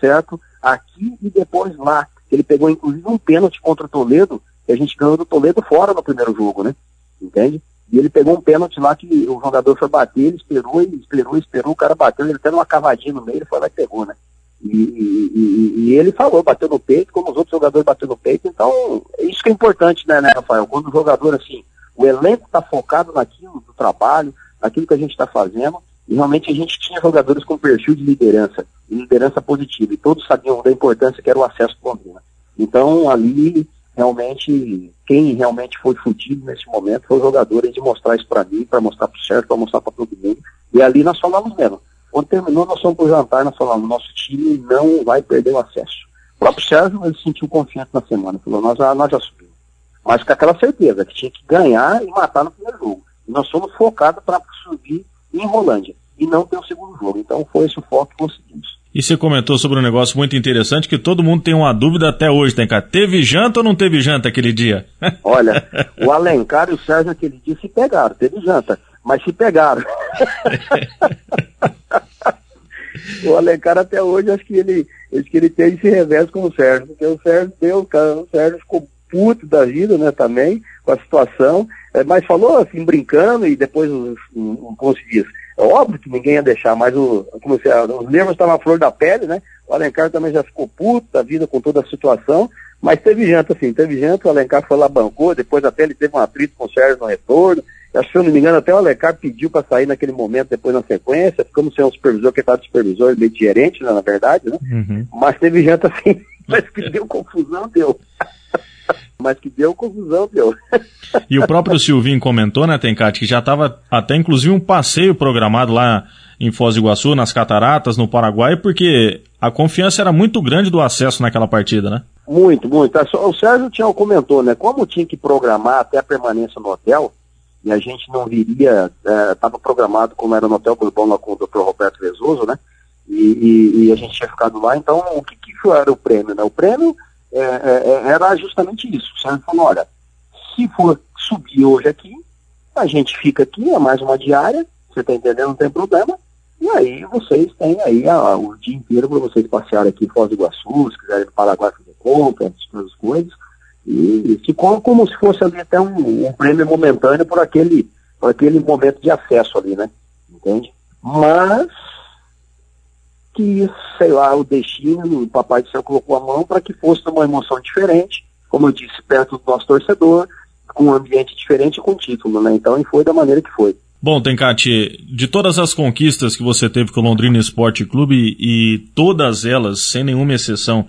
certo? Aqui e depois lá. Ele pegou inclusive um pênalti contra o Toledo, que a gente ganhou do Toledo fora no primeiro jogo, né? Entende? E ele pegou um pênalti lá que o jogador foi bater, ele esperou, ele esperou, esperou, o cara bateu, ele até numa cavadinha no meio, ele foi lá e pegou, né? E, e, e, ele falou, bateu no peito, como os outros jogadores bateram no peito, então isso que é importante, né, né, Rafael? Quando o jogador, assim, o elenco está focado naquilo do trabalho, aquilo que a gente está fazendo, e realmente a gente tinha jogadores com perfil de liderança, liderança positiva, e todos sabiam da importância que era o acesso para Londrina. Então, ali, realmente, quem realmente foi fudido nesse momento foi o jogador de mostrar isso para mim, para mostrar para o Sérgio, para mostrar para todo mundo, e ali nós falamos mesmo. Quando terminou, nós fomos para o jantar, nós falamos, nosso time não vai perder o acesso. O próprio Sérgio, ele sentiu confiança na semana, falou, nós já, nós já subimos. Mas com aquela certeza, que tinha que ganhar e matar no primeiro jogo. Nós somos focados para subir em Rolândia e não ter o segundo jogo. Então foi esse o foco que conseguimos. E você comentou sobre um negócio muito interessante que todo mundo tem uma dúvida até hoje, tem cara. Teve janta ou não teve janta aquele dia? Olha, o Alencar e o Sérgio aquele dia se pegaram, teve janta, mas se pegaram. o Alencar até hoje acho que ele, acho que ele teve esse revés com o Sérgio, porque o Sérgio deu, o Sérgio ficou puto da vida, né, também, com a situação, é, mas falou assim, brincando, e depois, como se diz, é óbvio que ninguém ia deixar, mas o, como se, os nervos estavam à flor da pele, né, o Alencar também já ficou puto da vida com toda a situação, mas teve janta, assim, teve janta, o Alencar foi lá, bancou, depois até ele teve um atrito com o Sérgio no retorno, acho que se eu não me engano, até o Alencar pediu para sair naquele momento, depois na sequência, ficamos sem um supervisor, que estava de supervisor, meio de gerente, né, na verdade, né, uhum. mas teve janta, assim, mas que deu confusão, deu. Mas que deu confusão, deu. e o próprio Silvinho comentou, né, Tencate, que já estava até inclusive um passeio programado lá em Foz do Iguaçu, nas Cataratas, no Paraguai, porque a confiança era muito grande do acesso naquela partida, né? Muito, muito. O Sérgio tinha comentou, né? Como tinha que programar até a permanência no hotel, e a gente não viria, estava é, programado como era no Hotel Bourbon lá com o Dr. Roberto Vezoso, né? E, e, e, a gente tinha ficado lá, então o que, que era o prêmio, né? O prêmio é, é, é, era justamente isso. O Sérgio falou, olha, se for subir hoje aqui, a gente fica aqui, é mais uma diária, você está entendendo, não tem problema. E aí vocês têm aí a, o dia inteiro para vocês passearem aqui em Foz do Iguaçu, se quiserem ir para Paraguai fazer compra, essas coisas. E ficou como se fosse ali até um, um prêmio momentâneo por aquele, por aquele momento de acesso ali, né? Entende? Mas que, sei lá, o destino, o Papai do Céu colocou a mão para que fosse uma emoção diferente, como eu disse, perto do nosso torcedor, com um ambiente diferente e com título, né? Então, e foi da maneira que foi. Bom, Tencati, de todas as conquistas que você teve com o Londrina Esporte Clube, e todas elas, sem nenhuma exceção,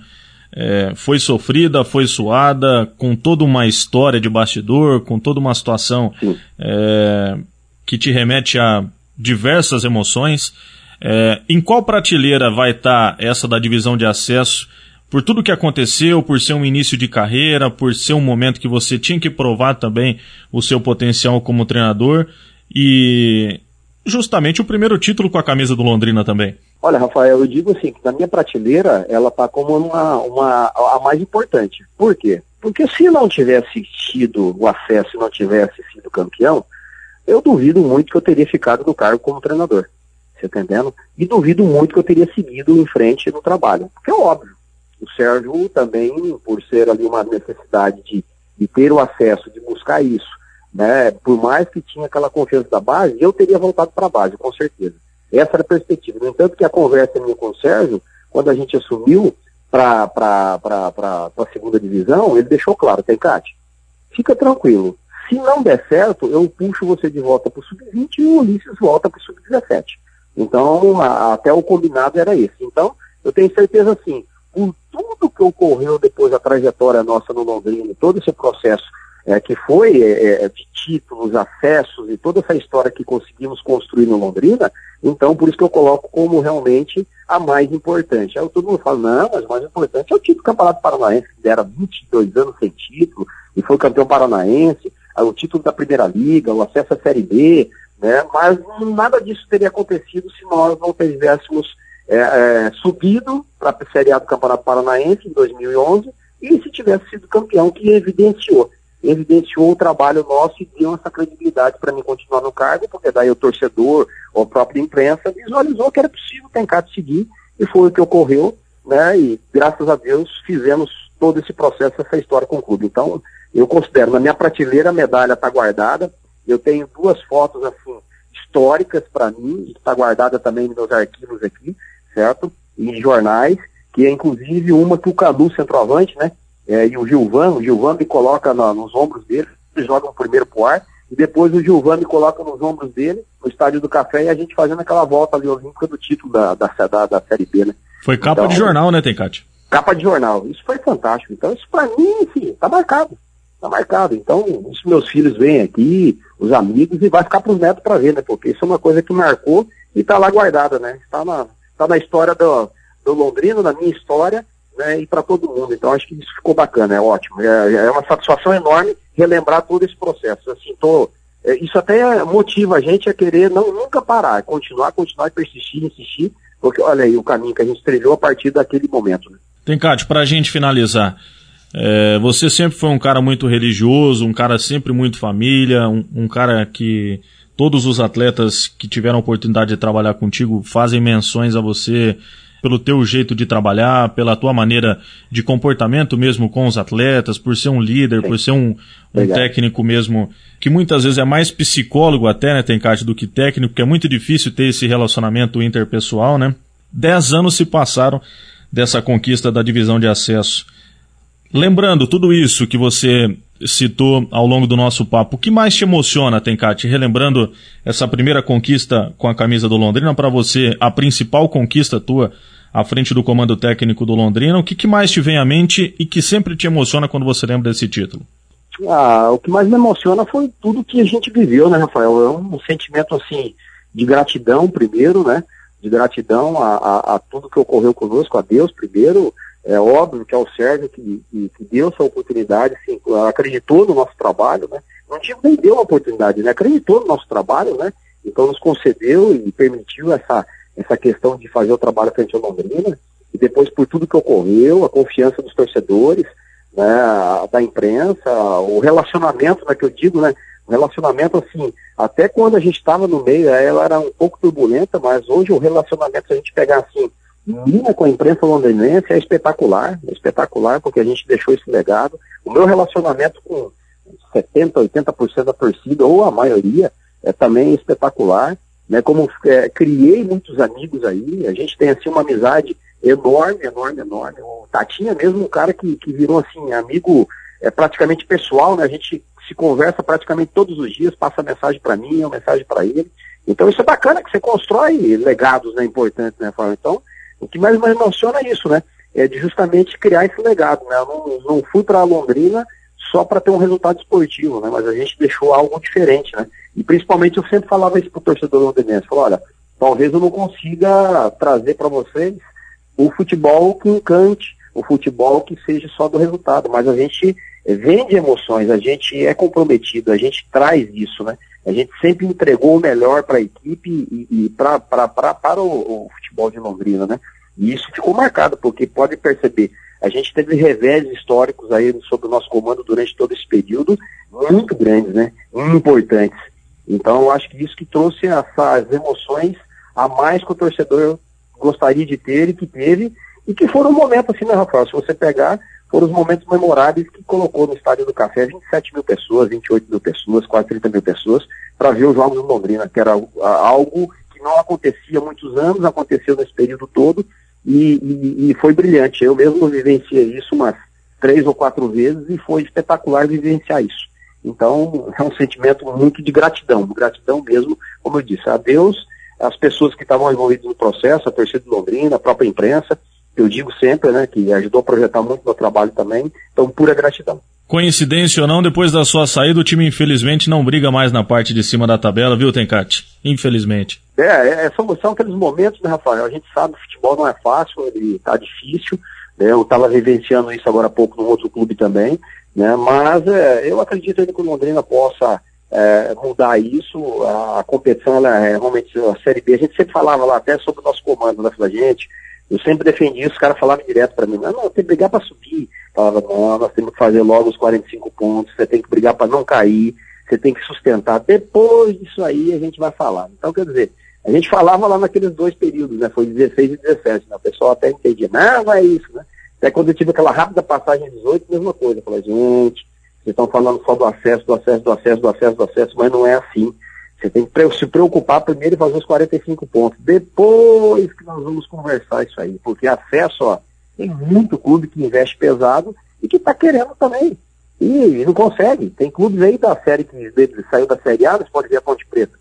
é, foi sofrida, foi suada, com toda uma história de bastidor, com toda uma situação é, que te remete a diversas emoções. É, em qual prateleira vai estar tá essa da divisão de acesso? Por tudo que aconteceu, por ser um início de carreira, por ser um momento que você tinha que provar também o seu potencial como treinador e justamente o primeiro título com a camisa do Londrina também. Olha, Rafael, eu digo assim, que na minha prateleira ela está como uma, uma, a mais importante. Por quê? Porque se não tivesse tido o acesso e não tivesse sido campeão, eu duvido muito que eu teria ficado no cargo como treinador. Você tá entendendo? E duvido muito que eu teria seguido em frente no trabalho. Porque é óbvio. O Sérgio também, por ser ali uma necessidade de, de ter o acesso, de buscar isso, né? Por mais que tinha aquela confiança da base, eu teria voltado para a base, com certeza. Essa era a perspectiva. No entanto, que a conversa minha com o Sérgio, quando a gente assumiu para a segunda divisão, ele deixou claro, tem Cate, fica tranquilo. Se não der certo, eu puxo você de volta para o sub-20 e o Ulisses volta para o sub-17. Então, a, até o combinado era esse. Então, eu tenho certeza assim, por tudo que ocorreu depois da trajetória nossa no Londrina, todo esse processo é, que foi é, é, de títulos, acessos e toda essa história que conseguimos construir no Londrina, então por isso que eu coloco como realmente a mais importante. Aí todo mundo fala, não, mas o mais importante é o título do Campeonato Paranaense, que dera 22 anos sem título, e foi campeão paranaense, o título da Primeira Liga, o acesso à Série B, né? mas nada disso teria acontecido se nós não tivéssemos é, é, subido para a Série A do Campeonato Paranaense em 2011 e se tivesse sido campeão, que evidenciou evidenciou o trabalho nosso e deu essa credibilidade para mim continuar no cargo, porque daí o torcedor, ou a própria imprensa, visualizou que era possível tentar seguir, e foi o que ocorreu, né? E graças a Deus fizemos todo esse processo, essa história com o clube. Então, eu considero, na minha prateleira a medalha está guardada, eu tenho duas fotos assim históricas para mim, está guardada também nos meus arquivos aqui, certo? Em jornais, que é inclusive uma que o Cadu, centroavante, né? É, e o Gilvan, o Gilvan me coloca na, nos ombros dele, eles jogam primeiro pro ar, e depois o Gilvan me coloca nos ombros dele, no Estádio do Café, e a gente fazendo aquela volta ali olímpica do título da, da, da, da Série B, né? Foi capa então, de jornal, né, Tencate? Capa de jornal. Isso foi fantástico. Então, isso para mim, enfim, tá marcado. Tá marcado. Então, os meus filhos vêm aqui, os amigos, e vai ficar pros netos para ver, né? Porque isso é uma coisa que marcou e tá lá guardada, né? Está na, tá na história do, do Londrino, na minha história, né, e para todo mundo. Então acho que isso ficou bacana, é ótimo. É, é uma satisfação enorme relembrar todo esse processo. Assim, tô, é, isso até motiva a gente a querer não nunca parar, continuar, continuar, persistir, insistir, porque olha aí o caminho que a gente trilhou a partir daquele momento. Né? Tencate, para a gente finalizar, é, você sempre foi um cara muito religioso, um cara sempre muito família, um, um cara que todos os atletas que tiveram a oportunidade de trabalhar contigo fazem menções a você pelo teu jeito de trabalhar, pela tua maneira de comportamento mesmo com os atletas, por ser um líder, Sim. por ser um, um técnico mesmo, que muitas vezes é mais psicólogo até, né, Tencate, do que técnico, porque é muito difícil ter esse relacionamento interpessoal, né? Dez anos se passaram dessa conquista da divisão de acesso. Lembrando tudo isso que você citou ao longo do nosso papo, o que mais te emociona, Tencate? Relembrando essa primeira conquista com a camisa do Londrina, para você, a principal conquista tua à frente do comando técnico do Londrina, o que, que mais te vem à mente e que sempre te emociona quando você lembra desse título? Ah, o que mais me emociona foi tudo que a gente viveu, né, Rafael? É um sentimento, assim, de gratidão primeiro, né? De gratidão a, a, a tudo que ocorreu conosco, a Deus primeiro, é óbvio que é o Sérgio que, que, que deu essa oportunidade, assim, acreditou no nosso trabalho, né? Não digo nem deu a oportunidade, né? Acreditou no nosso trabalho, né? Então nos concedeu e permitiu essa, essa questão de fazer o trabalho frente ao Londrina. E depois, por tudo que ocorreu, a confiança dos torcedores, né, da imprensa, o relacionamento, né, que eu digo, né? O relacionamento, assim, até quando a gente estava no meio, ela era um pouco turbulenta, mas hoje o relacionamento, se a gente pegar assim, linha com a imprensa londrinense é espetacular, é espetacular, porque a gente deixou esse legado. O meu relacionamento com 70%, 80% da torcida, ou a maioria, é também espetacular. Né? Como é, criei muitos amigos aí, a gente tem assim uma amizade enorme, enorme, enorme. O Tatinha mesmo um cara que, que virou assim, amigo é, praticamente pessoal, né? A gente se conversa praticamente todos os dias, passa mensagem para mim, uma mensagem para ele. Então isso é bacana que você constrói legados né, importantes, né, Fábio? Então, o que mais me emociona é isso, né? É de justamente criar esse legado, né? Eu não, não fui para Londrina só para ter um resultado esportivo, né? Mas a gente deixou algo diferente, né? E principalmente eu sempre falava isso para o torcedor londrinense, falava, olha, talvez eu não consiga trazer para vocês o futebol que encante, o futebol que seja só do resultado, mas a gente vende emoções, a gente é comprometido, a gente traz isso, né? A gente sempre entregou o melhor para a equipe e, e pra, pra, pra, para o, o, futebol de Londrina, né? E isso ficou marcado, porque pode perceber, a gente teve revés históricos aí sobre o nosso comando durante todo esse período, muito grandes, né? Importantes. Então, eu acho que isso que trouxe essas emoções a mais que o torcedor gostaria de ter e que teve, e que foram um momento assim, né, Rafael? Se você pegar, foram os momentos memoráveis que colocou no Estádio do Café 27 mil pessoas, 28 mil pessoas, quase 30 mil pessoas, para ver os Jogos do Londrina, que era algo que não acontecia há muitos anos, aconteceu nesse período todo, e, e, e foi brilhante. Eu mesmo vivenciei isso umas três ou quatro vezes e foi espetacular vivenciar isso. Então, é um sentimento muito de gratidão, gratidão mesmo, como eu disse, a Deus, as pessoas que estavam envolvidas no processo, a torcida de Londrina, a própria imprensa, eu digo sempre, né, que ajudou a projetar muito meu trabalho também, então pura gratidão. Coincidência ou não, depois da sua saída, o time infelizmente não briga mais na parte de cima da tabela, viu, Tencate? Infelizmente. É, é, é são, são aqueles momentos, né, Rafael? A gente sabe que o futebol não é fácil, ele tá difícil, né? Eu estava vivenciando isso agora há pouco no outro clube também, né? Mas é, eu acredito ainda que o Londrina possa é, mudar isso. A, a, competição, ela é realmente a Série B. A gente sempre falava lá até sobre o nosso comando, né? Gente, eu sempre defendi isso, os caras falavam direto para mim, não, não, tem que brigar para subir. Falava, não, nós temos que fazer logo os 45 pontos, você tem que brigar para não cair, você tem que sustentar. Depois disso aí a gente vai falar. Então, quer dizer, a gente falava lá naqueles dois períodos, né? Foi 16 e 17, né? O pessoal até entendia, não, não é isso, né? Até quando eu tive aquela rápida passagem 18, mesma coisa. Eu falei, gente, vocês estão falando só do acesso, do acesso, do acesso, do acesso, do acesso, mas não é assim. Você tem que se preocupar primeiro em fazer os 45 pontos. Depois que nós vamos conversar isso aí. Porque acesso, ó, tem muito clube que investe pesado e que está querendo também. E, e, não consegue. Tem clubes aí da série que saiu da Série A, você pode ver a Ponte Preta.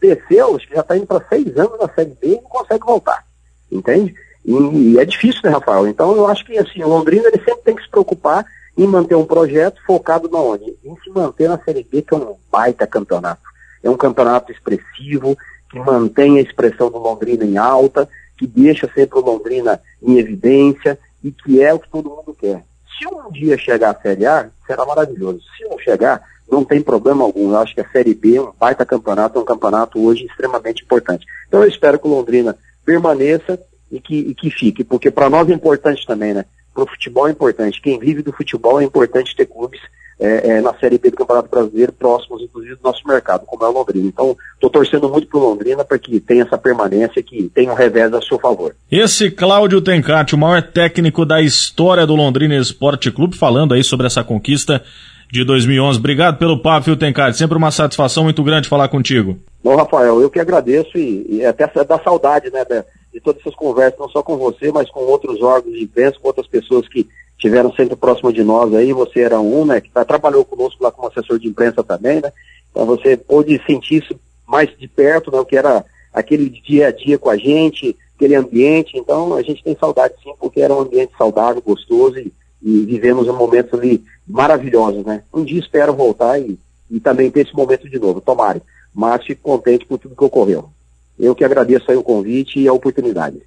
Desceu, acho que já está indo para seis anos na Série B e não consegue voltar. Entende? E, e, é difícil, né, Rafael? Então eu acho que assim, o Londrina ele sempre tem que se preocupar em manter um projeto focado na onde? Em se manter na Série B, que é um baita campeonato. É um campeonato expressivo, que mantém a expressão do Londrina em alta, que deixa sempre o Londrina em evidência e que é o que todo mundo quer. Se um dia chegar a Série A, será maravilhoso. Se não chegar, não tem problema algum. Eu acho que a Série B é um baita campeonato, é um campeonato hoje extremamente importante. Então eu espero que o Londrina permaneça e que, e que fique, porque para nós é importante também, né? Para o futebol é importante. Quem vive do futebol é importante ter clubes é, é, na Série B do Campeonato Brasileiro, próximos, inclusive, do nosso mercado, como é o Londrina. Então, estou torcendo muito para o Londrina para que tenha essa permanência, que tenha um revés a seu favor. Esse Cláudio Tencati, o maior técnico da história do Londrina Esporte Clube, falando aí sobre essa conquista de 2011. Obrigado pelo papo, viu, Tencati? Sempre uma satisfação muito grande falar contigo. Bom, Rafael, eu que agradeço e, e até da saudade, né, de todas essas conversas, não só com você, mas com outros órgãos de imprensa, com outras pessoas que estiveram sempre próximo de nós aí. Você era um, né, que tá, trabalhou conosco lá como assessor de imprensa também, né? Então você pôde sentir isso mais de perto, né, o que era aquele dia a dia com a gente, aquele ambiente. Então a gente tem saudade sim, porque era um ambiente saudável, gostoso e, e vivemos momentos ali maravilhosos, né? Um dia espero voltar e, e também ter esse momento de novo, tomara. Mas fico contente por tudo que ocorreu. Eu que agradeço aí o convite e a oportunidade.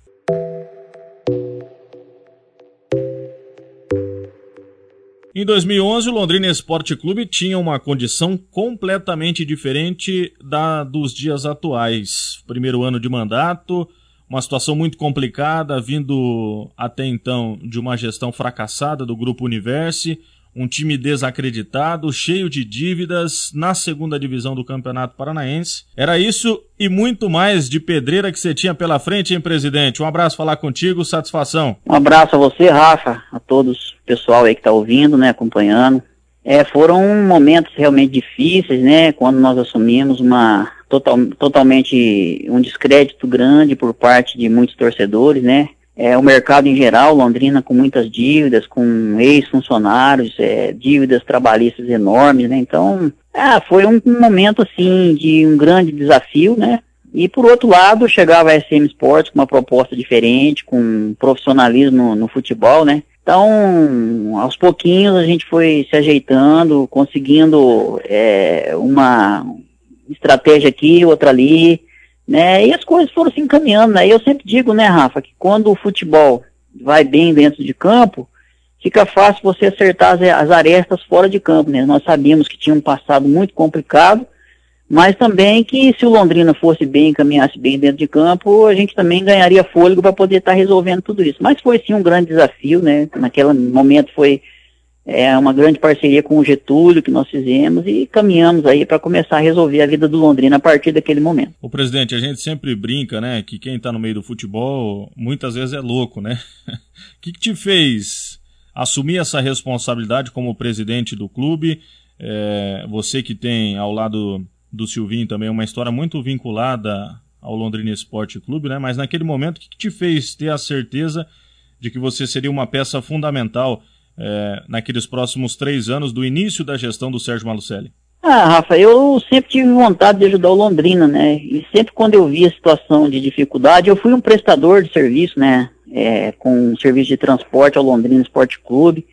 Em 2011, o Londrina Esporte Clube tinha uma condição completamente diferente da dos dias atuais. Primeiro ano de mandato, uma situação muito complicada, vindo até então de uma gestão fracassada do Grupo Universe, um time desacreditado, cheio de dívidas na segunda divisão do Campeonato Paranaense. Era isso e muito mais de pedreira que você tinha pela frente, hein, presidente? Um abraço falar contigo, satisfação. Um abraço a você, Rafa, a todos, o pessoal aí que está ouvindo, né, acompanhando. É, foram momentos realmente difíceis, né, quando nós assumimos uma total, totalmente um descrédito grande por parte de muitos torcedores, né, é, o mercado em geral, Londrina com muitas dívidas, com ex-funcionários, é, dívidas trabalhistas enormes, né? Então, ah, foi um, um, momento, assim, de um grande desafio, né? E, por outro lado, chegava a SM Sports com uma proposta diferente, com profissionalismo no futebol, né? Então, aos pouquinhos a gente foi se ajeitando, conseguindo é, uma estratégia aqui, outra ali, né? E as coisas foram se encaminhando, né? Eu sempre digo, né, Rafa, que quando o futebol vai bem dentro de campo, fica fácil você acertar as, as arestas fora de campo, né? Nós sabíamos que tinha um passado muito complicado, mas também que se o Londrina fosse bem, caminhasse bem dentro de campo, a gente também ganharia fôlego para poder estar tá resolvendo tudo isso. Mas foi sim um grande desafio, né? Naquele momento foi é uma grande parceria com o Getúlio que nós fizemos e caminhamos aí para começar a resolver a vida do Londrina a partir daquele momento. O presidente, a gente sempre brinca, né, que quem está no meio do futebol muitas vezes é louco, né? O que, que, te fez assumir essa responsabilidade como presidente do clube? É, você que tem ao lado do Silvinho também uma história muito vinculada ao Londrina Esporte Clube, né? Mas naquele momento, o que, que te fez ter a certeza de que você seria uma peça fundamental é, naqueles próximos três anos do início da gestão do Sérgio Malucelli? Ah, Rafa, eu sempre tive vontade de ajudar o Londrina, né? E sempre quando eu via situação de dificuldade, eu fui um prestador de serviço, né? é, com serviço de transporte ao Londrina Esporte Clube.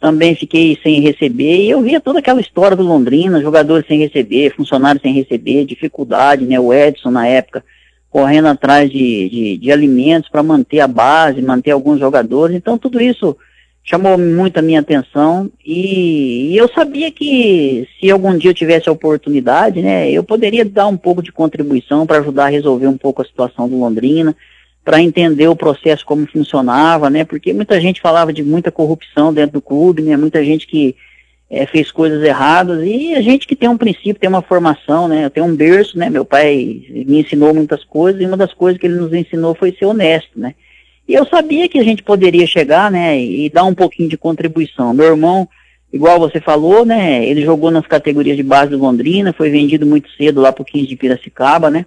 Também fiquei sem receber e eu via toda aquela história do Londrina, jogadores sem receber, funcionários sem receber, dificuldade, né? O Edson na época correndo atrás de, de, de alimentos para manter a base, manter alguns jogadores. Então tudo isso chamou muito a minha atenção e, e, eu sabia que se algum dia eu tivesse a oportunidade, né, eu poderia dar um pouco de contribuição para ajudar a resolver um pouco a situação do Londrina, para entender o processo como funcionava, né, porque muita gente falava de muita corrupção dentro do clube, né, muita gente que é, fez coisas erradas e a gente que tem um princípio, tem uma formação, né, eu tenho um berço, né, meu pai me ensinou muitas coisas e uma das coisas que ele nos ensinou foi ser honesto, né, e eu sabia que a gente poderia chegar, né, e dar um pouquinho de contribuição. Meu irmão, igual você falou, né, ele jogou nas categorias de base do Londrina, foi vendido muito cedo lá pro 15 de Piracicaba, né,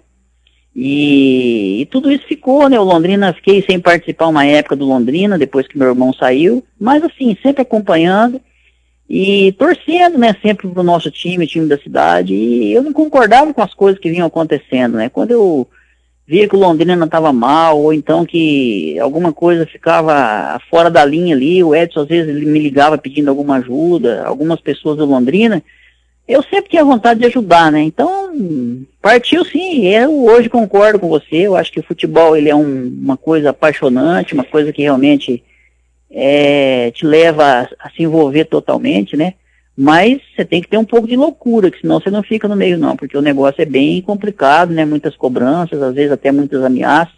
e, e, tudo isso ficou, né, o Londrina, fiquei sem participar uma época do Londrina, depois que meu irmão saiu, mas assim, sempre acompanhando e torcendo, né, sempre pro nosso time, o time da cidade, e eu não concordava com as coisas que vinham acontecendo, né, quando eu via que o Londrina estava mal, ou então que alguma coisa ficava fora da linha ali, o Edson às vezes me ligava pedindo alguma ajuda, algumas pessoas do Londrina, eu sempre tinha vontade de ajudar, né? Então, partiu sim, eu hoje concordo com você, eu acho que o futebol ele é um, uma coisa apaixonante, uma coisa que realmente é, te leva a, a se envolver totalmente, né? Mas você tem que ter um pouco de loucura, que senão você não fica no meio não, porque o negócio é bem complicado, né? Muitas cobranças, às vezes até muitas ameaças.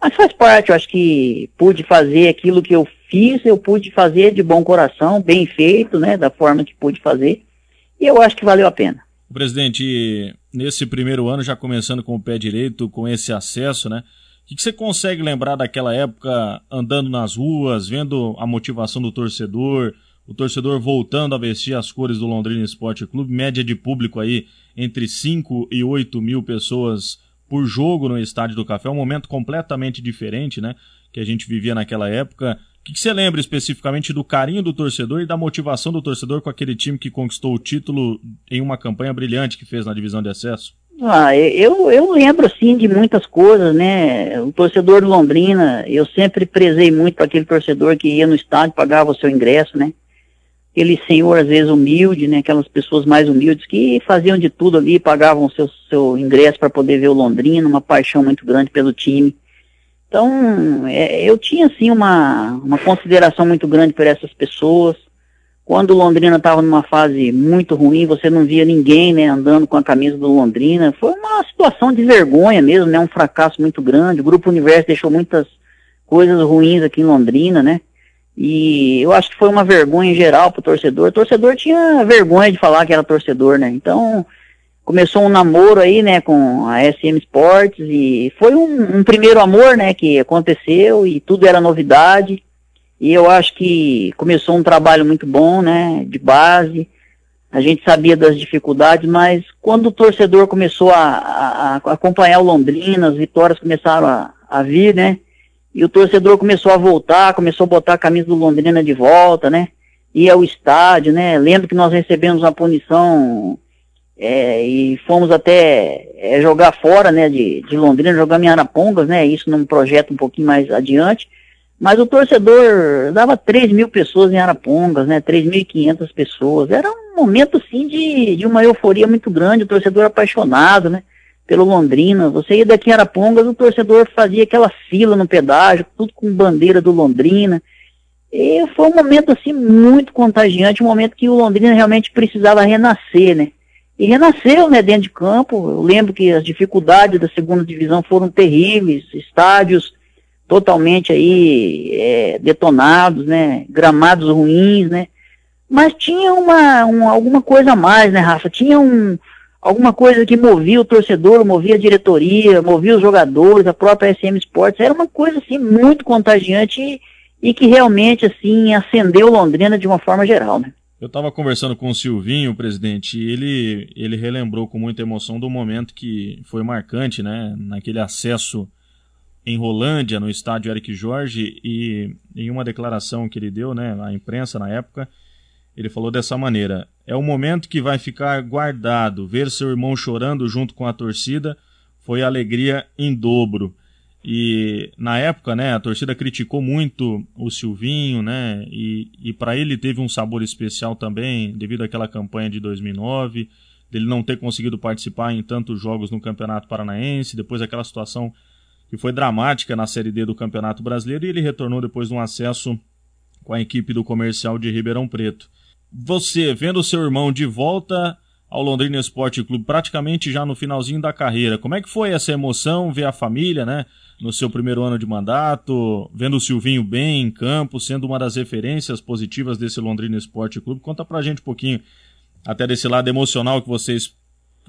Mas faz parte, eu acho que pude fazer aquilo que eu fiz, eu pude fazer de bom coração, bem feito, né? Da forma que pude fazer. E eu acho que valeu a pena. Presidente, nesse primeiro ano, já começando com o pé direito, com esse acesso, né? O que você consegue lembrar daquela época, andando nas ruas, vendo a motivação do torcedor, o torcedor voltando a vestir as cores do Londrina Esporte Clube, média de público aí entre 5 e 8 mil pessoas por jogo no Estádio do Café, um momento completamente diferente, né, que a gente vivia naquela época. O que, você lembra especificamente do carinho do torcedor e da motivação do torcedor com aquele time que conquistou o título em uma campanha brilhante que fez na divisão de acesso? Ah, eu, eu lembro sim de muitas coisas, né? O torcedor do Londrina, eu sempre prezei muito para aquele torcedor que ia no estádio, pagava o seu ingresso, né? Aquele senhor, às vezes, humilde, né? Aquelas pessoas mais humildes que faziam de tudo ali, pagavam seu, seu ingresso para poder ver o Londrina, uma paixão muito grande pelo time. Então, é, eu tinha, assim, uma, uma consideração muito grande por essas pessoas. Quando o Londrina estava numa fase muito ruim, você não via ninguém, né, andando com a camisa do Londrina. Foi uma situação de vergonha mesmo, né, um fracasso muito grande. O Grupo Universo deixou muitas coisas ruins aqui em Londrina, né. E eu acho que foi uma vergonha em geral pro torcedor. O torcedor tinha vergonha de falar que era torcedor, né? Então, começou um namoro aí, né, com a SM Sports e foi um, um, primeiro amor, né, que aconteceu e tudo era novidade. E eu acho que começou um trabalho muito bom, né, de base. A gente sabia das dificuldades, mas quando o torcedor começou a, a, a acompanhar o Londrina, as vitórias começaram a, a vir, né, e o torcedor começou a voltar, começou a botar a camisa do Londrina de volta, né? Ia ao estádio, né? Lembro que nós recebemos uma punição é, e fomos até é, jogar fora, né, de, de Londrina, jogar em Arapongas, né? Isso num projeto um pouquinho mais adiante. Mas o torcedor dava 3 mil pessoas em Arapongas, né? 3.500 pessoas. Era um momento, sim, de, de uma euforia muito grande, o torcedor apaixonado, né? Pelo Londrina. Você ia daqui em Arapongas, o torcedor fazia aquela fila no pedágio, tudo com bandeira do Londrina. E foi um momento assim muito contagiante, um momento que o Londrina realmente precisava renascer, né? E renasceu, né, dentro de campo. Eu lembro que as dificuldades da segunda divisão foram terríveis, estádios totalmente aí é, detonados, né, gramados ruins, né? Mas tinha uma, um, alguma coisa a mais, né, Rafa? Tinha um, alguma coisa que movia o torcedor, movia a diretoria, movia os jogadores, a própria SM Sports, era uma coisa assim muito contagiante e, e que realmente assim acendeu Londrina de uma forma geral, né? Eu estava conversando com o Silvinho, presidente, e ele, ele relembrou com muita emoção do momento que foi marcante, né? Naquele acesso em Rolândia, no estádio Eric Jorge, e em uma declaração que ele deu, né, à imprensa na época, ele falou dessa maneira: é o momento que vai ficar guardado. Ver seu irmão chorando junto com a torcida foi alegria em dobro. E na época, né, a torcida criticou muito o Silvinho, né? E, e para ele teve um sabor especial também, devido àquela campanha de 2009, dele não ter conseguido participar em tantos jogos no Campeonato Paranaense, depois aquela situação que foi dramática na Série D do Campeonato Brasileiro, e ele retornou depois de um acesso com a equipe do Comercial de Ribeirão Preto. Você, vendo seu irmão de volta ao Londrina Esporte Clube, praticamente já no finalzinho da carreira, como é que foi essa emoção, ver a família, né? No seu primeiro ano de mandato, vendo o Silvinho bem em campo, sendo uma das referências positivas desse Londrina Esporte Clube. Conta pra gente um pouquinho, até desse lado emocional que vocês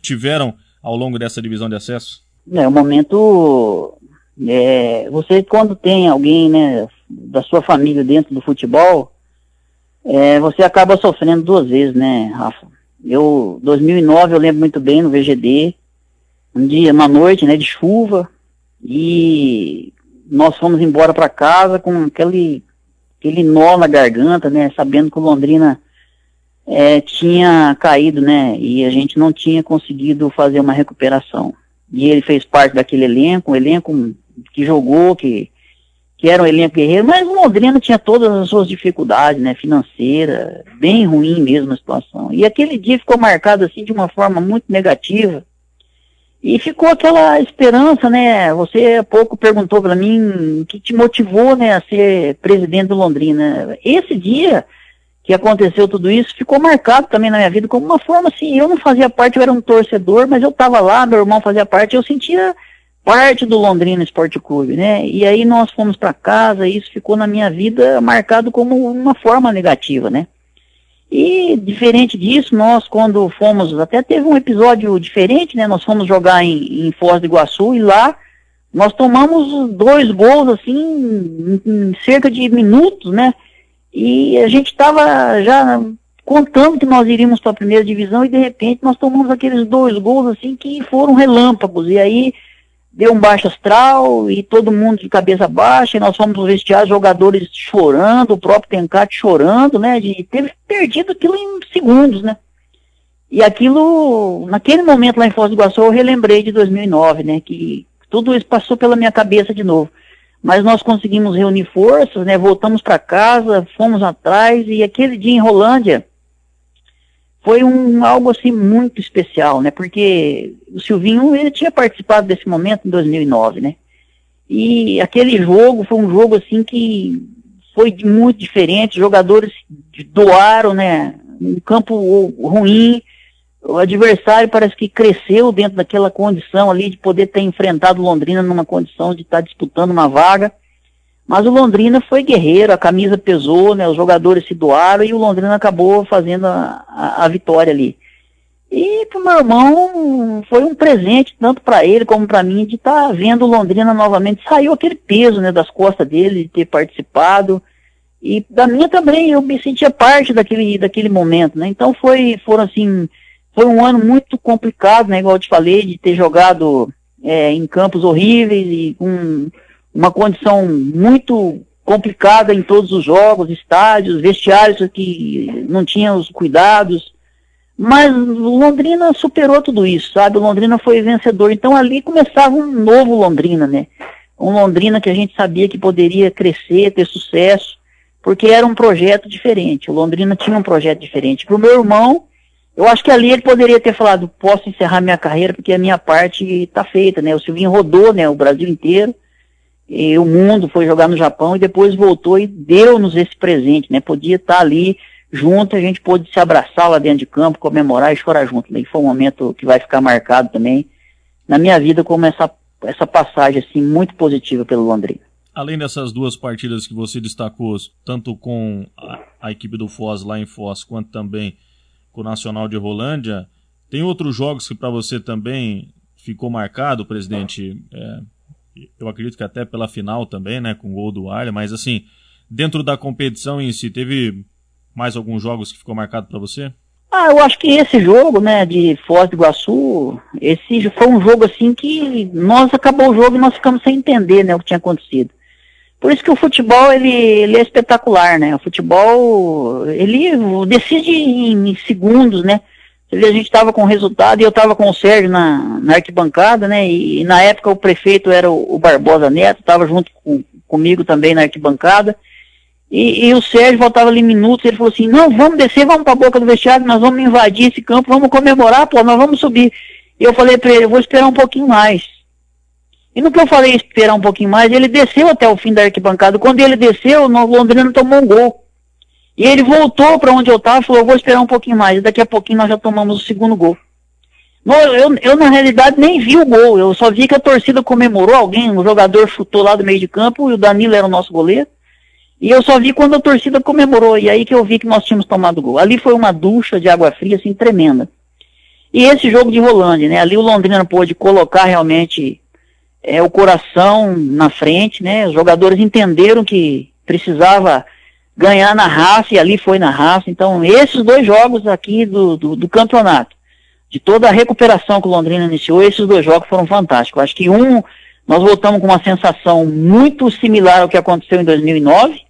tiveram ao longo dessa divisão de acesso. É, um momento. É, você, quando tem alguém, né, da sua família dentro do futebol, é, você acaba sofrendo duas vezes, né, Rafa? Eu, 2009, eu lembro muito bem no VGD, um dia, uma noite, né, de chuva, e nós fomos embora para casa com aquele, aquele nó na garganta, né, sabendo que o Londrina é, tinha caído, né, e a gente não tinha conseguido fazer uma recuperação. E ele fez parte daquele elenco, um elenco que jogou, que que era um elenco guerreiro, mas o Londrina tinha todas as suas dificuldades, né, financeira, bem ruim mesmo a situação. E aquele dia ficou marcado assim de uma forma muito negativa. E ficou aquela esperança, né? Você há pouco perguntou para mim o que te motivou, né, a ser presidente do Londrina. Esse dia que aconteceu tudo isso ficou marcado também na minha vida como uma forma assim, eu não fazia parte, eu era um torcedor, mas eu estava lá, meu irmão fazia parte, eu sentia parte do Londrina Esporte Clube, né? E aí nós fomos para casa e isso ficou na minha vida marcado como uma forma negativa, né? E diferente disso, nós quando fomos, até teve um episódio diferente, né? Nós fomos jogar em, em Foz do Iguaçu e lá nós tomamos dois gols assim em, em cerca de minutos, né? E a gente estava já contando que nós iríamos para a primeira divisão e de repente nós tomamos aqueles dois gols assim que foram relâmpagos e aí deu um baixo astral e todo mundo de cabeça baixa, e nós fomos no vestiário, jogadores chorando, o próprio Tencate chorando, né, de ter perdido aquilo em segundos, né. E aquilo, naquele momento lá em Foz do Iguaçu, eu relembrei de 2009, né, que tudo isso passou pela minha cabeça de novo. Mas nós conseguimos reunir forças, né, voltamos para casa, fomos atrás, e aquele dia em Rolândia, foi um algo assim muito especial, né? Porque o Silvinho ele tinha participado desse momento em 2009, né? E aquele jogo foi um jogo assim que foi muito diferente. Jogadores doaram, né? Um campo ruim. O adversário parece que cresceu dentro daquela condição ali de poder ter enfrentado Londrina numa condição de estar disputando uma vaga. Mas o Londrina foi guerreiro, a camisa pesou, né? Os jogadores se doaram e o Londrina acabou fazendo a, a, a vitória ali. E pro meu irmão foi um presente, tanto para ele como para mim, de estar tá vendo o Londrina novamente. Saiu aquele peso né, das costas dele, de ter participado. E da minha também, eu me sentia parte daquele, daquele momento, né? Então foi, foram assim, foi um ano muito complicado, né? Igual eu te falei, de ter jogado é, em campos horríveis e com uma condição muito complicada em todos os jogos, estádios, vestiários que não tinham os cuidados. Mas o Londrina superou tudo isso, sabe? O Londrina foi vencedor. Então ali começava um novo Londrina, né? Um Londrina que a gente sabia que poderia crescer, ter sucesso, porque era um projeto diferente. O Londrina tinha um projeto diferente. Para o meu irmão, eu acho que ali ele poderia ter falado: posso encerrar minha carreira porque a minha parte está feita, né? O Silvinho rodou, né? O Brasil inteiro e o mundo foi jogar no Japão e depois voltou e deu-nos esse presente, né? Podia estar ali junto, a gente pôde se abraçar lá dentro de campo, comemorar e chorar junto. Né? E foi um momento que vai ficar marcado também na minha vida como essa, essa passagem assim muito positiva pelo Londrina. Além dessas duas partidas que você destacou, tanto com a, a equipe do Foz lá em Foz, quanto também com o Nacional de Rolândia, tem outros jogos que para você também ficou marcado, presidente? É, eu acredito que até pela final também, né, com o gol do Arля, mas assim, dentro da competição em si, teve mais alguns jogos que ficou marcado para você? Ah, eu acho que esse jogo, né, de Foz do Iguaçu, esse foi um jogo assim que nós acabou o jogo e nós ficamos sem entender, né, o que tinha acontecido. Por isso que o futebol, ele, ele é espetacular, né, o futebol, ele decide em segundos, né, A gente estava com resultado e eu estava com o Sérgio na, na arquibancada, né? E, e, na época o prefeito era o, o Barbosa Neto, estava junto com, comigo também na arquibancada. E, e, o Sérgio voltava ali minutos, ele falou assim, não, vamos descer, vamos para a boca do vestiário, nós vamos invadir esse campo, vamos comemorar, pô, nós vamos subir. E eu falei para ele, eu vou esperar um pouquinho mais. E no que eu falei esperar um pouquinho mais, ele desceu até o fim da arquibancada. Quando ele desceu, o Londrina tomou um gol. E ele voltou para onde eu estava e falou, eu vou esperar um pouquinho mais. E daqui a pouquinho nós já tomamos o segundo gol. Eu, eu, eu, na realidade, nem vi o gol. Eu só vi que a torcida comemorou alguém, um jogador chutou lá do meio de campo e o Danilo era o nosso goleiro. E eu só vi quando a torcida comemorou. E aí que eu vi que nós tínhamos tomado gol. Ali foi uma ducha de água fria, assim, tremenda. E esse jogo de Rolândia, né? Ali o Londrina pôde colocar realmente é, o coração na frente, né? Os jogadores entenderam que precisava ganhar na raça, e ali foi na raça. Então, esses dois jogos aqui do, do, do, campeonato, de toda a recuperação que o Londrina iniciou, esses dois jogos foram fantásticos. Acho que um, nós voltamos com uma sensação muito similar ao que aconteceu em 2009,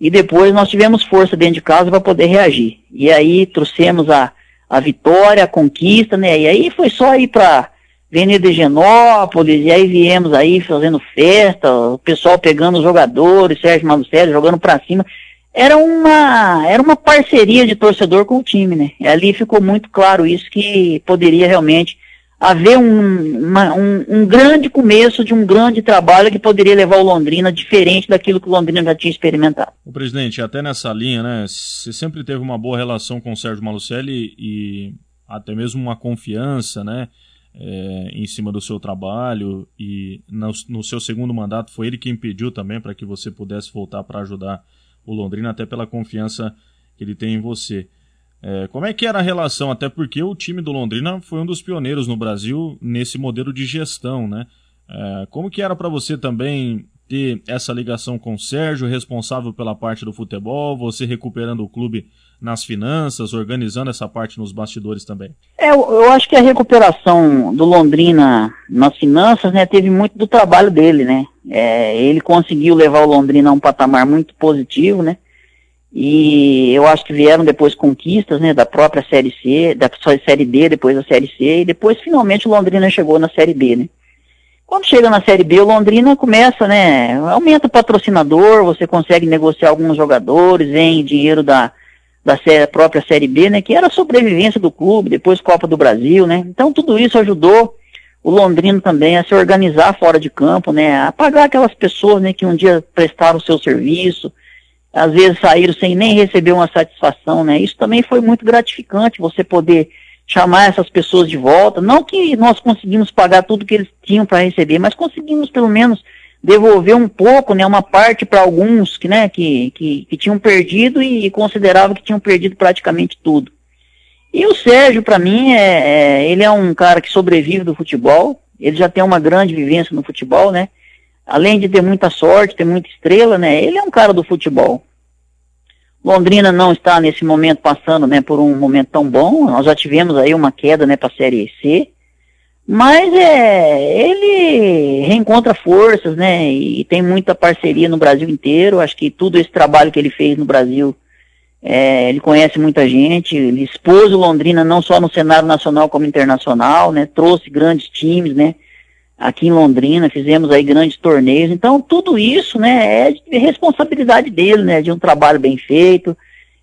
e depois nós tivemos força dentro de casa para poder reagir. E aí trouxemos a, a vitória, a conquista, né? E aí foi só ir para Avenida de Genópolis, e aí viemos aí fazendo festa, o pessoal pegando os jogadores, Sérgio Malucelli jogando para cima. Era uma, era uma parceria de torcedor com o time, né? E ali ficou muito claro isso, que poderia realmente haver um, uma, um, um, grande começo de um grande trabalho que poderia levar o Londrina diferente daquilo que o Londrina já tinha experimentado. O presidente, até nessa linha, né? Você sempre teve uma boa relação com o Sérgio Malucelli e até mesmo uma confiança, né? É, em cima do seu trabalho e no, no, seu segundo mandato foi ele quem pediu também para que você pudesse voltar para ajudar o Londrina, até pela confiança que ele tem em você. É, como é que era a relação? Até porque o time do Londrina foi um dos pioneiros no Brasil nesse modelo de gestão, né? É, como que era para você também ter essa ligação com o Sérgio, responsável pela parte do futebol, você recuperando o clube nas finanças, organizando essa parte nos bastidores também? É, eu, eu acho que a recuperação do Londrina nas finanças, né, teve muito do trabalho dele, né? É, ele conseguiu levar o Londrina a um patamar muito positivo, né? E eu acho que vieram depois conquistas, né, da própria Série C, da Série D, depois da Série C, e depois finalmente o Londrina chegou na Série B, né? Quando chega na Série B, o Londrina começa, né, aumenta o patrocinador, você consegue negociar alguns jogadores, vem dinheiro da, da série, própria Série B, né, que era a sobrevivência do clube, depois Copa do Brasil, né, então tudo isso ajudou o Londrino também a se organizar fora de campo, né, a pagar aquelas pessoas, né, que um dia prestaram o seu serviço, às vezes saíram sem nem receber uma satisfação, né, isso também foi muito gratificante, você poder chamar essas pessoas de volta, não que nós conseguimos pagar tudo que eles tinham para receber, mas conseguimos pelo menos devolver um pouco, né, uma parte para alguns que, né, que, que, que, tinham perdido e, consideravam que tinham perdido praticamente tudo. E o Sérgio, para mim, é, é, ele é um cara que sobrevive do futebol, ele já tem uma grande vivência no futebol, né, além de ter muita sorte, ter muita estrela, né, ele é um cara do futebol. Londrina não está nesse momento passando, né, por um momento tão bom, nós já tivemos aí uma queda, né, para a Série C, mas é, ele reencontra forças, né? E tem muita parceria no Brasil inteiro. Acho que tudo esse trabalho que ele fez no Brasil, é, ele conhece muita gente. Ele expôs o Londrina não só no cenário nacional como internacional, né? Trouxe grandes times, né? Aqui em Londrina fizemos aí grandes torneios. Então tudo isso, né? É de responsabilidade dele, né? De um trabalho bem feito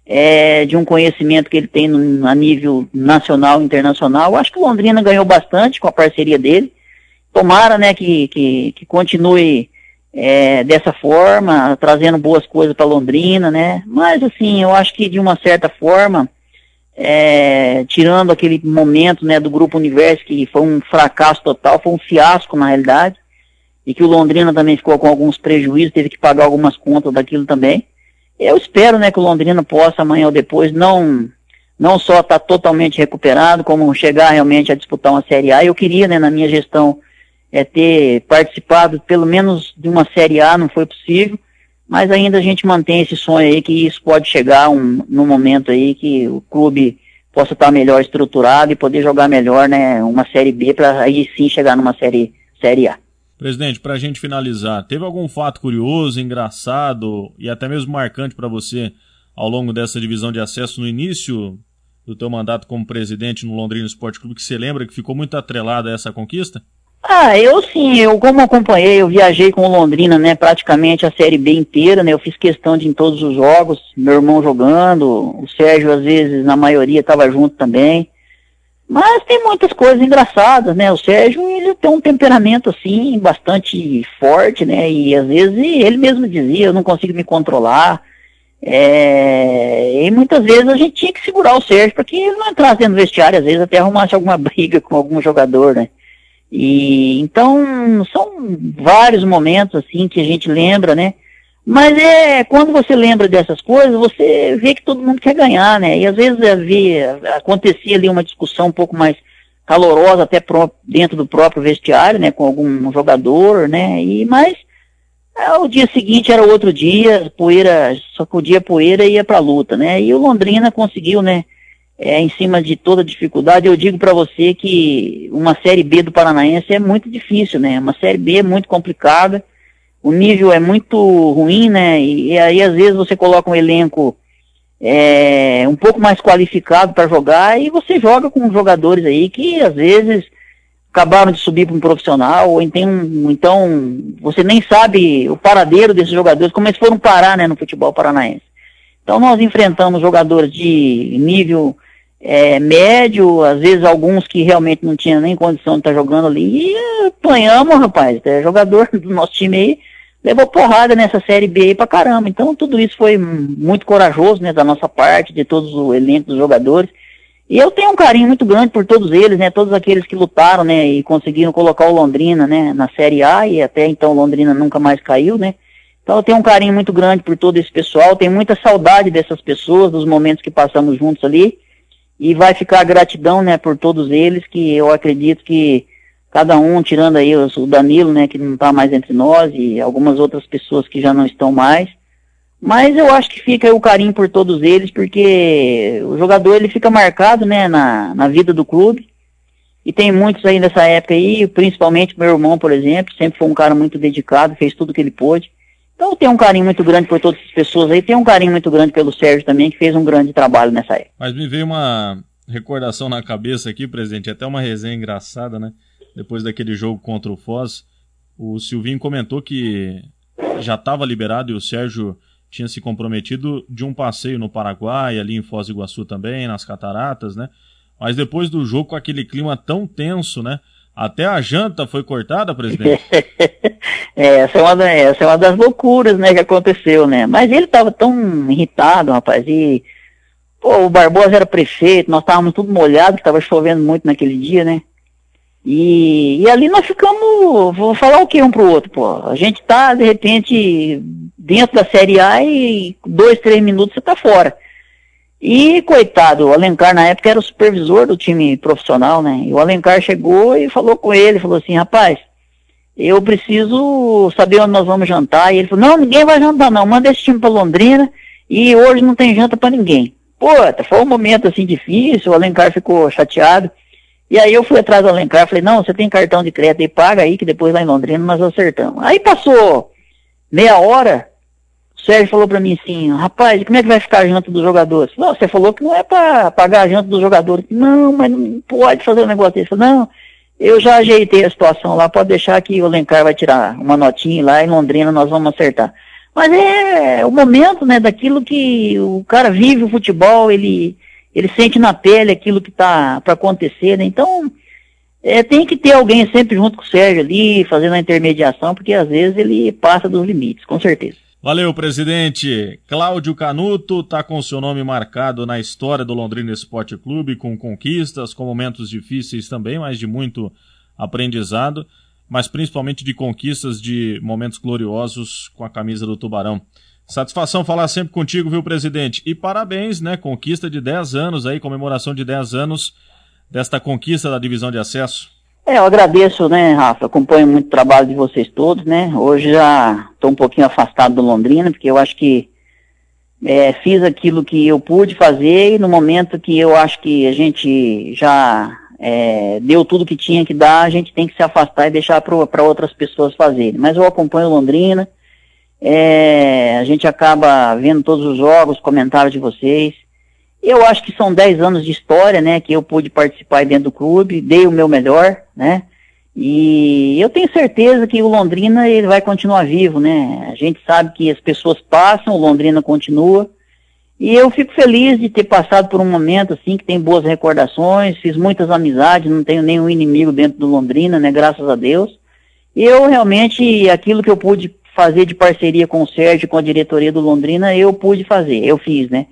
é, de um conhecimento que ele tem no, a nível nacional e internacional. Acho que o Londrina ganhou bastante com a parceria dele. Tomara né, que, que, que continue é, dessa forma, trazendo boas coisas para Londrina, né? Mas assim, eu acho que de uma certa forma, é, tirando aquele momento né, do Grupo Universo, que foi um fracasso total, foi um fiasco na realidade, e que o Londrina também ficou com alguns prejuízos, teve que pagar algumas contas daquilo também. Eu espero, né, que o Londrina possa amanhã ou depois não não só estar tá totalmente recuperado, como chegar realmente a disputar uma Série A. Eu queria, né, na minha gestão, é, ter participado pelo menos de uma Série A, não foi possível, mas ainda a gente mantém esse sonho aí que isso pode chegar um, num momento aí que o clube possa estar melhor estruturado e poder jogar melhor, né, uma Série B para aí sim chegar numa Série, série A. Presidente, para a gente finalizar, teve algum fato curioso, engraçado e até mesmo marcante para você ao longo dessa divisão de acesso no início do teu mandato como presidente no Londrina Esporte Clube que você lembra que ficou muito atrelada a essa conquista? Ah, eu sim, eu como acompanhei, eu viajei com o Londrina, né, praticamente a Série B inteira, né, eu fiz questão de em todos os jogos, meu irmão jogando, o Sérgio às vezes, na maioria, estava junto também, mas tem muitas coisas engraçadas, né, o Sérgio, ele tem um temperamento, assim, bastante forte, né, e às vezes ele mesmo dizia, eu não consigo me controlar, é, e muitas vezes a gente tinha que segurar o Sérgio para que ele não entrasse dentro do vestiário, às vezes até arrumasse alguma briga com algum jogador, né. E então são vários momentos assim que a gente lembra, né? Mas é quando você lembra dessas coisas, você vê que todo mundo quer ganhar, né? E às vezes havia, acontecia ali uma discussão um pouco mais calorosa até pro, dentro do próprio vestiário, né, com algum jogador, né? E mas é, o dia seguinte era outro dia, poeira, só podia poeira e ia para luta, né? E o Londrina conseguiu, né? é, em cima de toda dificuldade, eu digo para você que uma Série B do Paranaense é muito difícil, né? Uma Série B é muito complicada, o nível é muito ruim, né? E, e aí às vezes você coloca um elenco é, um pouco mais qualificado para jogar e você joga com jogadores aí que às vezes acabaram de subir para um profissional, ou então, então você nem sabe o paradeiro desses jogadores, como eles foram parar né, no futebol paranaense. Então nós enfrentamos jogadores de nível é, médio, às vezes alguns que realmente não tinham nem condição de estar jogando ali, e apanhamos, rapaz. É, jogador do nosso time aí levou porrada nessa Série B aí pra caramba. Então tudo isso foi muito corajoso, né, da nossa parte, de todos o elenco dos jogadores. E eu tenho um carinho muito grande por todos eles, né, todos aqueles que lutaram, né, e conseguiram colocar o Londrina, né, na Série A, e até então o Londrina nunca mais caiu, né. Então eu tenho um carinho muito grande por todo esse pessoal, tenho muita saudade dessas pessoas, dos momentos que passamos juntos ali. E vai ficar gratidão, né, por todos eles, que eu acredito que cada um, tirando aí o Danilo, né, que não está mais entre nós, e algumas outras pessoas que já não estão mais. Mas eu acho que fica o carinho por todos eles, porque o jogador ele fica marcado, né, na, na vida do clube. E tem muitos aí nessa época aí, principalmente meu irmão, por exemplo, sempre foi um cara muito dedicado, fez tudo que ele pôde. Então tem um carinho muito grande por todas as pessoas aí, tem um carinho muito grande pelo Sérgio também, que fez um grande trabalho nessa época. Mas me veio uma recordação na cabeça aqui, presidente, até uma resenha engraçada, né? Depois daquele jogo contra o Foz, o Silvinho comentou que já estava liberado e o Sérgio tinha se comprometido de um passeio no Paraguai, ali em Foz do Iguaçu também, nas cataratas, né? Mas depois do jogo com aquele clima tão tenso, né? Até a janta foi cortada, presidente? é, essa é, uma, essa é uma das loucuras, né, que aconteceu, né? Mas ele estava tão irritado, rapaz, e... Pô, o Barbosa era prefeito, nós estávamos tudo molhado, estava chovendo muito naquele dia, né? E, e ali nós ficamos, vou falar o que um pro outro, pô. A gente tá, de repente, dentro da Série A e dois, três minutos você tá fora. E, coitado, o Alencar na época era o supervisor do time profissional, né? E o Alencar chegou e falou com ele, falou assim, rapaz, eu preciso saber onde nós vamos jantar. E ele falou, não, ninguém vai jantar não, manda esse time pra Londrina e hoje não tem janta para ninguém. Pô, foi um momento assim difícil, o Alencar ficou chateado. E aí eu fui atrás do Alencar, falei, não, você tem cartão de crédito e paga aí, que depois lá em Londrina nós acertamos. Aí passou meia hora, Sérgio falou para mim assim, rapaz, como é que vai ficar a janta dos jogadores? Não, você falou que não é para pagar a janta dos jogadores. Não, mas não pode fazer um negócio desse. Não, eu já ajeitei a situação lá, pode deixar que o Lencar vai tirar uma notinha lá em Londrina, nós vamos acertar. Mas é o momento, né, daquilo que o cara vive o futebol, ele, ele sente na pele aquilo que tá para acontecer, né? Então, é, tem que ter alguém sempre junto com o Sérgio ali, fazendo a intermediação, porque às vezes ele passa dos limites, com certeza. Valeu, presidente. Cláudio Canuto está com seu nome marcado na história do Londrina Esporte Clube, com conquistas, com momentos difíceis também, mas de muito aprendizado, mas principalmente de conquistas, de momentos gloriosos com a camisa do Tubarão. Satisfação falar sempre contigo, viu, presidente? E parabéns, né? Conquista de 10 anos aí, comemoração de 10 anos desta conquista da divisão de acesso. É, eu agradeço, né, Rafa, acompanho muito o trabalho de vocês todos, né, hoje já estou um pouquinho afastado do Londrina, porque eu acho que é, fiz aquilo que eu pude fazer e no momento que eu acho que a gente já é, deu tudo que tinha que dar, a gente tem que se afastar e deixar para outras pessoas fazerem. Mas eu acompanho Londrina, é, a gente acaba vendo todos os jogos, comentários de vocês, Eu acho que são 10 anos de história, né, que eu pude participar dentro do clube, dei o meu melhor, né, e eu tenho certeza que o Londrina ele vai continuar vivo, né? A gente sabe que as pessoas passam, o Londrina continua. E eu fico feliz de ter passado por um momento assim que tem boas recordações, fiz muitas amizades, não tenho nenhum inimigo dentro do Londrina, né? Graças a Deus. E eu realmente aquilo que eu pude fazer de parceria com o Sérgio, com a diretoria do Londrina, eu pude fazer, eu fiz, né?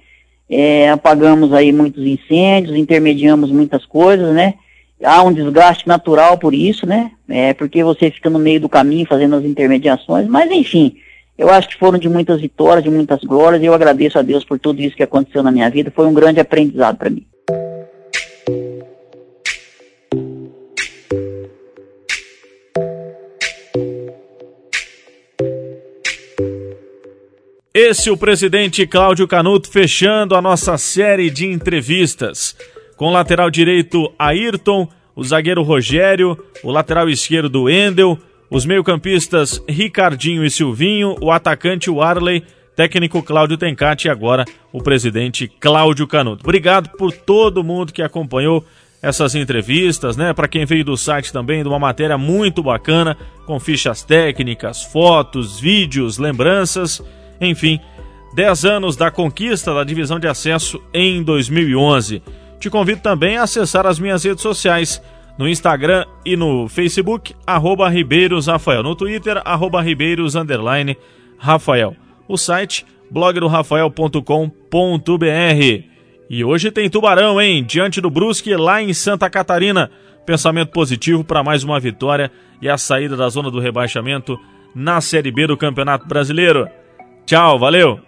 É, apagamos aí muitos incêndios, intermediamos muitas coisas, né? há um desgaste natural por isso, né? É porque você fica no meio do caminho fazendo as intermediações, mas enfim, eu acho que foram de muitas vitórias, de muitas glórias, e eu agradeço a Deus por tudo isso que aconteceu na minha vida, foi um grande aprendizado para mim. Esse é o presidente Cláudio Canuto fechando a nossa série de entrevistas com o lateral direito Ayrton, o zagueiro Rogério, o lateral esquerdo Endel, os meio-campistas Ricardinho e Silvinho, o atacante Warley, técnico Cláudio Tencati e agora o presidente Cláudio Canuto. Obrigado por todo mundo que acompanhou essas entrevistas, né? Para quem veio do site também, de uma matéria muito bacana, com fichas técnicas, fotos, vídeos, lembranças, enfim, 10 anos da conquista da divisão de acesso em 2011. Te convido também a acessar as minhas redes sociais no Instagram e no Facebook, arroba Ribeiros Rafael. No Twitter, arroba Ribeiros underline Rafael. O site, blogdorafael.com.br. E hoje tem Tubarão, hein? Diante do Brusque, lá em Santa Catarina. Pensamento positivo para mais uma vitória e a saída da zona do rebaixamento na Série B do Campeonato Brasileiro. Tchau, valeu!